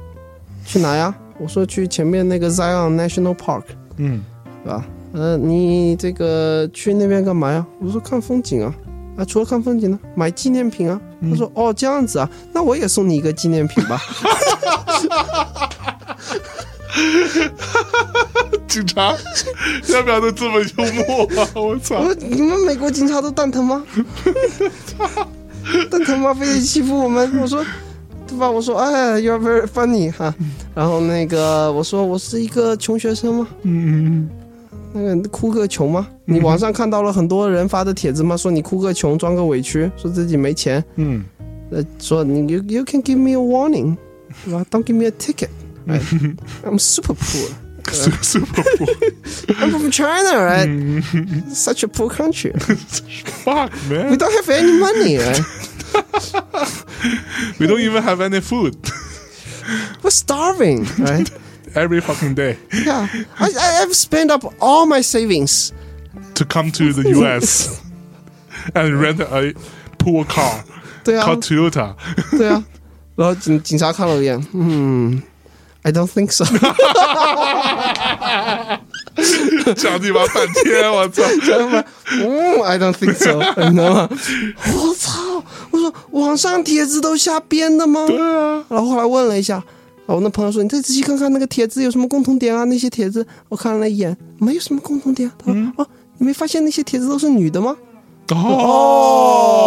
去哪呀？我说去前面那个 Zion National Park，嗯，对吧？呃，你这个去那边干嘛呀？我说看风景啊。啊，除了看风景呢，买纪念品啊。他说：“哦，这样子啊，那我也送你一个纪念品吧。警察要不要都这么幽默啊？我操！你们美国警察都蛋疼吗？蛋疼吗？非得欺负我们？我说，对吧？我说，哎，you're very funny 哈。然后那个我说我是一个穷学生吗？嗯那个哭个穷吗？你网上看到了很多人发的帖子吗？说你哭个穷，装个委屈，说自己没钱，嗯，呃，说你 you you can give me a warning，对吧？Don't give me a ticket。Right? I'm super poor. super poor. I'm from China, right? Such a poor country. Fuck man. We don't have any money, right? We don't even have any food. We're starving, right? Every fucking day Yeah, I, I I've spent up all my savings. to come to the U.S. and rent a poor car 对啊 called Toyota. 对啊，然后警警察看了我一眼，嗯，I don't think so 。 讲你妈半天，我操！嗯，I don't think so，你知道吗？我操！我说网上帖子都瞎编的吗？对啊。然后后来问了一下，然后我那朋友说：“你再仔细看看那个帖子有什么共同点啊？那些帖子我看了一眼，没有什么共同点啊。”他说：“哦，你没发现那些帖子都是女的吗？”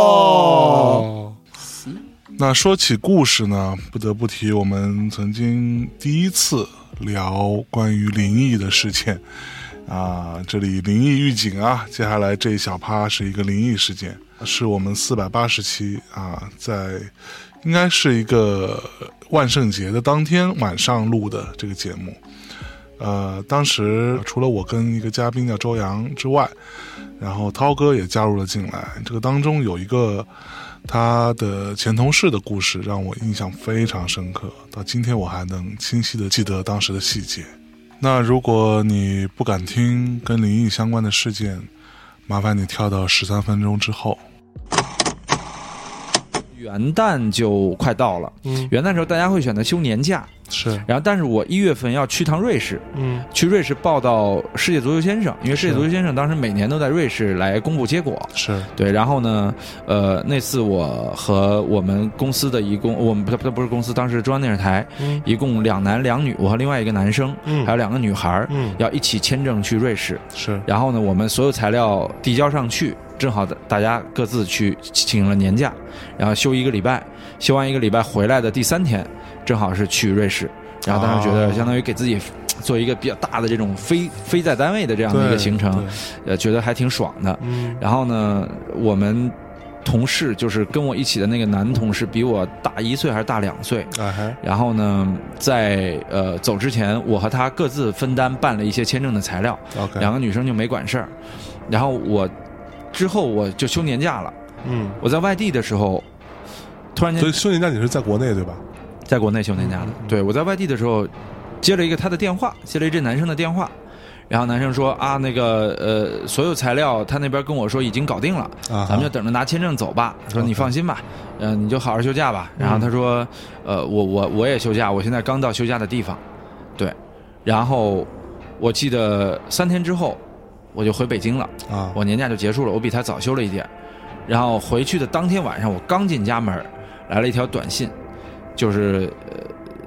哦，那说起故事呢，不得不提我们曾经第一次聊关于灵异的事件啊，这里灵异预警啊，接下来这一小趴是一个灵异事件，是我们四百八十期啊，在应该是一个万圣节的当天晚上录的这个节目。呃，当时除了我跟一个嘉宾叫周洋之外，然后涛哥也加入了进来。这个当中有一个他的前同事的故事，让我印象非常深刻，到今天我还能清晰的记得当时的细节。那如果你不敢听跟灵异相关的事件，麻烦你跳到十三分钟之后。元旦就快到了，嗯。元旦的时候大家会选择休年假，是，然后但是我一月份要去趟瑞士，嗯，去瑞士报道世界足球先生，因为世界足球先生当时每年都在瑞士来公布结果，是。对，然后呢，呃，那次我和我们公司的一共，我们不不不是公司，当时中央电视台，嗯。一共两男两女，我和另外一个男生，嗯。还有两个女孩儿，嗯。要一起签证去瑞士，是，然后呢，我们所有材料递交上去，正好大家各自去请了年假，然后休一个礼拜，休完一个礼拜回来的第三天，正好是去瑞士，然后当时觉得哦相当于给自己做一个比较大的这种非非在单位的这样的一个行程，呃，觉得还挺爽的。嗯然后呢，我们同事就是跟我一起的那个男同事，比我大一岁还是大两岁。然后呢，在呃走之前，我和他各自分担办了一些签证的材料。两个女生就没管事儿。然后我之后我就休年假了。嗯，我在外地的时候，突然间所以休年假你是在国内对吧？在国内休年假的。对我在外地的时候，接了一个他的电话，接了一阵男生的电话，然后男生说啊，那个呃，所有材料他那边跟我说已经搞定了，啊咱们就等着拿签证走吧。说你放心吧，嗯、你就好好休假吧。然后他说，呃，我我我也休假，我现在刚到休假的地方，对，然后我记得三天之后我就回北京了，啊我年假就结束了，我比他早休了一点。然后回去的当天晚上，我刚进家门，来了一条短信，就是呃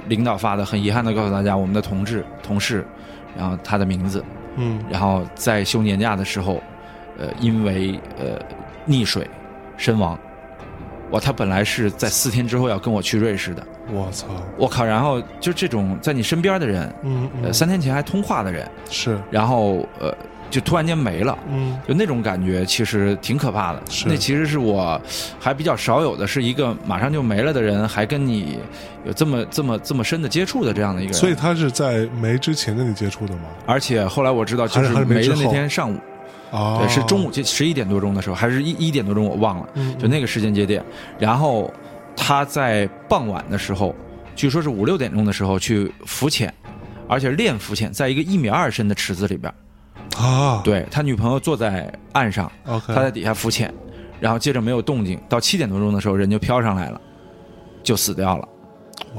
领导发的，很遗憾的告诉大家，我们的同志同事，然后他的名字，嗯然后在休年假的时候，呃，因为呃溺水身亡。哇，他本来是在四天之后要跟我去瑞士的，我操，我靠！然后就这种在你身边的人，嗯嗯呃，三天前还通话的人，是，然后呃，就突然间没了，嗯，就那种感觉其实挺可怕的。是那其实是我还比较少有的，是一个马上就没了的人，还跟你有这么这么这么深的接触的这样的一个人。所以他是在没之前跟你接触的吗？而且后来我知道，就还是没没的那天上午。哦对，是中午，就十一点多钟的时候，还是一一点多钟，我忘了，嗯就那个时间节点。然后他在傍晚的时候，据说是五六点钟的时候去浮潜，而且练浮潜，在一个一米二深的池子里边。啊，对他女朋友坐在岸上他在底下浮潜，然后接着没有动静，到七点多钟的时候人就飘上来了，就死掉了，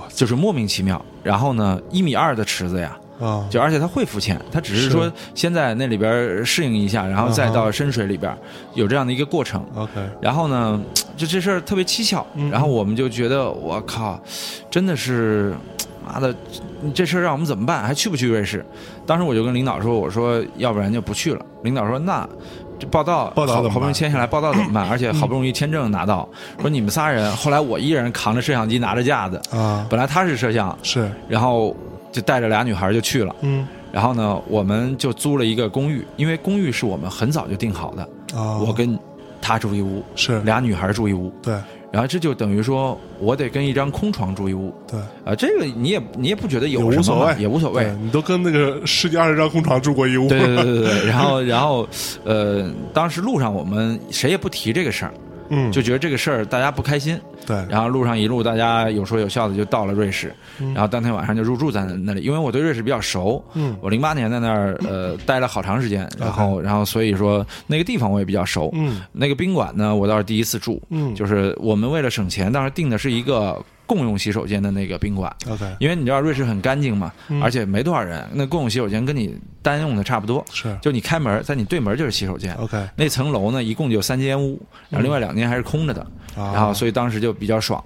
就是莫名其妙。然后呢，一米二的池子呀，啊，就而且他会浮潜，他只是是说先在那里边适应一下，然后再到深水里边有这样的一个过程。OK，然后呢，就这事儿特别蹊跷，嗯然后我们就觉得我靠，真的是。妈的，这事儿让我们怎么办？还去不去瑞士？当时我就跟领导说：“我说要不然就不去了。”领导说：“那这报道报道好好不容易签下来，报道怎么办？而且 好不容易签证拿到，说你们仨人，后来我一人扛着摄像机，拿着架子，啊，本来他是摄像，是，然后就带着俩女孩就去了。嗯，然后呢，我们就租了一个公寓，因为公寓是我们很早就定好的，啊，我跟他住一屋，是俩女孩住一屋，对然后这就等于说我得跟一张空床住一屋，对，啊，这个你也你也不觉得有什么嘛无所谓，也无所谓，你都跟那个十几二十张空床住过一屋，对对对对对，然后然后呃，当时路上我们谁也不提这个事儿，嗯，就觉得这个事儿大家不开心，对，然后路上一路大家有说有笑的就到了瑞士，嗯。然后当天晚上就入住在那里，因为我对瑞士比较熟，嗯。我零八年在那儿呃待了好长时间，然后然后所以说那个地方我也比较熟，嗯。那个宾馆呢我倒是第一次住，嗯。就是我们为了省钱，当时订的是一个共用洗手间的那个宾馆，OK，因为你知道瑞士很干净嘛，嗯。而且没多少人，那共用洗手间跟你单用的差不多，是。就你开门，在你对门就是洗手间。OK，那层楼呢，一共就三间屋，然后另外两间还是空着的，啊。然后所以当时就比较爽。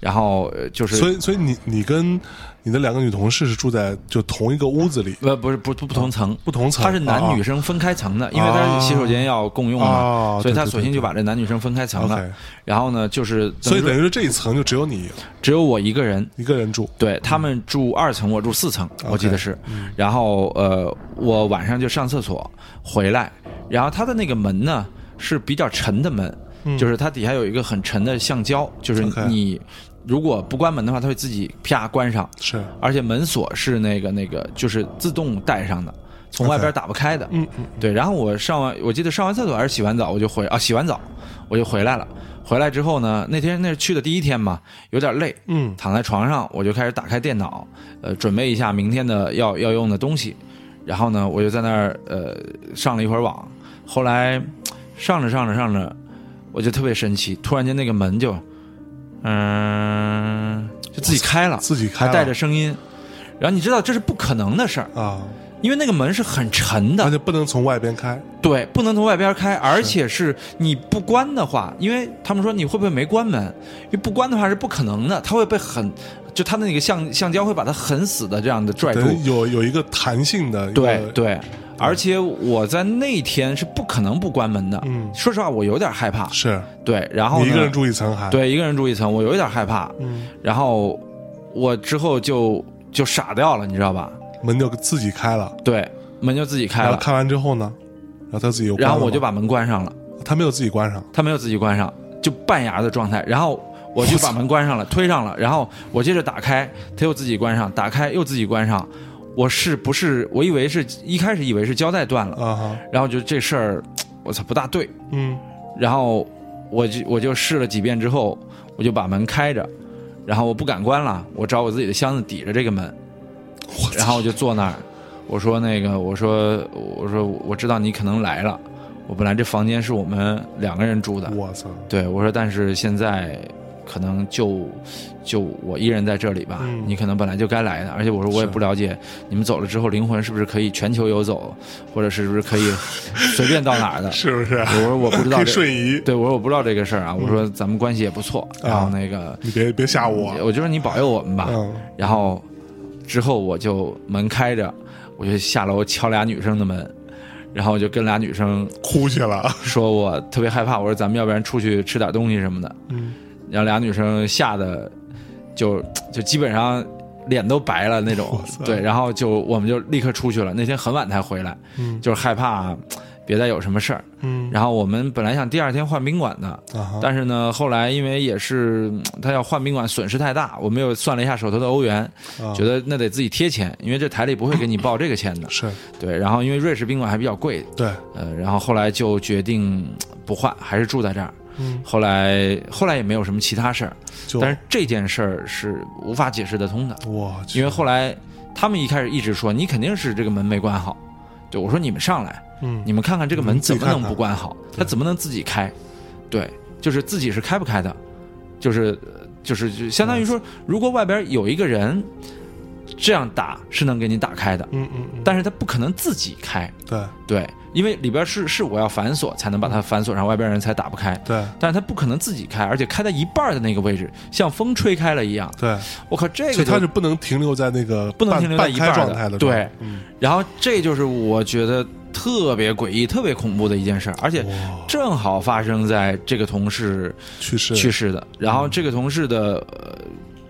然后呃就是，所以所以你你跟你的两个女同事是住在就同一个屋子里，呃不是不不不同层，不同层，她是男女生分开层的，因为她是洗手间要共用嘛，哦所以他对对对索性就把这男女生分开层了。然后呢，就是所以等于说说这一层就只有你只有我一个人，一个人住，对他们住二层，我住四层，我记得是。嗯。然后呃，我晚上就上厕所回来，然后它的那个门呢是比较沉的门，嗯。就是它底下有一个很沉的橡胶，就是你如果不关门的话，它会自己啪关上，是而且门锁是那个那个就是自动带上的。从外边打不开的，嗯嗯对。然后我上完，我记得上完厕所还是洗完澡，我就回啊，洗完澡我就回来了。回来之后呢，那天那是去的第一天嘛，有点累，嗯躺在床上，我就开始打开电脑，呃，准备一下明天的要要用的东西。然后呢，我就在那儿呃上了一会儿网。后来上着上着上着，我就特别神奇，突然间那个门就嗯、就自己开了，自己开还带着声音。然后你知道这是不可能的事儿。啊，因为那个门是很沉的，而且不能从外边开，对，不能从外边开，而且是你不关的话，因为他们说你会不会没关门？因为不关的话是不可能的，它会被很，就它的那个橡橡胶会把它很死的这样的拽住。有有一个弹性的对对，而且我在那天是不可能不关门的。嗯，说实话，我有点害怕。是对，然后一个人住一层还对，一个人住一层，我有一点害怕。嗯，然后我之后就就傻掉了，你知道吧？门就自己开了，对，门就自己开了。开完之后呢，然后他自己又然后我就把门关上了。他没有自己关上，他没有自己关上，就半牙的状态。然后我就把门关上了，推上了，然后我接着打开，他又自己关上，打开又自己关上。我是不是？我以为是一开始以为是胶带断了，啊，然后就这事儿，我操不大对。嗯，然后我就我就试了几遍之后，我就把门开着，然后我不敢关了，我找我自己的箱子抵着这个门，然后我就坐那儿，我说那个，我说我说我知道你可能来了，我本来这房间是我们两个人住的，我操，对我说，但是现在可能就就我一人在这里吧，嗯。你可能本来就该来的，而且我说我也不了解你们走了之后灵魂是不是可以全球游走，或者是不是可以 随便到哪儿的，是不是？我说我不知道瞬移，对我说我不知道这个事儿啊，我说咱们关系也不错，然后那个你别别吓我，我就说你保佑我们吧，嗯。然后之后我就门开着，我就下楼敲俩女生的门。然后我就跟俩女生哭去了，说我特别害怕，我说咱们要不然出去吃点东西什么的。嗯，然后俩女生吓得就就基本上脸都白了那种，对，然后就我们就立刻出去了。那天很晚才回来，嗯就是害怕别再有什么事儿。嗯然后我们本来想第二天换宾馆的，啊但是呢，后来因为也是嗯他要换宾馆，损失太大，我们又算了一下手头的欧元，啊觉得那得自己贴钱，因为这台里不会给你报这个钱的。是 对，然后因为瑞士宾馆还比较贵，对，呃，然后后来就决定嗯不换，还是住在这儿。嗯后来后来也没有什么其他事儿，但是这件事儿是无法解释得通的。因为后来他们一开始一直说你肯定是这个门没关好，对我说你们上来，嗯你们看看这个门怎么能不关好？它怎么能自己开？对，就是自己是开不开的，就是就是就相当于说，如果外边有一个人这样打是能给你打开的，嗯嗯嗯，但是他不可能自己开，对。对，因为里边是是我要反锁才能把它反锁上，外边人才打不开。对，但是他不可能自己开，而且开在一半的那个位置，像风吹开了一样。对，我靠，这个就所以它是不能停留在那个不能停留在一半状态的，对，嗯。然后这就是我觉得特别诡异、特别恐怖的一件事，而且正好发生在这个同事去世。去世的。然后这个同事的呃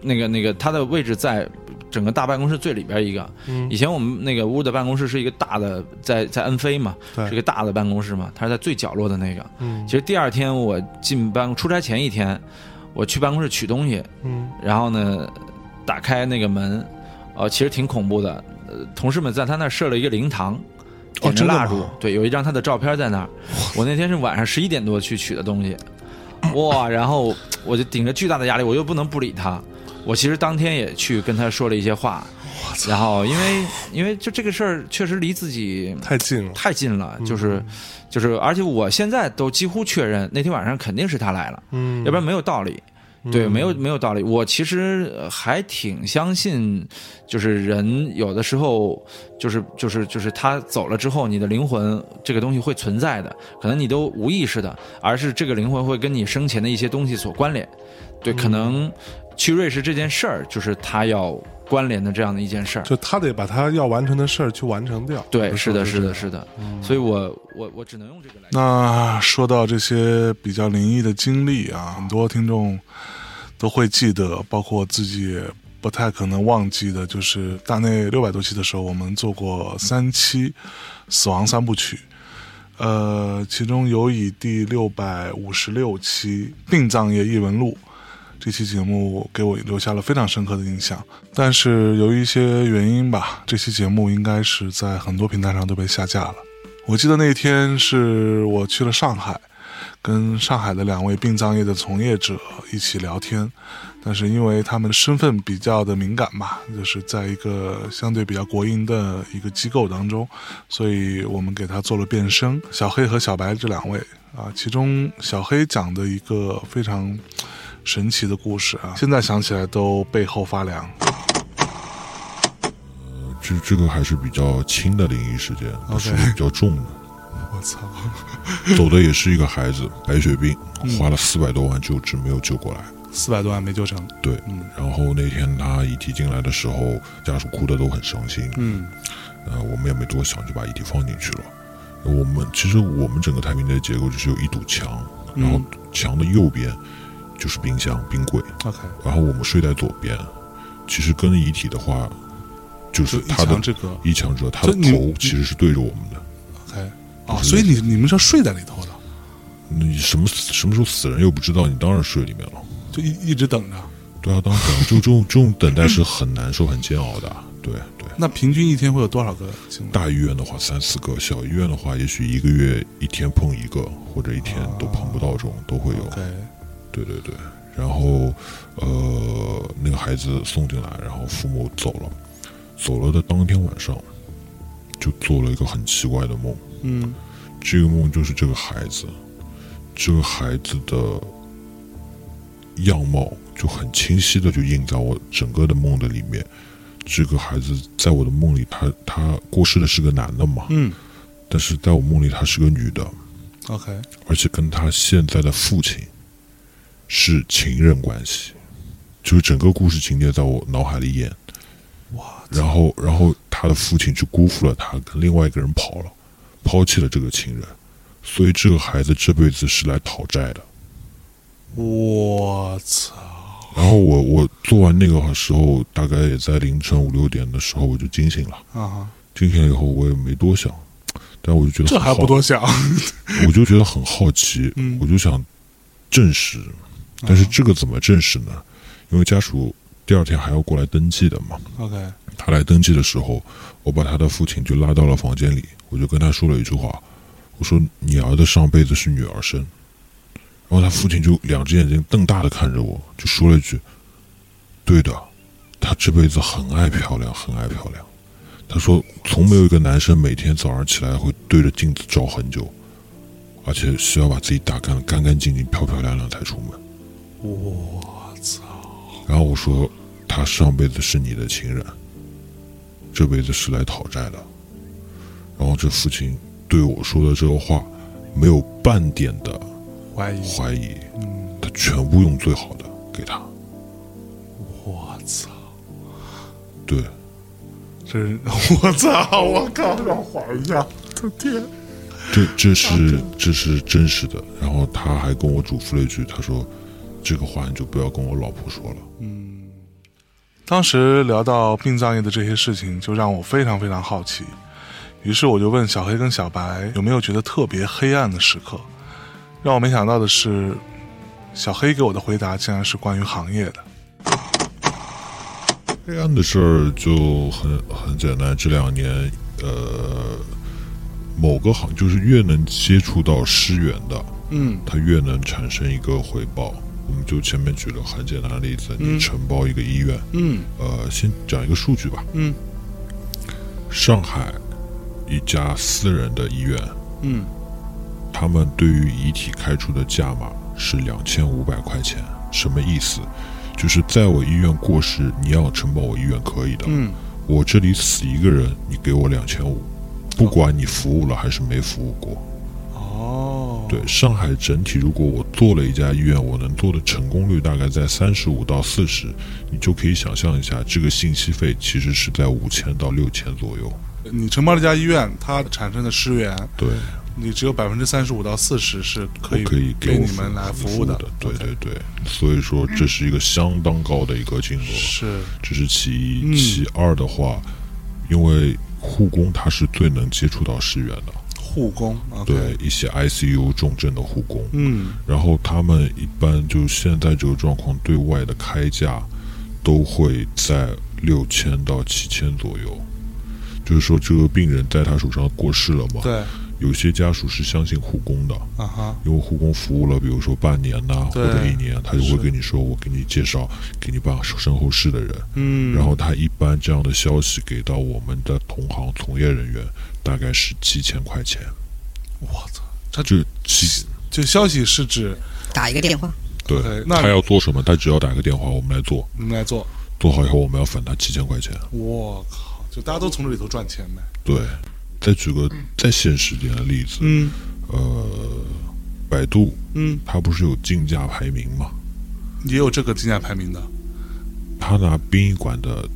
那个那个他的位置在整个大办公室最里边一个。嗯以前我们那个屋的办公室是一个大的，在在恩飞嘛，是一个大的办公室嘛，他是在最角落的那个。嗯其实第二天我进办公出差前一天，我去办公室取东西，嗯然后呢，打开那个门，呃，其实挺恐怖的。呃，同事们在他那儿设了一个灵堂，点着蜡烛，对，有一张他的照片在那儿。我那天是晚上十一点多去取的东西，哇，然后我就顶着巨大的压力，我又不能不理他。我其实当天也去跟他说了一些话，然后因为因为就这个事儿确实离自己太近了，太近了，就是就是，而且我现在都几乎确认那天晚上肯定是他来了，嗯要不然没有道理。对，嗯没有没有道理。我其实呃还挺相信，就是人有的时候，就是就是就是他走了之后，你的灵魂这个东西会存在的，可能你都无意识的，而是这个灵魂会跟你生前的一些东西所关联。对，可能去瑞士这件事儿，就是他要关联的这样的一件事儿。就他得把他要完成的事儿去完成掉。对，是的，是的，是的。所以我我我只能用这个来。那说到这些比较灵异的经历啊，很多听众都会记得，包括我自己也不太可能忘记的，就是大内六百多期的时候，我们做过三期死亡三部曲。呃，其中有以第六百五十六期《殡葬业异闻录》这期节目给我留下了非常深刻的印象，但是由于一些原因吧，这期节目应该是在很多平台上都被下架了。我记得那天是我去了上海，跟上海的两位殡葬业的从业者一起聊天，但是因为他们身份比较的敏感嘛，就是在一个相对比较国营的一个机构当中，所以我们给他做了变声。小黑和小白这两位啊，其中小黑讲的一个非常神奇的故事啊，现在想起来都背后发凉。这这个还是比较轻的灵异事件，不是比较重的。我操！走的也是一个孩子，白血病，嗯花了四百多万救治，没有救过来。四百多万没救成。对，然后那天他遗体进来的时候，家属哭的都很伤心。嗯，呃，我们也没多想，就把遗体放进去了。我们其实我们整个太平间的结构就是有一堵墙，然后墙的右边就是冰箱、冰柜。OK 然后我们睡在左边，其实跟遗体的话，就是他的一墙之隔，他的头其实是对着我们的。OK，哦，所以你你们是要睡在里头的，你什么什么时候死人又不知道，你当然睡里面了。就一一直等着。对啊，当然等，就这种这种等待是很难受、很煎熬的。对对，那平均一天会有多少个？大医院的话三四个，小医院的话也许一个月一天碰一个，或者一天都碰不到这种，都会有。对对对对，然后呃那个孩子送进来，然后父母走了，走了的当天晚上，就做了一个很奇怪的梦。嗯这个梦就是这个孩子，这个孩子的样貌就很清晰的就印在我整个的梦的里面。这个孩子在我的梦里，他他过世的是个男的嘛，嗯但是在我梦里他是个女的，，OK，而且跟他现在的父亲是情人关系，就是整个故事情节在我脑海里演。哇！然后，然后他的父亲就辜负了他，跟另外一个人跑了，抛弃了这个情人，所以这个孩子这辈子是来讨债的。我操！然后我我做完那个时候，大概也在凌晨五六点的时候，我就惊醒了。啊哈，惊醒了以后，我也没多想，但我就觉得这还不多想，我就觉得很好奇，嗯我就想证实，但是这个怎么证实呢？因为家属第二天还要过来登记的嘛。OK，他来登记的时候，我把他的父亲就拉到了房间里，我就跟他说了一句话，我说：“你儿子上辈子是女儿身。”然后他父亲就两只眼睛瞪大的看着我，就说了一句：“对的，他这辈子很爱漂亮，很爱漂亮。”他说：“从没有一个男生每天早上起来会对着镜子照很久，而且需要把自己打扮得干干净净、漂漂亮亮才出门。”我操！然后我说，他上辈子是你的情人，这辈子是来讨债的。然后这父亲对我说的这个话，没有半点的怀疑，怀疑，他全部用最好的给他。我操！对，这是我操！我靠！让我缓一下，我的天！这这是这是真实的。然后他还跟我嘱咐了一句，他说：“这个话你就不要跟我老婆说了。嗯当时聊到殡葬业的这些事情，就让我非常非常好奇。于是我就问小黑跟小白有没有觉得特别黑暗的时刻。让我没想到的是，小黑给我的回答竟然是关于行业的。黑暗的事儿就很很简单，这两年，呃，某个行就是越能接触到尸源的，嗯它越能产生一个回报。我们就前面举了很简单的例子，嗯你承包一个医院，嗯呃，先讲一个数据吧，嗯上海一家私人的医院，嗯他们对于遗体开出的价码是两千五百块钱，什么意思？就是在我医院过世，你要承包我医院可以的。嗯，我这里死一个人，你给我两千五，不管你服务了还是没服务过。哦，对，上海整体如果我做了一家医院，我能做的成功率大概在三十五到四十，你就可以想象一下，这个信息费其实是在五千到六千左右。你承包了一家医院，它产生的失源，对，你只有百分之三十五到四十是可以可以给你们来服服务的。对对对，所以说这是一个相当高的一个金额，是这是其一。嗯其二的话，因为护工他是最能接触到失源的，护工对一些 ICU 重症的护工，嗯然后他们一般就现在这个状况，对外的开价都会在六千到七千左右。就是说，这个病人在他手上过世了嘛？对，有些家属是相信护工的，啊哈，因为护工服务了，比如说半年呐、或者一年，他就会跟你说，我给你介绍，给你办身后事的人。嗯然后他一般这样的消息给到我们的同行从业人员，大概是七千块钱。我操，他就七就消息是指打一个电话，对他要做什么，他只要打个电话，我们来做，我们来做。做好以后我们要返他七千块钱。我靠，就大家都从这里头赚钱呗。对，再举个再现实点的例子，嗯，呃，百度，嗯，它不是有竞价排名吗？也有这个竞价排名的。他拿殡仪馆的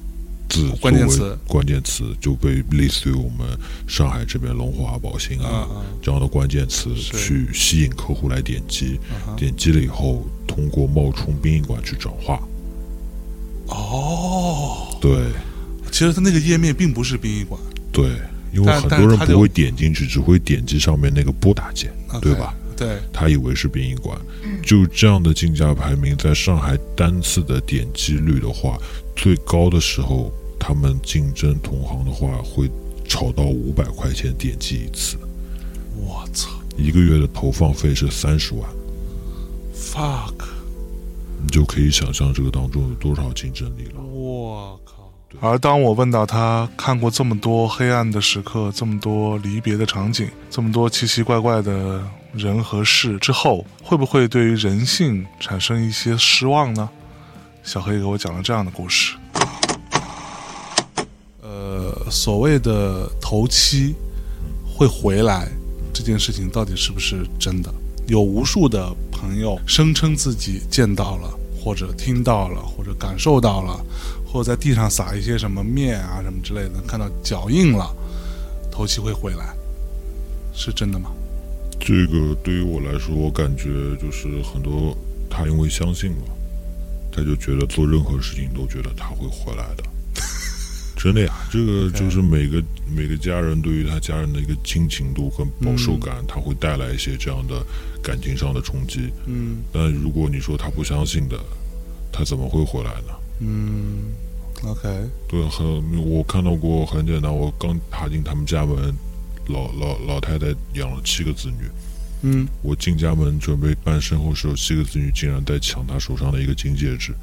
字关键词作为关键词就被类似于我们上海这边龙华宝兴啊这样的关键词去吸引客户来点击嗯，点击了以后通过冒充殡仪馆去转化。哦，对。其实它那个页面并不是殡仪馆，对，因为很多人不会点进去，只会点击上面那个拨打键，对吧？对，他以为是殡仪馆，就这样的竞价排名，在上海单次的点击率的话，最高的时候，他们竞争同行的话，会炒到五百块钱点击一次，我操一个月的投放费是三十万。，fuck，你就可以想象这个当中有多少竞争力了。我靠！而当我问到他看过这么多黑暗的时刻，这么多离别的场景，这么多奇奇怪怪的人和事之后，会不会对于人性产生一些失望呢？小黑给我讲了这样的故事。呃，所谓的头七会回来这件事情，到底是不是真的？有无数的朋友声称自己见到了，或者听到了，或者感受到了，或者在地上撒一些什么面啊什么之类的，看到脚印了，头七会回来，是真的吗？这个对于我来说，我感觉就是很多他因为相信了，他就觉得做任何事情都觉得他会回来的。真的呀，这个就是每个每个家人对于他家人的一个亲情度和饱受感，他会带来一些这样的感情上的冲击。嗯，但如果你说他不相信的，他怎么会回来呢？嗯，OK，对，很我看到过，很简单，我刚踏进他们家门，老老老太太养了七个子女。嗯，我进家门准备办身后事，七个子女竟然在抢他手上的一个金戒指。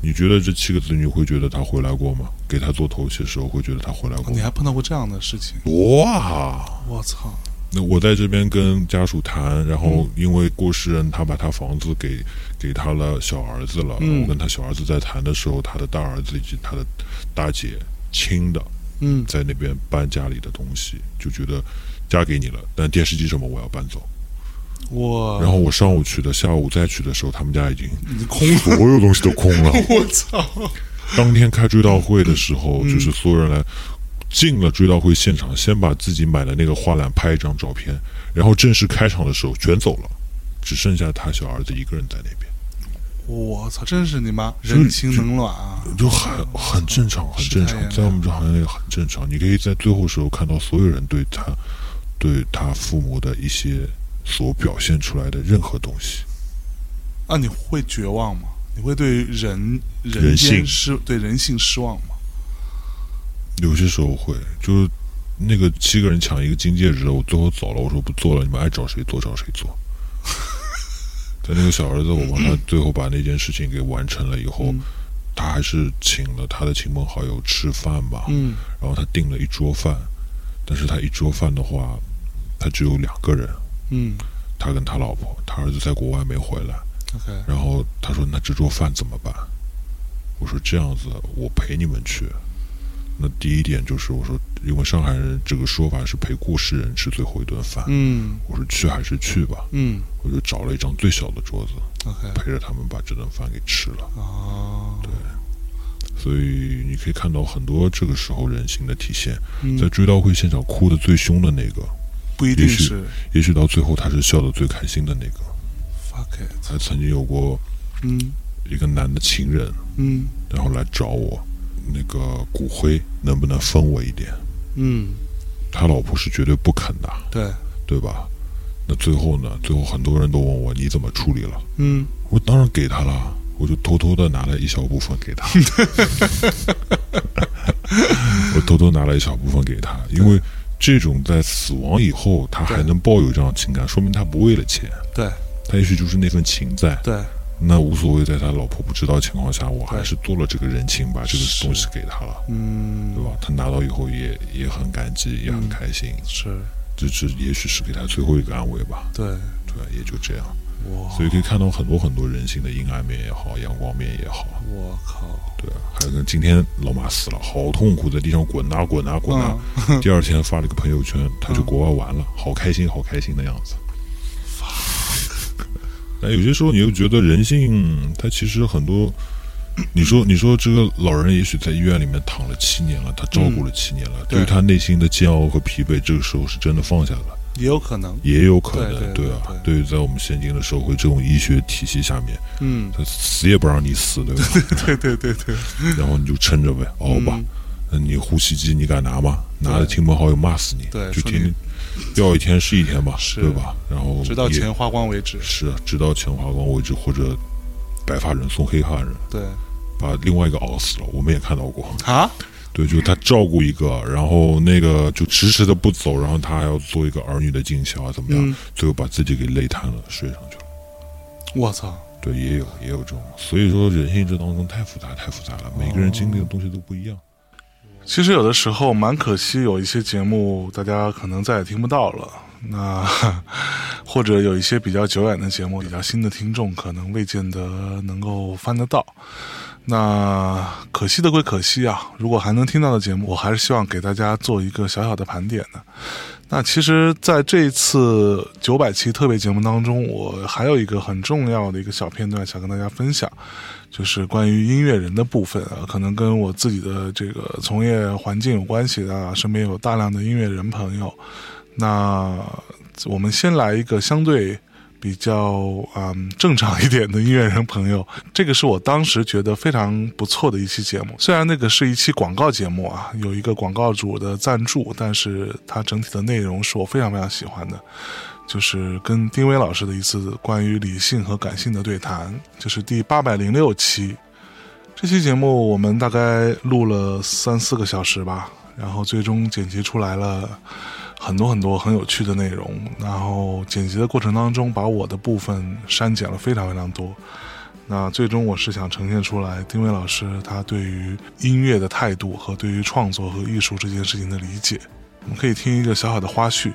你觉得这七个子女会觉得他回来过吗？给他做头七的时候会觉得他回来过吗？你还碰到过这样的事情？哇！我操！那我在这边跟家属谈，然后因为过世人他把他房子给给他了小儿子了，嗯我跟他小儿子在谈的时候，他的大儿子以及他的大姐亲的，嗯在那边搬家里的东西，就觉得嫁给你了，但电视机什么我要搬走。我然后我上午去的，下午再去的时候，他们家已经空了所有东西都空了。我操！当天开追悼会的时候，嗯就是所有人来进了追悼会现场，先把自己买的那个花篮拍一张照片，然后正式开场的时候全走了，只剩下他小儿子一个人在那边，我操！真是你妈人情冷暖啊！就很很正常，很正常，在我们这行业内很正常。你可以在最后时候看到所有人对他对他父母的一些所表现出来的任何东西。啊，你会绝望吗？你会对人人性失对人性失望吗？有些时候会，就是那个七个人抢一个金戒指，我最后走了，我说不做了，你们爱找谁做找谁做。在那个小儿子，我帮他 最后把那件事情给完成了以后，嗯他还是请了他的亲朋好友吃饭吧，嗯然后他订了一桌饭，但是他一桌饭的话，他只有两个人，嗯他跟他老婆，他儿子在国外没回来，，OK，然后他说：“那这桌饭怎么办？”我说：“这样子，我陪你们去。”那第一点就是我说，因为上海人这个说法是陪过世人吃最后一顿饭。嗯我说去还是去吧。嗯我就找了一张最小的桌子，OK，陪着他们把这顿饭给吃了。哦，对，所以你可以看到很多这个时候人性的体现。嗯在追悼会现场哭的最凶的那个，不一定也许是也许到最后他是笑的最开心的那个。fuck it，他曾经有过嗯一个男的情人，嗯然后来找我，那个骨灰能不能分我一点？嗯，他老婆是绝对不肯的，对，对吧？那最后呢？最后很多人都问我你怎么处理了？嗯，我当然给他了，我就偷偷的拿了一小部分给他，我偷偷拿了一小部分给他，因为这种在死亡以后他还能抱有这样的情感，说明他不为了钱，对。他也许就是那份情在，对，那无所谓，在他老婆不知道情况下，我还是做了这个人情，把这个东西给他了，嗯，对吧？他拿到以后也也很感激，也很开心，是，这这也许是给他最后一个安慰吧，对。对，也就这样。哇，所以可以看到很多很多人性的阴暗面也好，阳光面也好。我靠，对啊，还有跟今天老马死了，好痛苦，在地上滚啊滚啊滚啊。嗯 第二天发了个朋友圈，他去国外玩了，好开心，好开心的样子。但有些时候你又觉得人性，它其实很多。你说，你说这个老人也许在医院里面躺了七年了，他照顾了七年了，对于他内心的煎熬和疲惫，这个时候是真的放下了。也有可能，也有可能，对对啊。对于在我们现今的社会这种医学体系下面，嗯他死也不让你死，对吧？对对对对，然后你就撑着呗，熬吧。那你呼吸机你敢拿吗？拿了亲朋好友骂死你，对就天天要一天是一天吧，是对吧？然后直到钱花光为止，是啊直到钱花光为止，或者白发人送黑发人，对，把另外一个熬死了，我们也看到过啊。对，就是他照顾一个，然后那个就迟迟的不走，然后他还要做一个儿女的尽孝啊，怎么样？嗯最后把自己给累瘫了，睡上去了。我操，对，也有也有这种，所以说人性这当中太复杂太复杂了，每个人经历的东西都不一样。其实有的时候蛮可惜，有一些节目大家可能再也听不到了。那或者有一些比较久远的节目，比较新的听众可能未见得能够翻得到。那可惜的归可惜啊，如果还能听到的节目，我还是希望给大家做一个小小的盘点的。那其实，在这一次九百期特别节目当中，我还有一个很重要的一个小片段想跟大家分享，就是关于音乐人的部分啊，可能跟我自己的这个从业环境有关系的，身边有大量的音乐人朋友。那我们先来一个相对比较嗯正常一点的音乐人朋友，这个是我当时觉得非常不错的一期节目。虽然那个是一期广告节目啊，有一个广告主的赞助，但是它整体的内容是我非常非常喜欢的，就是跟丁薇老师的一次关于理性和感性的对谈，就是第八百零六期。这期节目我们大概录了三四个小时吧，然后最终剪辑出来了。很多很多很有趣的内容，然后剪辑的过程当中，把我的部分删减了非常非常多。那最终我是想呈现出来，丁伟老师他对于音乐的态度和对于创作和艺术这件事情的理解。我们可以听一个小小的花絮。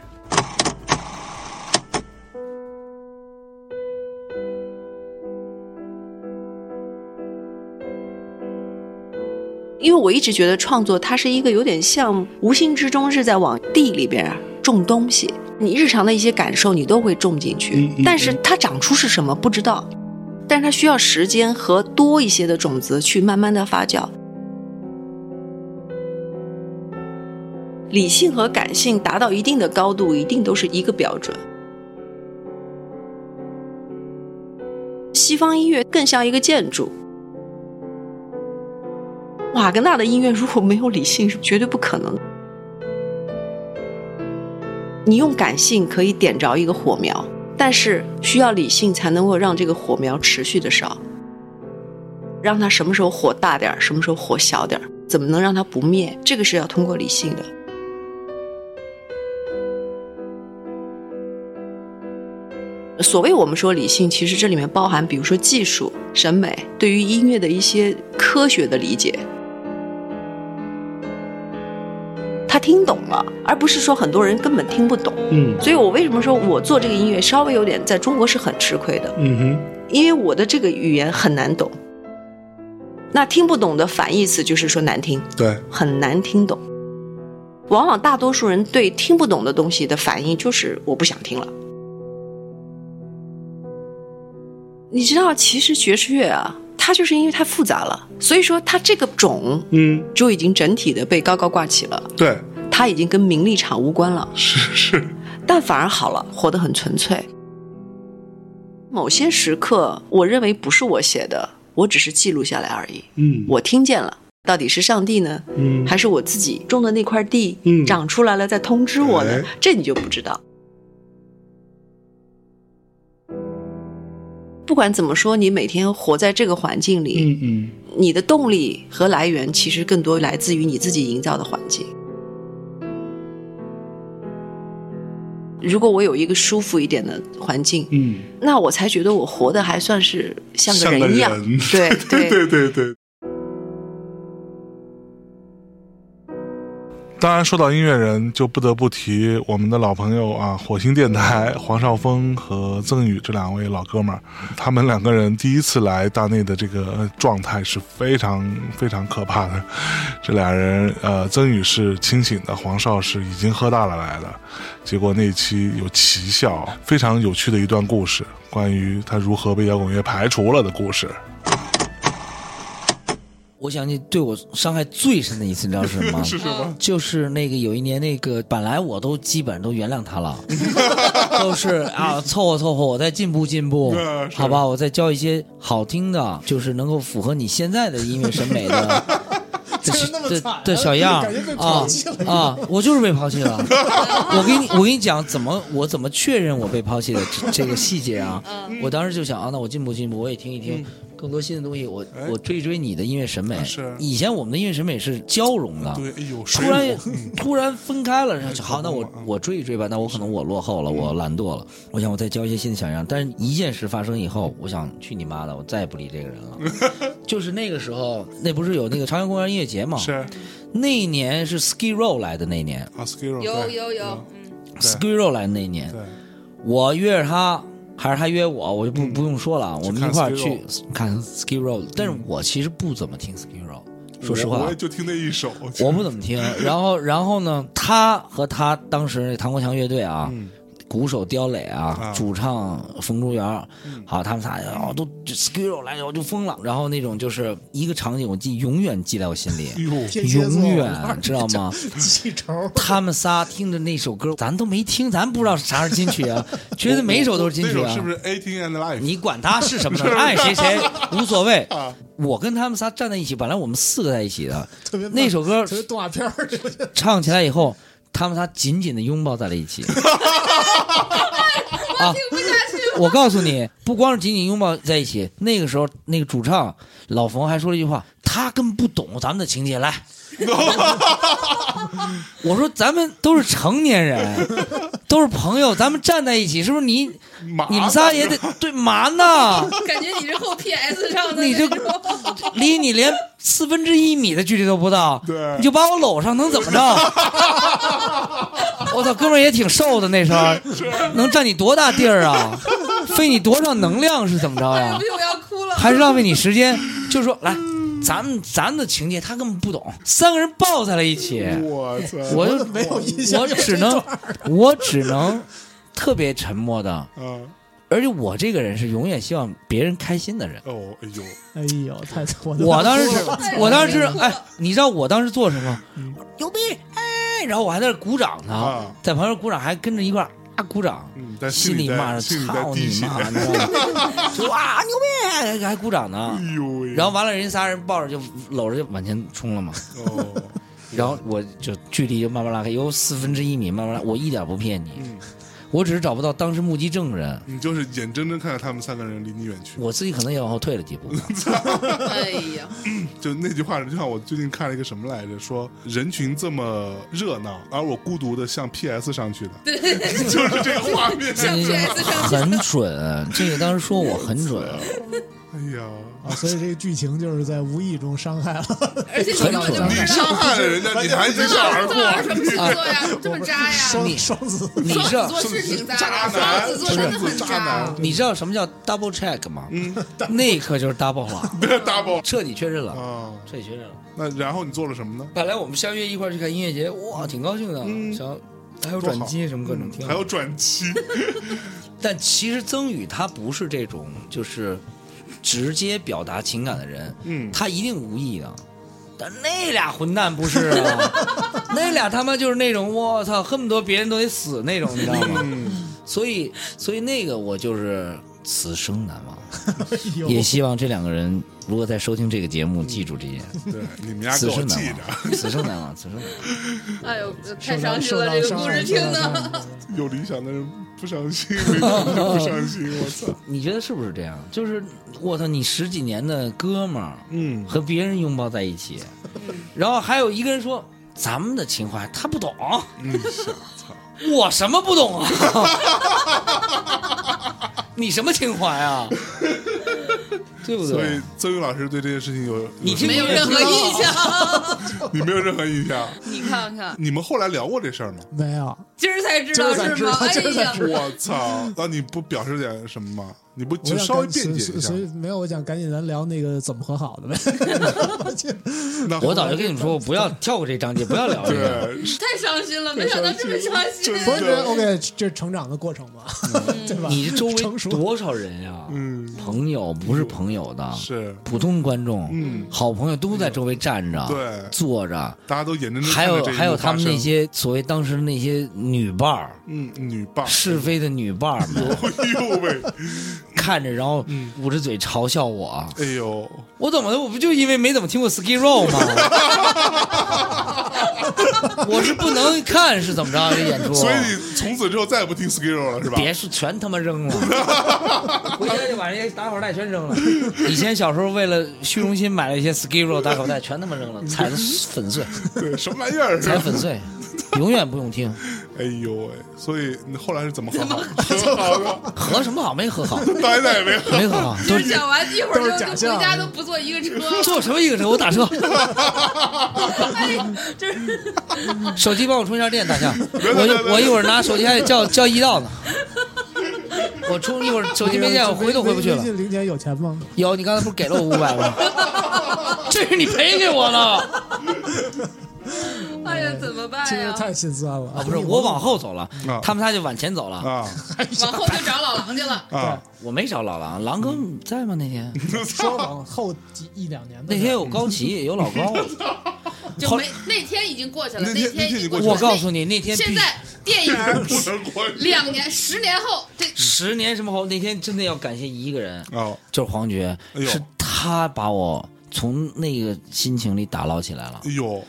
因为我一直觉得创作它是一个有点像无形之中是在往地里边啊种东西，你日常的一些感受你都会种进去，但是它长出是什么不知道，但是它需要时间和多一些的种子去慢慢的发酵。理性和感性达到一定的高度，一定都是一个标准。西方音乐更像一个建筑。瓦格纳的音乐如果没有理性是绝对不可能。你用感性可以点着一个火苗，但是需要理性才能够让这个火苗持续的烧，让它什么时候火大点儿，什么时候火小点儿，怎么能让它不灭？这个是要通过理性的。所谓我们说理性，其实这里面包含，比如说技术、审美，对于音乐的一些科学的理解。他听懂了，而不是说很多人根本听不懂。嗯，所以我为什么说我做这个音乐稍微有点在中国是很吃亏的。嗯哼，因为我的这个语言很难懂。那听不懂的反义词就是说难听，对，很难听懂。往往大多数人对听不懂的东西的反应就是我不想听了。你知道，其实爵士乐啊，它就是因为太复杂了，所以说它这个种，嗯，就已经整体的被高高挂起了。对，它已经跟名利场无关了。是是，但反而好了，活得很纯粹。某些时刻，我认为不是我写的，我只是记录下来而已。嗯，我听见了，到底是上帝呢，嗯，还是我自己种的那块地，嗯，长出来了在通知我呢？哎这你就不知道。不管怎么说，你每天活在这个环境里，嗯嗯，你的动力和来源其实更多来自于你自己营造的环境。如果我有一个舒服一点的环境，嗯，那我才觉得我活的还算是像个人一样。人对对对对对。当然，说到音乐人，就不得不提我们的老朋友啊，火星电台黄少峰和曾宇这两位老哥们儿。他们两个人第一次来大内的这个状态是非常非常可怕的。这俩人，呃，曾宇是清醒的，黄少是已经喝大了来的。结果那期有奇效，非常有趣的一段故事，关于他如何被摇滚乐排除了的故事。我想起对我伤害最深的一次，你知道是什么吗？是什么 就是那个有一年，那个本来我都基本上都原谅他了，都是啊凑合凑合，我再进步进步好吧，我再教一些好听的，就是能够符合你现在的音乐审美的。的的的小样啊啊！我就是被抛弃了。我给你，我跟你讲，怎么我怎么确认我被抛弃的这这个细节啊？我当时就想啊，那我进步进步，我也听一听。更多新的东西。我哎我追一追你的音乐审美。是以前我们的音乐审美是交融的，对，哎呦，突然突然分开了，然后好，那我我追一追吧。那我可能我落后了，我懒惰了。我想我再交一些新的想象，但是一件事发生以后，我想去你妈的，我再也不理这个人了。就是那个时候，那不是有那个朝阳公园音乐节吗？是那一年是 Ski Row 来的那一年啊，Skiro 有有有，，Ski Row 来的那一年，我约着他。还是他约我，我就不、不用说了，我们一块儿去看 Ski Row。但是我其实不怎么听 Ski Row，说实话，我我也就听那一首，我不怎么听。然后，然后呢，他和他当时那唐国强乐队啊，鼓手刁磊啊，啊主唱冯竹元，好，他们仨哦都就 Skiro 来我就疯了。然后那种就是一个场景，我记永远记在我心里，哎永远知道吗？记仇。他们仨听着那首歌，咱都没听，咱不知道啥是金曲啊，觉得每一首都是金曲啊。是不是 Eighteen and Life？你管他是什么呢？爱谁谁无所谓。我跟他们仨站在一起，本来我们四个在一起的，那首歌动画片儿，唱起来以后，他们仨紧紧的拥抱在了一起。啊！我告诉你，不光是紧紧拥抱在一起，那个时候那个主唱老冯还说了一句话，他根本不懂咱们的情节。来，我说咱们都是成年人，都是朋友，咱们站在一起，是不是你？你们仨也得对嘛呢？感觉你是后 PS 上的你这离你连四分之一米的距离都不到，你就把我搂上，能怎么着？我操，哥们儿也挺瘦的那时候，能占你多大地儿啊？费你多少能量是怎么着呀？我要哭了，还是浪费你时间？就说来，咱们咱的情节他根本不懂，三个人抱在了一起，我操，我就没有印象我只能我只能特别沉默的，嗯，而且我这个人是永远希望别人开心的人。哦，哎呦，哎呦，太 我都我当时是，我当时是，哎，你知道我当时做什么？牛逼！哎，然后我还在那鼓掌呢，啊。在旁边鼓掌，还跟着一块鼓掌，心里骂着操你妈，你知道吗？说哇牛逼，还鼓掌呢。哎呦喂，然后完了，人仨人抱着就搂着就往前冲了嘛。哦，然后我就距离就慢慢拉开，有四分之一米，慢慢拉。我一点不骗你，我只是找不到当时目击证人，你就是眼睁睁看着他们三个人离你远去。我自己可能也往后退了几步。哎呀，就那句话，就像我最近看了一个什么来着，说人群这么热闹，而我孤独的像 PS 上去的，对 就是这个画面，像 PS 上去很准，这个当时说我很准。哎呀，啊，所以这个剧情就是在无意中伤害了，而且你根本就不你伤害了人家，你还一笑而过，什么星座呀？这么渣呀？双双子，你知道双子座是挺渣双子座真的很渣。男，你知道什么叫 double check 吗？嗯，那一刻就是 double 了，double 彻底确认了，啊。彻底确认了。那然后你做了什么呢？本来我们相约一块儿去看音乐节，哇，挺高兴的，想还有转机什么各种，挺好还有转机，但其实曾宇他不是这种就是直接表达情感的人，嗯，他一定无意的。但那俩混蛋不是啊，那俩他妈就是那种我操，恨不得别人都得死那种，你知道吗？所以，所以那个我就是此生难忘。也希望这两个人如果在收听这个节目，记住这件。对，你们家给此我记生难忘，着，此生难忘，此生难忘。哎呦，太伤心了，这个故事听的。有理想的人不伤心，不伤心，我操！你觉得是不是这样？就是我操，你十几年的哥们儿，嗯，和别人拥抱在一起，然后还有一个人说咱们的情怀他不懂，嗯，操，我什么不懂啊？你什么情怀啊？对不对所以对？曾宇老师对这件事情有 你没有任何印象，你没有任何印象。你看看，你们后来聊过这事儿吗？没有，今儿才知道是吗？哎呀，我操！那你不表示点什么吗？你不我稍微跟辩解一下所以没有，我想赶紧咱聊那个怎么和好的呗。我早就跟你们说，我不要跳过这章节，不要聊这个。太伤心了，没想到这么伤心。不是这 OK，这是成长的过程嘛，对吧？你这周围多少人呀？嗯，朋友不是朋友的，是普通观众，嗯好朋友都在周围站着，对坐着，大家都眼睁睁还有还有他们那些所谓当时那些女伴儿，嗯女伴是非的女伴儿 们，哎呦喂，看着然后捂着嘴嘲笑我，哎呦，我怎么的？我不就因为没怎么听过 Ski Row 吗？我是不能看是怎么着这演出？所以你从此之后再也不听 Skiro 了是吧？别是全他妈扔了，回家就把把这些打口袋全扔了。以前小时候为了虚荣心买了一些 Skid Row 打口袋，全他妈扔了，踩的粉碎。对，什么玩意儿？踩粉碎，永远不用听。哎呦喂！所以你后来是怎么和好？和好的？和什么好？没和好，到现在也没和没和好。都是讲完一会儿就回家都不坐一个车，坐什么一个车？我打车。哎，就是手机帮我充一下电，大象。我我一会儿拿手机还得叫叫一到呢。我充一会儿手机没电，我回都回不去了零钱有钱吗？有，你刚才不是给了我五百吗？这是你赔给我的。哎呀，怎么办呀？这个太心酸了啊！不是，我往后走了，他们仨就往前走了啊。往后就找老狼去了。啊，我没找老狼，狼哥在吗？那天说往后几一两年的那天有高旗，有老高。就没那天已经过去了，那天已经过去了我告诉你，那天现在电影两年、十年后，这十年什么后？那天真的要感谢一个人啊，就是黄觉，哎呦是他把我从那个心情里打捞起来了。哎呦，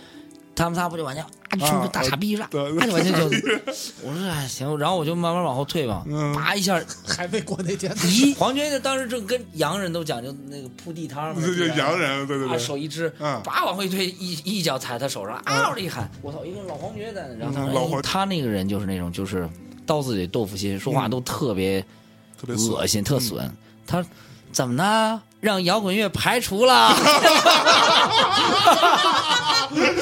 他们仨不就往前啊，冲个大傻逼是吧？啊，就往前就，我说哎行，然后我就慢慢往后退吧，拔一下，还没过那天。咦，黄觉当时正跟洋人都讲究那个铺地摊嘛，对对洋人对对对啊，手一支，叭往后一推，一一脚踩他手上，嗷的一喊，我操，一个老黄觉在那，然后他那个人就是那种就是刀子嘴豆腐心，说话都特别特别恶心，特损。他怎么呢？让摇滚乐排除了。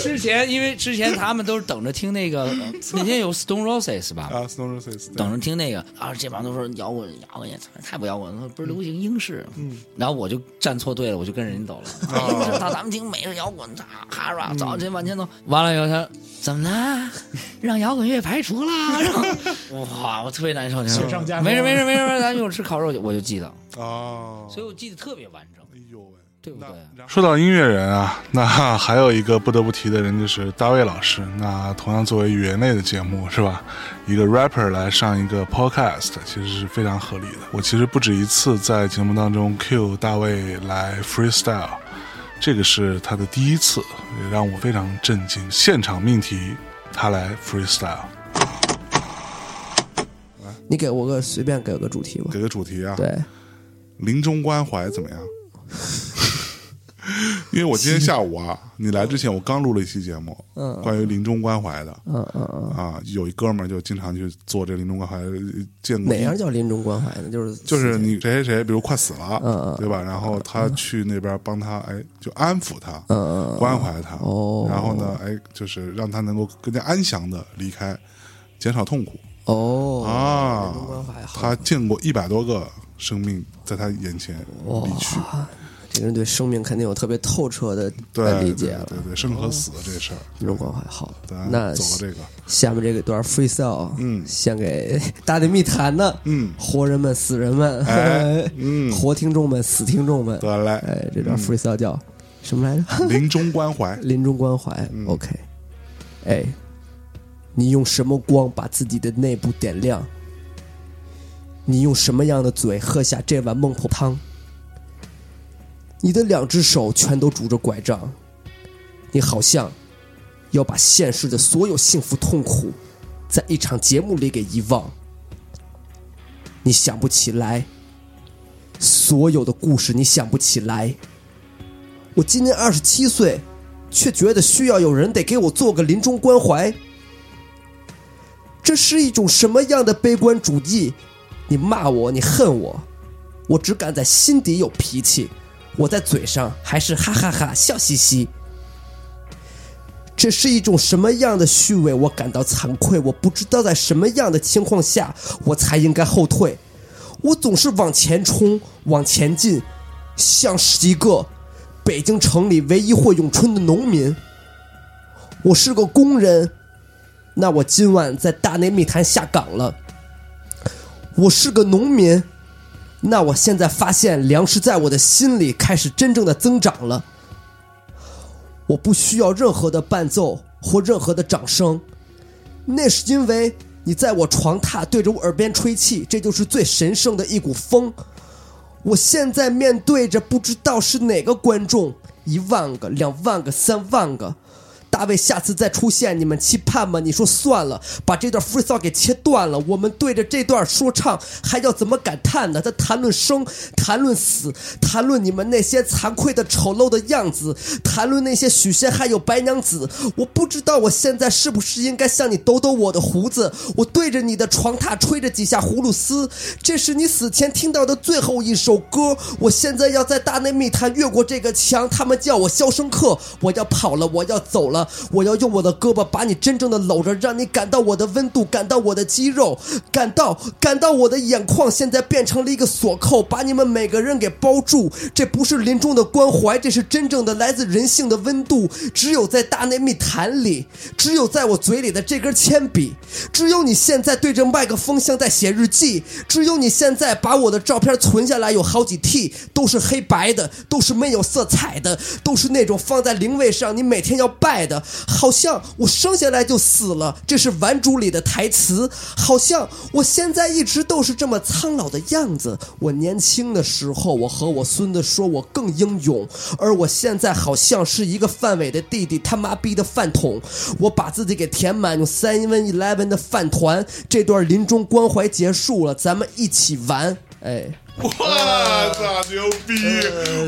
之前因为之前他们都是等着听那个，呃那天有 Stone Roses 吧？啊，Stone Roses，等着听那个啊，这帮都说摇滚摇滚也太不摇滚了，不是流行英式。嗯，然后我就站错队了，我就跟人家走了。英式他咱们听美式摇滚，哈 rock，早前往前走。完了以后他怎么了？让摇滚乐排除了？然 后哇，我特别难受。你知道吗雪上加霜没事没事没事，没事咱一会儿吃烤肉去，我就记得，哦，所以我记得特别完整。哎呦喂，对不对？说到音乐人啊，那还有一个不得不提的人就是大卫老师。那同样作为语言类的节目是吧，一个 rapper 来上一个 podcast，其实是非常合理的。我其实不止一次在节目当中 cue 大卫来 freestyle，这个是他的第一次，也让我非常震惊。现场命题，他来 freestyle，你给我个随便给个主题吧。给个主题啊，对，临终关怀怎么样？因为我今天下午啊，你来之前我刚录了一期节目，嗯。关于临终关怀的，嗯嗯嗯，啊，有一哥们儿就经常去做这临终关怀，见过。哪样叫临终关怀呢？就是就是你谁谁谁，比如快死了，嗯嗯对吧？然后他去那边帮他，哎，就安抚他，嗯嗯嗯。关怀他，哦。然后呢，哎，就是让他能够更加安详的离开，减少痛苦。哦。啊他见过一百多个生命在他眼前离去，这个人对生命肯定有特别透彻的对理解了。对对对，生和死的这事儿，临终关怀好，那走了这个，下面这个段 freestyle，嗯，献给大内密谈的，嗯，活人们、死人们，哎 嗯活听众们、死听众们，得嘞，哎，这段嗯 freestyle 叫什么来着？临终关怀，临终关怀，OK，哎，你用什么光把自己的内部点亮？你用什么样的嘴喝下这碗孟婆汤？你的两只手全都拄着拐杖，你好像要把现实的所有幸福痛苦，在一场节目里给遗忘。你想不起来，所有的故事你想不起来。我今年二十七岁，却觉得需要有人得给我做个临终关怀。这是一种什么样的悲观主义？你骂我，你恨我，我只敢在心底有脾气，我在嘴上还是哈哈哈笑嘻嘻。这是一种什么样的虚伪？我感到惭愧，我不知道在什么样的情况下我才应该后退。我总是往前冲，往前进，像是一个北京城里唯一会咏春的农民。我是个工人，那我今晚在大内密谈下岗了。我是个农民，那我现在发现粮食在我的心里开始真正的增长了。我不需要任何的伴奏或任何的掌声，那是因为你在我床榻对着我耳边吹气，这就是最神圣的一股风。我现在面对着不知道是哪个观众，一万个、两万个、三万个，大卫下次再出现，你们期盼吗？你说算了，把这段 freestyle 给切断了。我们对着这段说唱，还要怎么感叹呢？他谈论生，谈论死，谈论你们那些惭愧的、丑陋的样子，谈论那些许仙还有白娘子。我不知道我现在是不是应该向你抖抖我的胡子，我对着你的床榻吹着几下葫芦丝。这是你死前听到的最后一首歌。我现在要在大内密探越过这个墙，他们叫我肖申克。我要跑了，我要走了，我要用我的胳膊把你真正的搂着，让你感到我的温度，感到我的肌肉，感到感到我的眼眶现在变成了一个锁扣，把你们每个人给包住。这不是临终的关怀，这是真正的来自人性的温度。只有在大内密谈里，只有在我嘴里的这根铅笔，只有你现在对着麦克风像在写日记，只有你现在把我的照片存下来有好几 T，都是黑白的，都是没有色彩的，都是那种放在灵位上你每天要拜的，好像我生下来就死了，这是《顽主》里的台词，好像我现在一直都是这么苍老的样子。我年轻的时候，我和我孙子说我更英勇，而我现在好像是一个范伟的弟弟，他妈逼的饭桶，我把自己给填满，用 Seven Eleven 的饭团。这段临终关怀结束了，咱们一起玩，哎。我操，牛逼！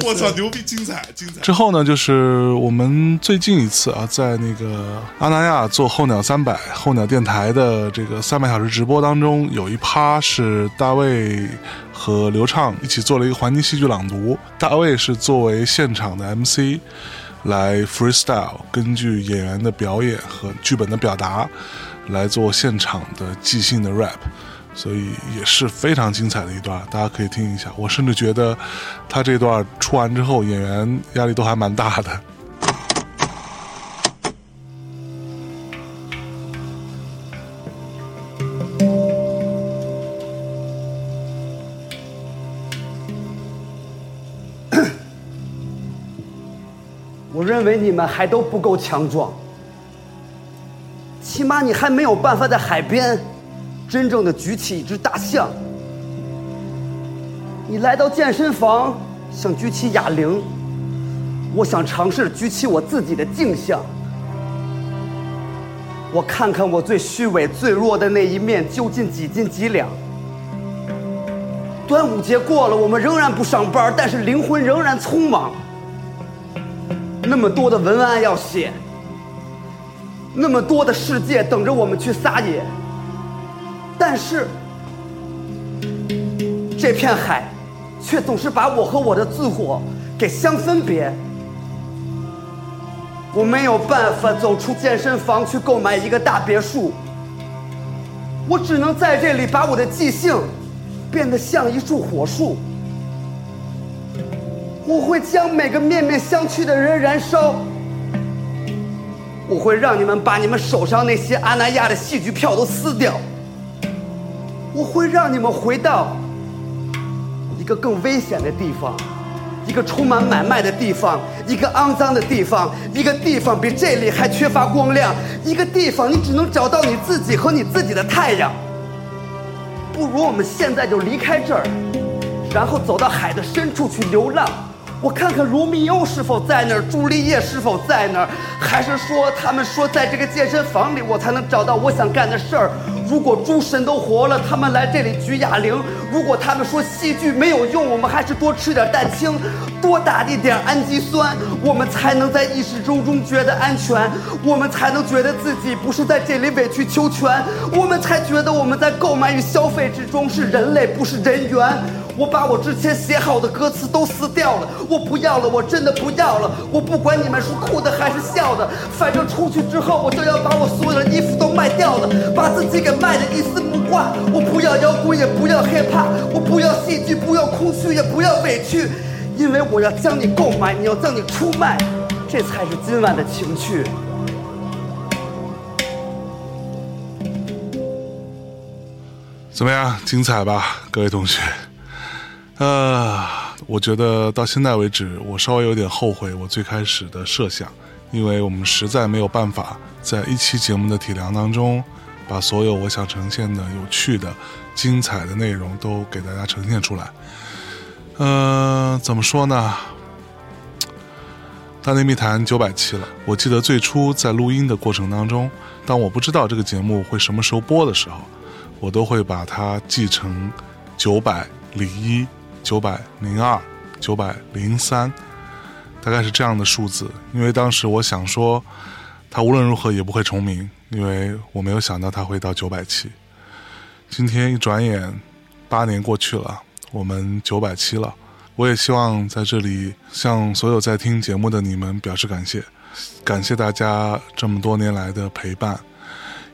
我操，牛逼，精彩，精彩！之后呢，就是我们最近一次啊，在那个阿那亚做候鸟三百候鸟电台的这个三百小时直播当中，有一趴是大卫和刘畅一起做了一个环境戏剧朗读。大卫是作为现场的 MC 来 freestyle，根据演员的表演和剧本的表达来做现场的即兴的 rap。所以也是非常精彩的一段，大家可以听一下。我甚至觉得他这段出完之后，演员压力都还蛮大的。我认为你们还都不够强壮，起码你还没有办法在海边。真正的举起一只大象，你来到健身房想举起哑铃，我想尝试举起我自己的镜像，我看看我最虚伪、最弱的那一面究竟几斤几两。端午节过了，我们仍然不上班，但是灵魂仍然匆忙。那么多的文案要写，那么多的世界等着我们去撒野。但是，这片海，却总是把我和我的自我给相分别。我没有办法走出健身房去购买一个大别墅，我只能在这里把我的即兴变得像一束火树。我会将每个面面相觑的人燃烧，我会让你们把你们手上那些阿那亚的戏剧票都撕掉。我会让你们回到一个更危险的地方，一个充满买卖的地方，一个肮脏的地方，一个地方比这里还缺乏光亮，一个地方你只能找到你自己和你自己的太阳。不如我们现在就离开这儿，然后走到海的深处去流浪。我看看罗密欧是否在那儿，朱丽叶是否在那儿，还是说他们说在这个健身房里我才能找到我想干的事儿？如果诸神都活了，他们来这里举哑铃；如果他们说戏剧没有用，我们还是多吃点蛋清，多打一点氨基酸，我们才能在意识中中觉得安全，我们才能觉得自己不是在这里委曲求全，我们才觉得我们在购买与消费之中是人类，不是人猿。我把我之前写好的歌词都撕掉了，我不要了，我真的不要了。我不管你们是哭的还是笑的，反正出去之后我就要把我所有的衣服都卖掉了，把自己给卖的一丝不挂。我不要摇滚，也不要 hiphop，我不要戏剧，不要空虚，也不要委屈，因为我要将你购买，你要将你出卖，这才是今晚的情趣。怎么样，精彩吧，各位同学？呃，我觉得到现在为止，我稍微有点后悔我最开始的设想，因为我们实在没有办法在一期节目的体量当中，把所有我想呈现的有趣的、精彩的内容都给大家呈现出来。呃，怎么说呢？大内密谈九百期了。我记得最初在录音的过程当中，当我不知道这个节目会什么时候播的时候，我都会把它记成九百零一、九百零二、九百零三，大概是这样的数字。因为当时我想说，它无论如何也不会重名，因为我没有想到它会到九百七。今天一转眼，八年过去了，我们九百七了。我也希望在这里向所有在听节目的你们表示感谢，感谢大家这么多年来的陪伴，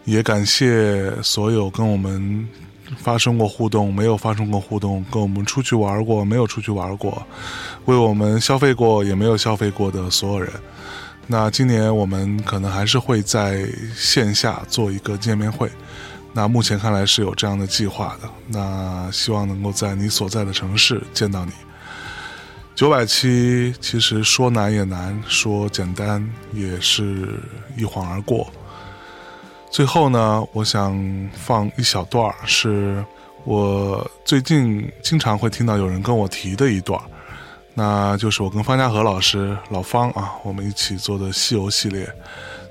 也感谢所有跟我们发生过互动、没有发生过互动、跟我们出去玩过、没有出去玩过、为我们消费过也没有消费过的所有人。那今年我们可能还是会在线下做一个见面会。那目前看来是有这样的计划的。那希望能够在你所在的城市见到你。九百七其实说难也难，说简单也是一晃而过。最后呢，我想放一小段儿，是我最近经常会听到有人跟我提的一段儿，那就是我跟方家和老师老方啊，我们一起做的西游系列，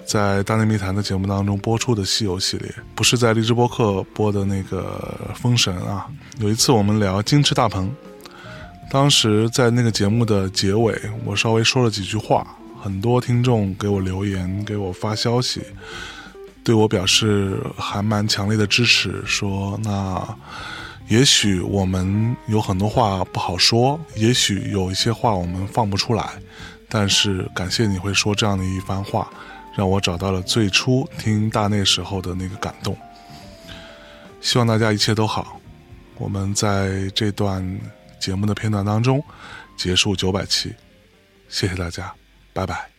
在大内密谈的节目当中播出的西游系列，不是在荔枝播客播的那个封神啊。有一次我们聊金翅大鹏。当时在那个节目的结尾，我稍微说了几句话，很多听众给我留言，给我发消息，对我表示还蛮强烈的支持，说那也许我们有很多话不好说，也许有一些话我们放不出来，但是感谢你会说这样的一番话，让我找到了最初听大内时候的那个感动。希望大家一切都好，我们在这段。节目的片段当中，结束九百期，谢谢大家，拜拜。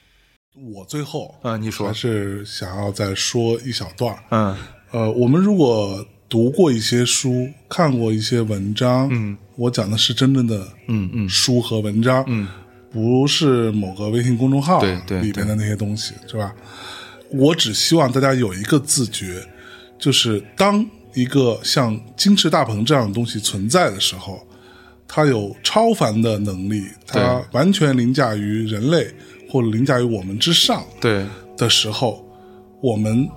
我最后啊，你说。还是想要再说一小段嗯，呃，我们如果读过一些书，看过一些文章，嗯，我讲的是真正的嗯嗯。书和文章，嗯，不是某个微信公众号对对里边的那些东西，是吧？我只希望大家有一个自觉，就是当一个像金翅大鹏这样的东西存在的时候。它有超凡的能力，它完全凌驾于人类或者凌驾于我们之上。对的时候，我们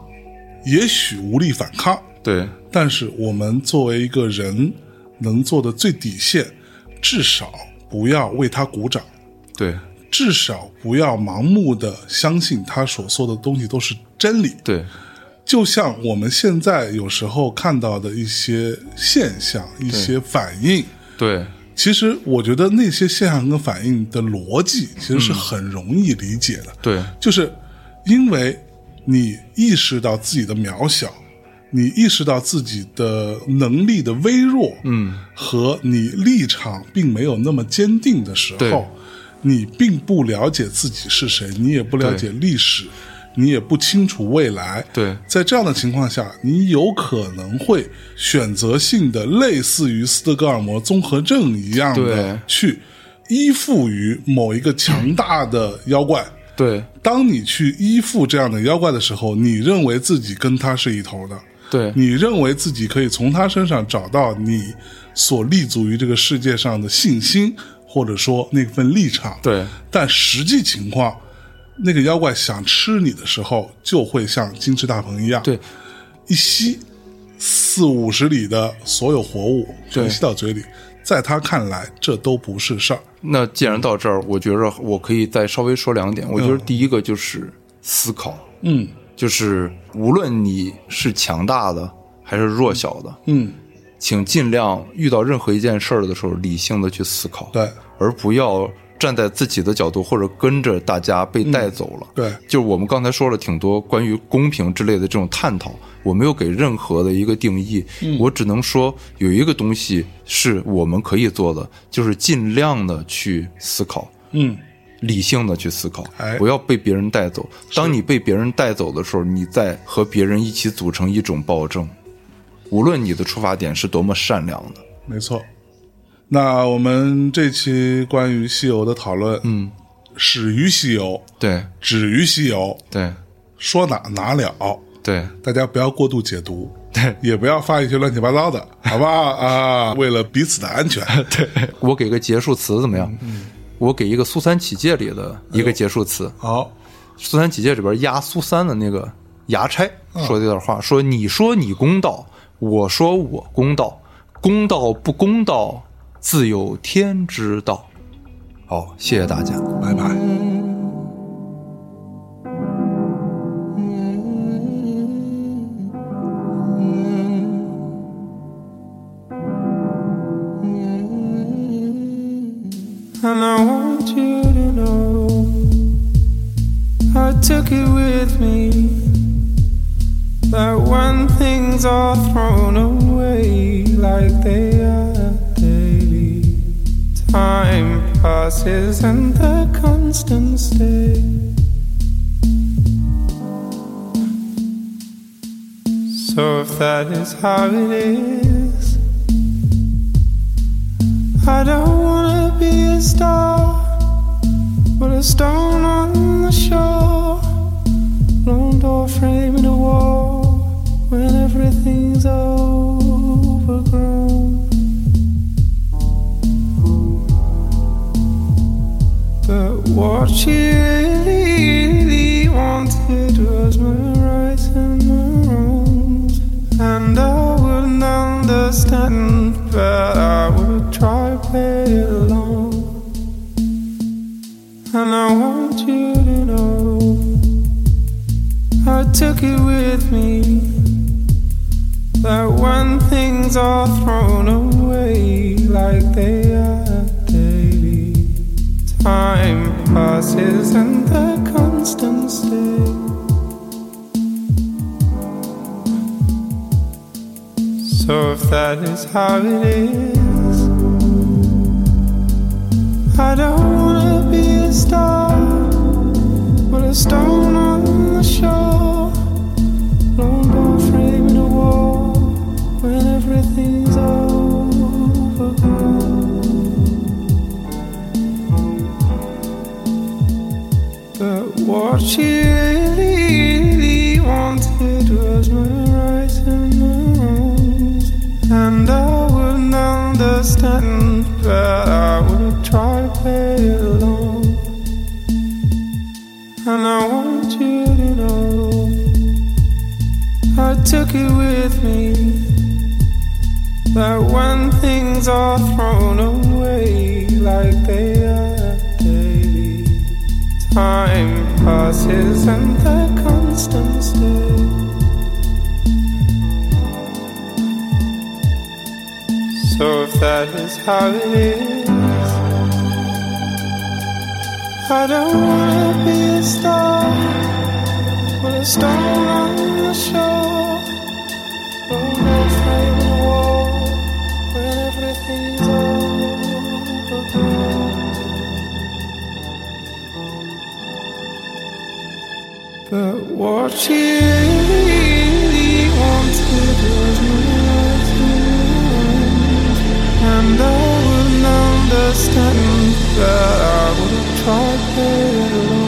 也许无力反抗。对，但是我们作为一个人能做的最底线，至少不要为他鼓掌。对，至少不要盲目的相信他所说的东西都是真理。对，就像我们现在有时候看到的一些现象、一些反应。对。其实我觉得那些现象跟反应的逻辑其实是很容易理解的。对，就是因为你意识到自己的渺小，你意识到自己的能力的微弱，嗯，和你立场并没有那么坚定的时候，你并不了解自己是谁，你也不了解历史。你也不清楚未来，对，在这样的情况下，你有可能会选择性的类似于斯德哥尔摩综合症一样的去依附于某一个强大的妖怪。对，当你去依附这样的妖怪的时候，你认为自己跟他是一头的，对你认为自己可以从他身上找到你所立足于这个世界上的信心，或者说那份立场。对，但实际情况。那个妖怪想吃你的时候，就会像金翅大鹏一样，对，一吸四五十里的所有活物全吸到嘴里，在他看来这都不是事儿。那既然到这儿，我觉着我可以再稍微说两点。我觉得第一个就是思考，嗯，就是无论你是强大的还是弱小的，嗯，请尽量遇到任何一件事儿的时候，理性的去思考，对，而不要。站在自己的角度，或者跟着大家被带走了。对，就是我们刚才说了挺多关于公平之类的这种探讨，我没有给任何的一个定义。嗯，我只能说有一个东西是我们可以做的，就是尽量的去思考，嗯，理性的去思考，哎，不要被别人带走。当你被别人带走的时候，你在和别人一起组成一种暴政，无论你的出发点是多么善良的。没错。那我们这期关于西游的讨论，嗯，始于西游，对，止于西游，对，说哪哪了，对，大家不要过度解读，对，也不要发一些乱七八糟的，好吧？啊，为了彼此的安全，对。我给个结束词怎么样？嗯。我给一个《苏三起解》里的一个结束词。好，《苏三起解》里边压苏三的那个衙差嗯。说的这段话，说你说你公道，我说我公道，公道不公道，自有天之道。好，谢谢大家，拜拜。Time passes and the constant stay. So if that is how it is, I don't wanna be a star, but a stone on the shore, lone door framing a wall when everything's overgrown. But what she really, really wanted was my rights and my wrongs, and I wouldn't understand, but I would try to play along. And I want you to know I took it with me that when things are thrown away like they are time passes and the constant stay. So if that is how it is, I don't wanna be a star, but a stone on the shore, lone door what she really, really wanted was my rights and my and I wouldn't understand, but I would try to play along. And I want you to know I took it with me that when things are thrown away like they are time passes and the constant stay. So if that is how it is, I don't wanna be a star, but a stone on the shore, on the frame wall, when everything's overgrown. But what she really wanted was my and I wouldn't understand, but I would try.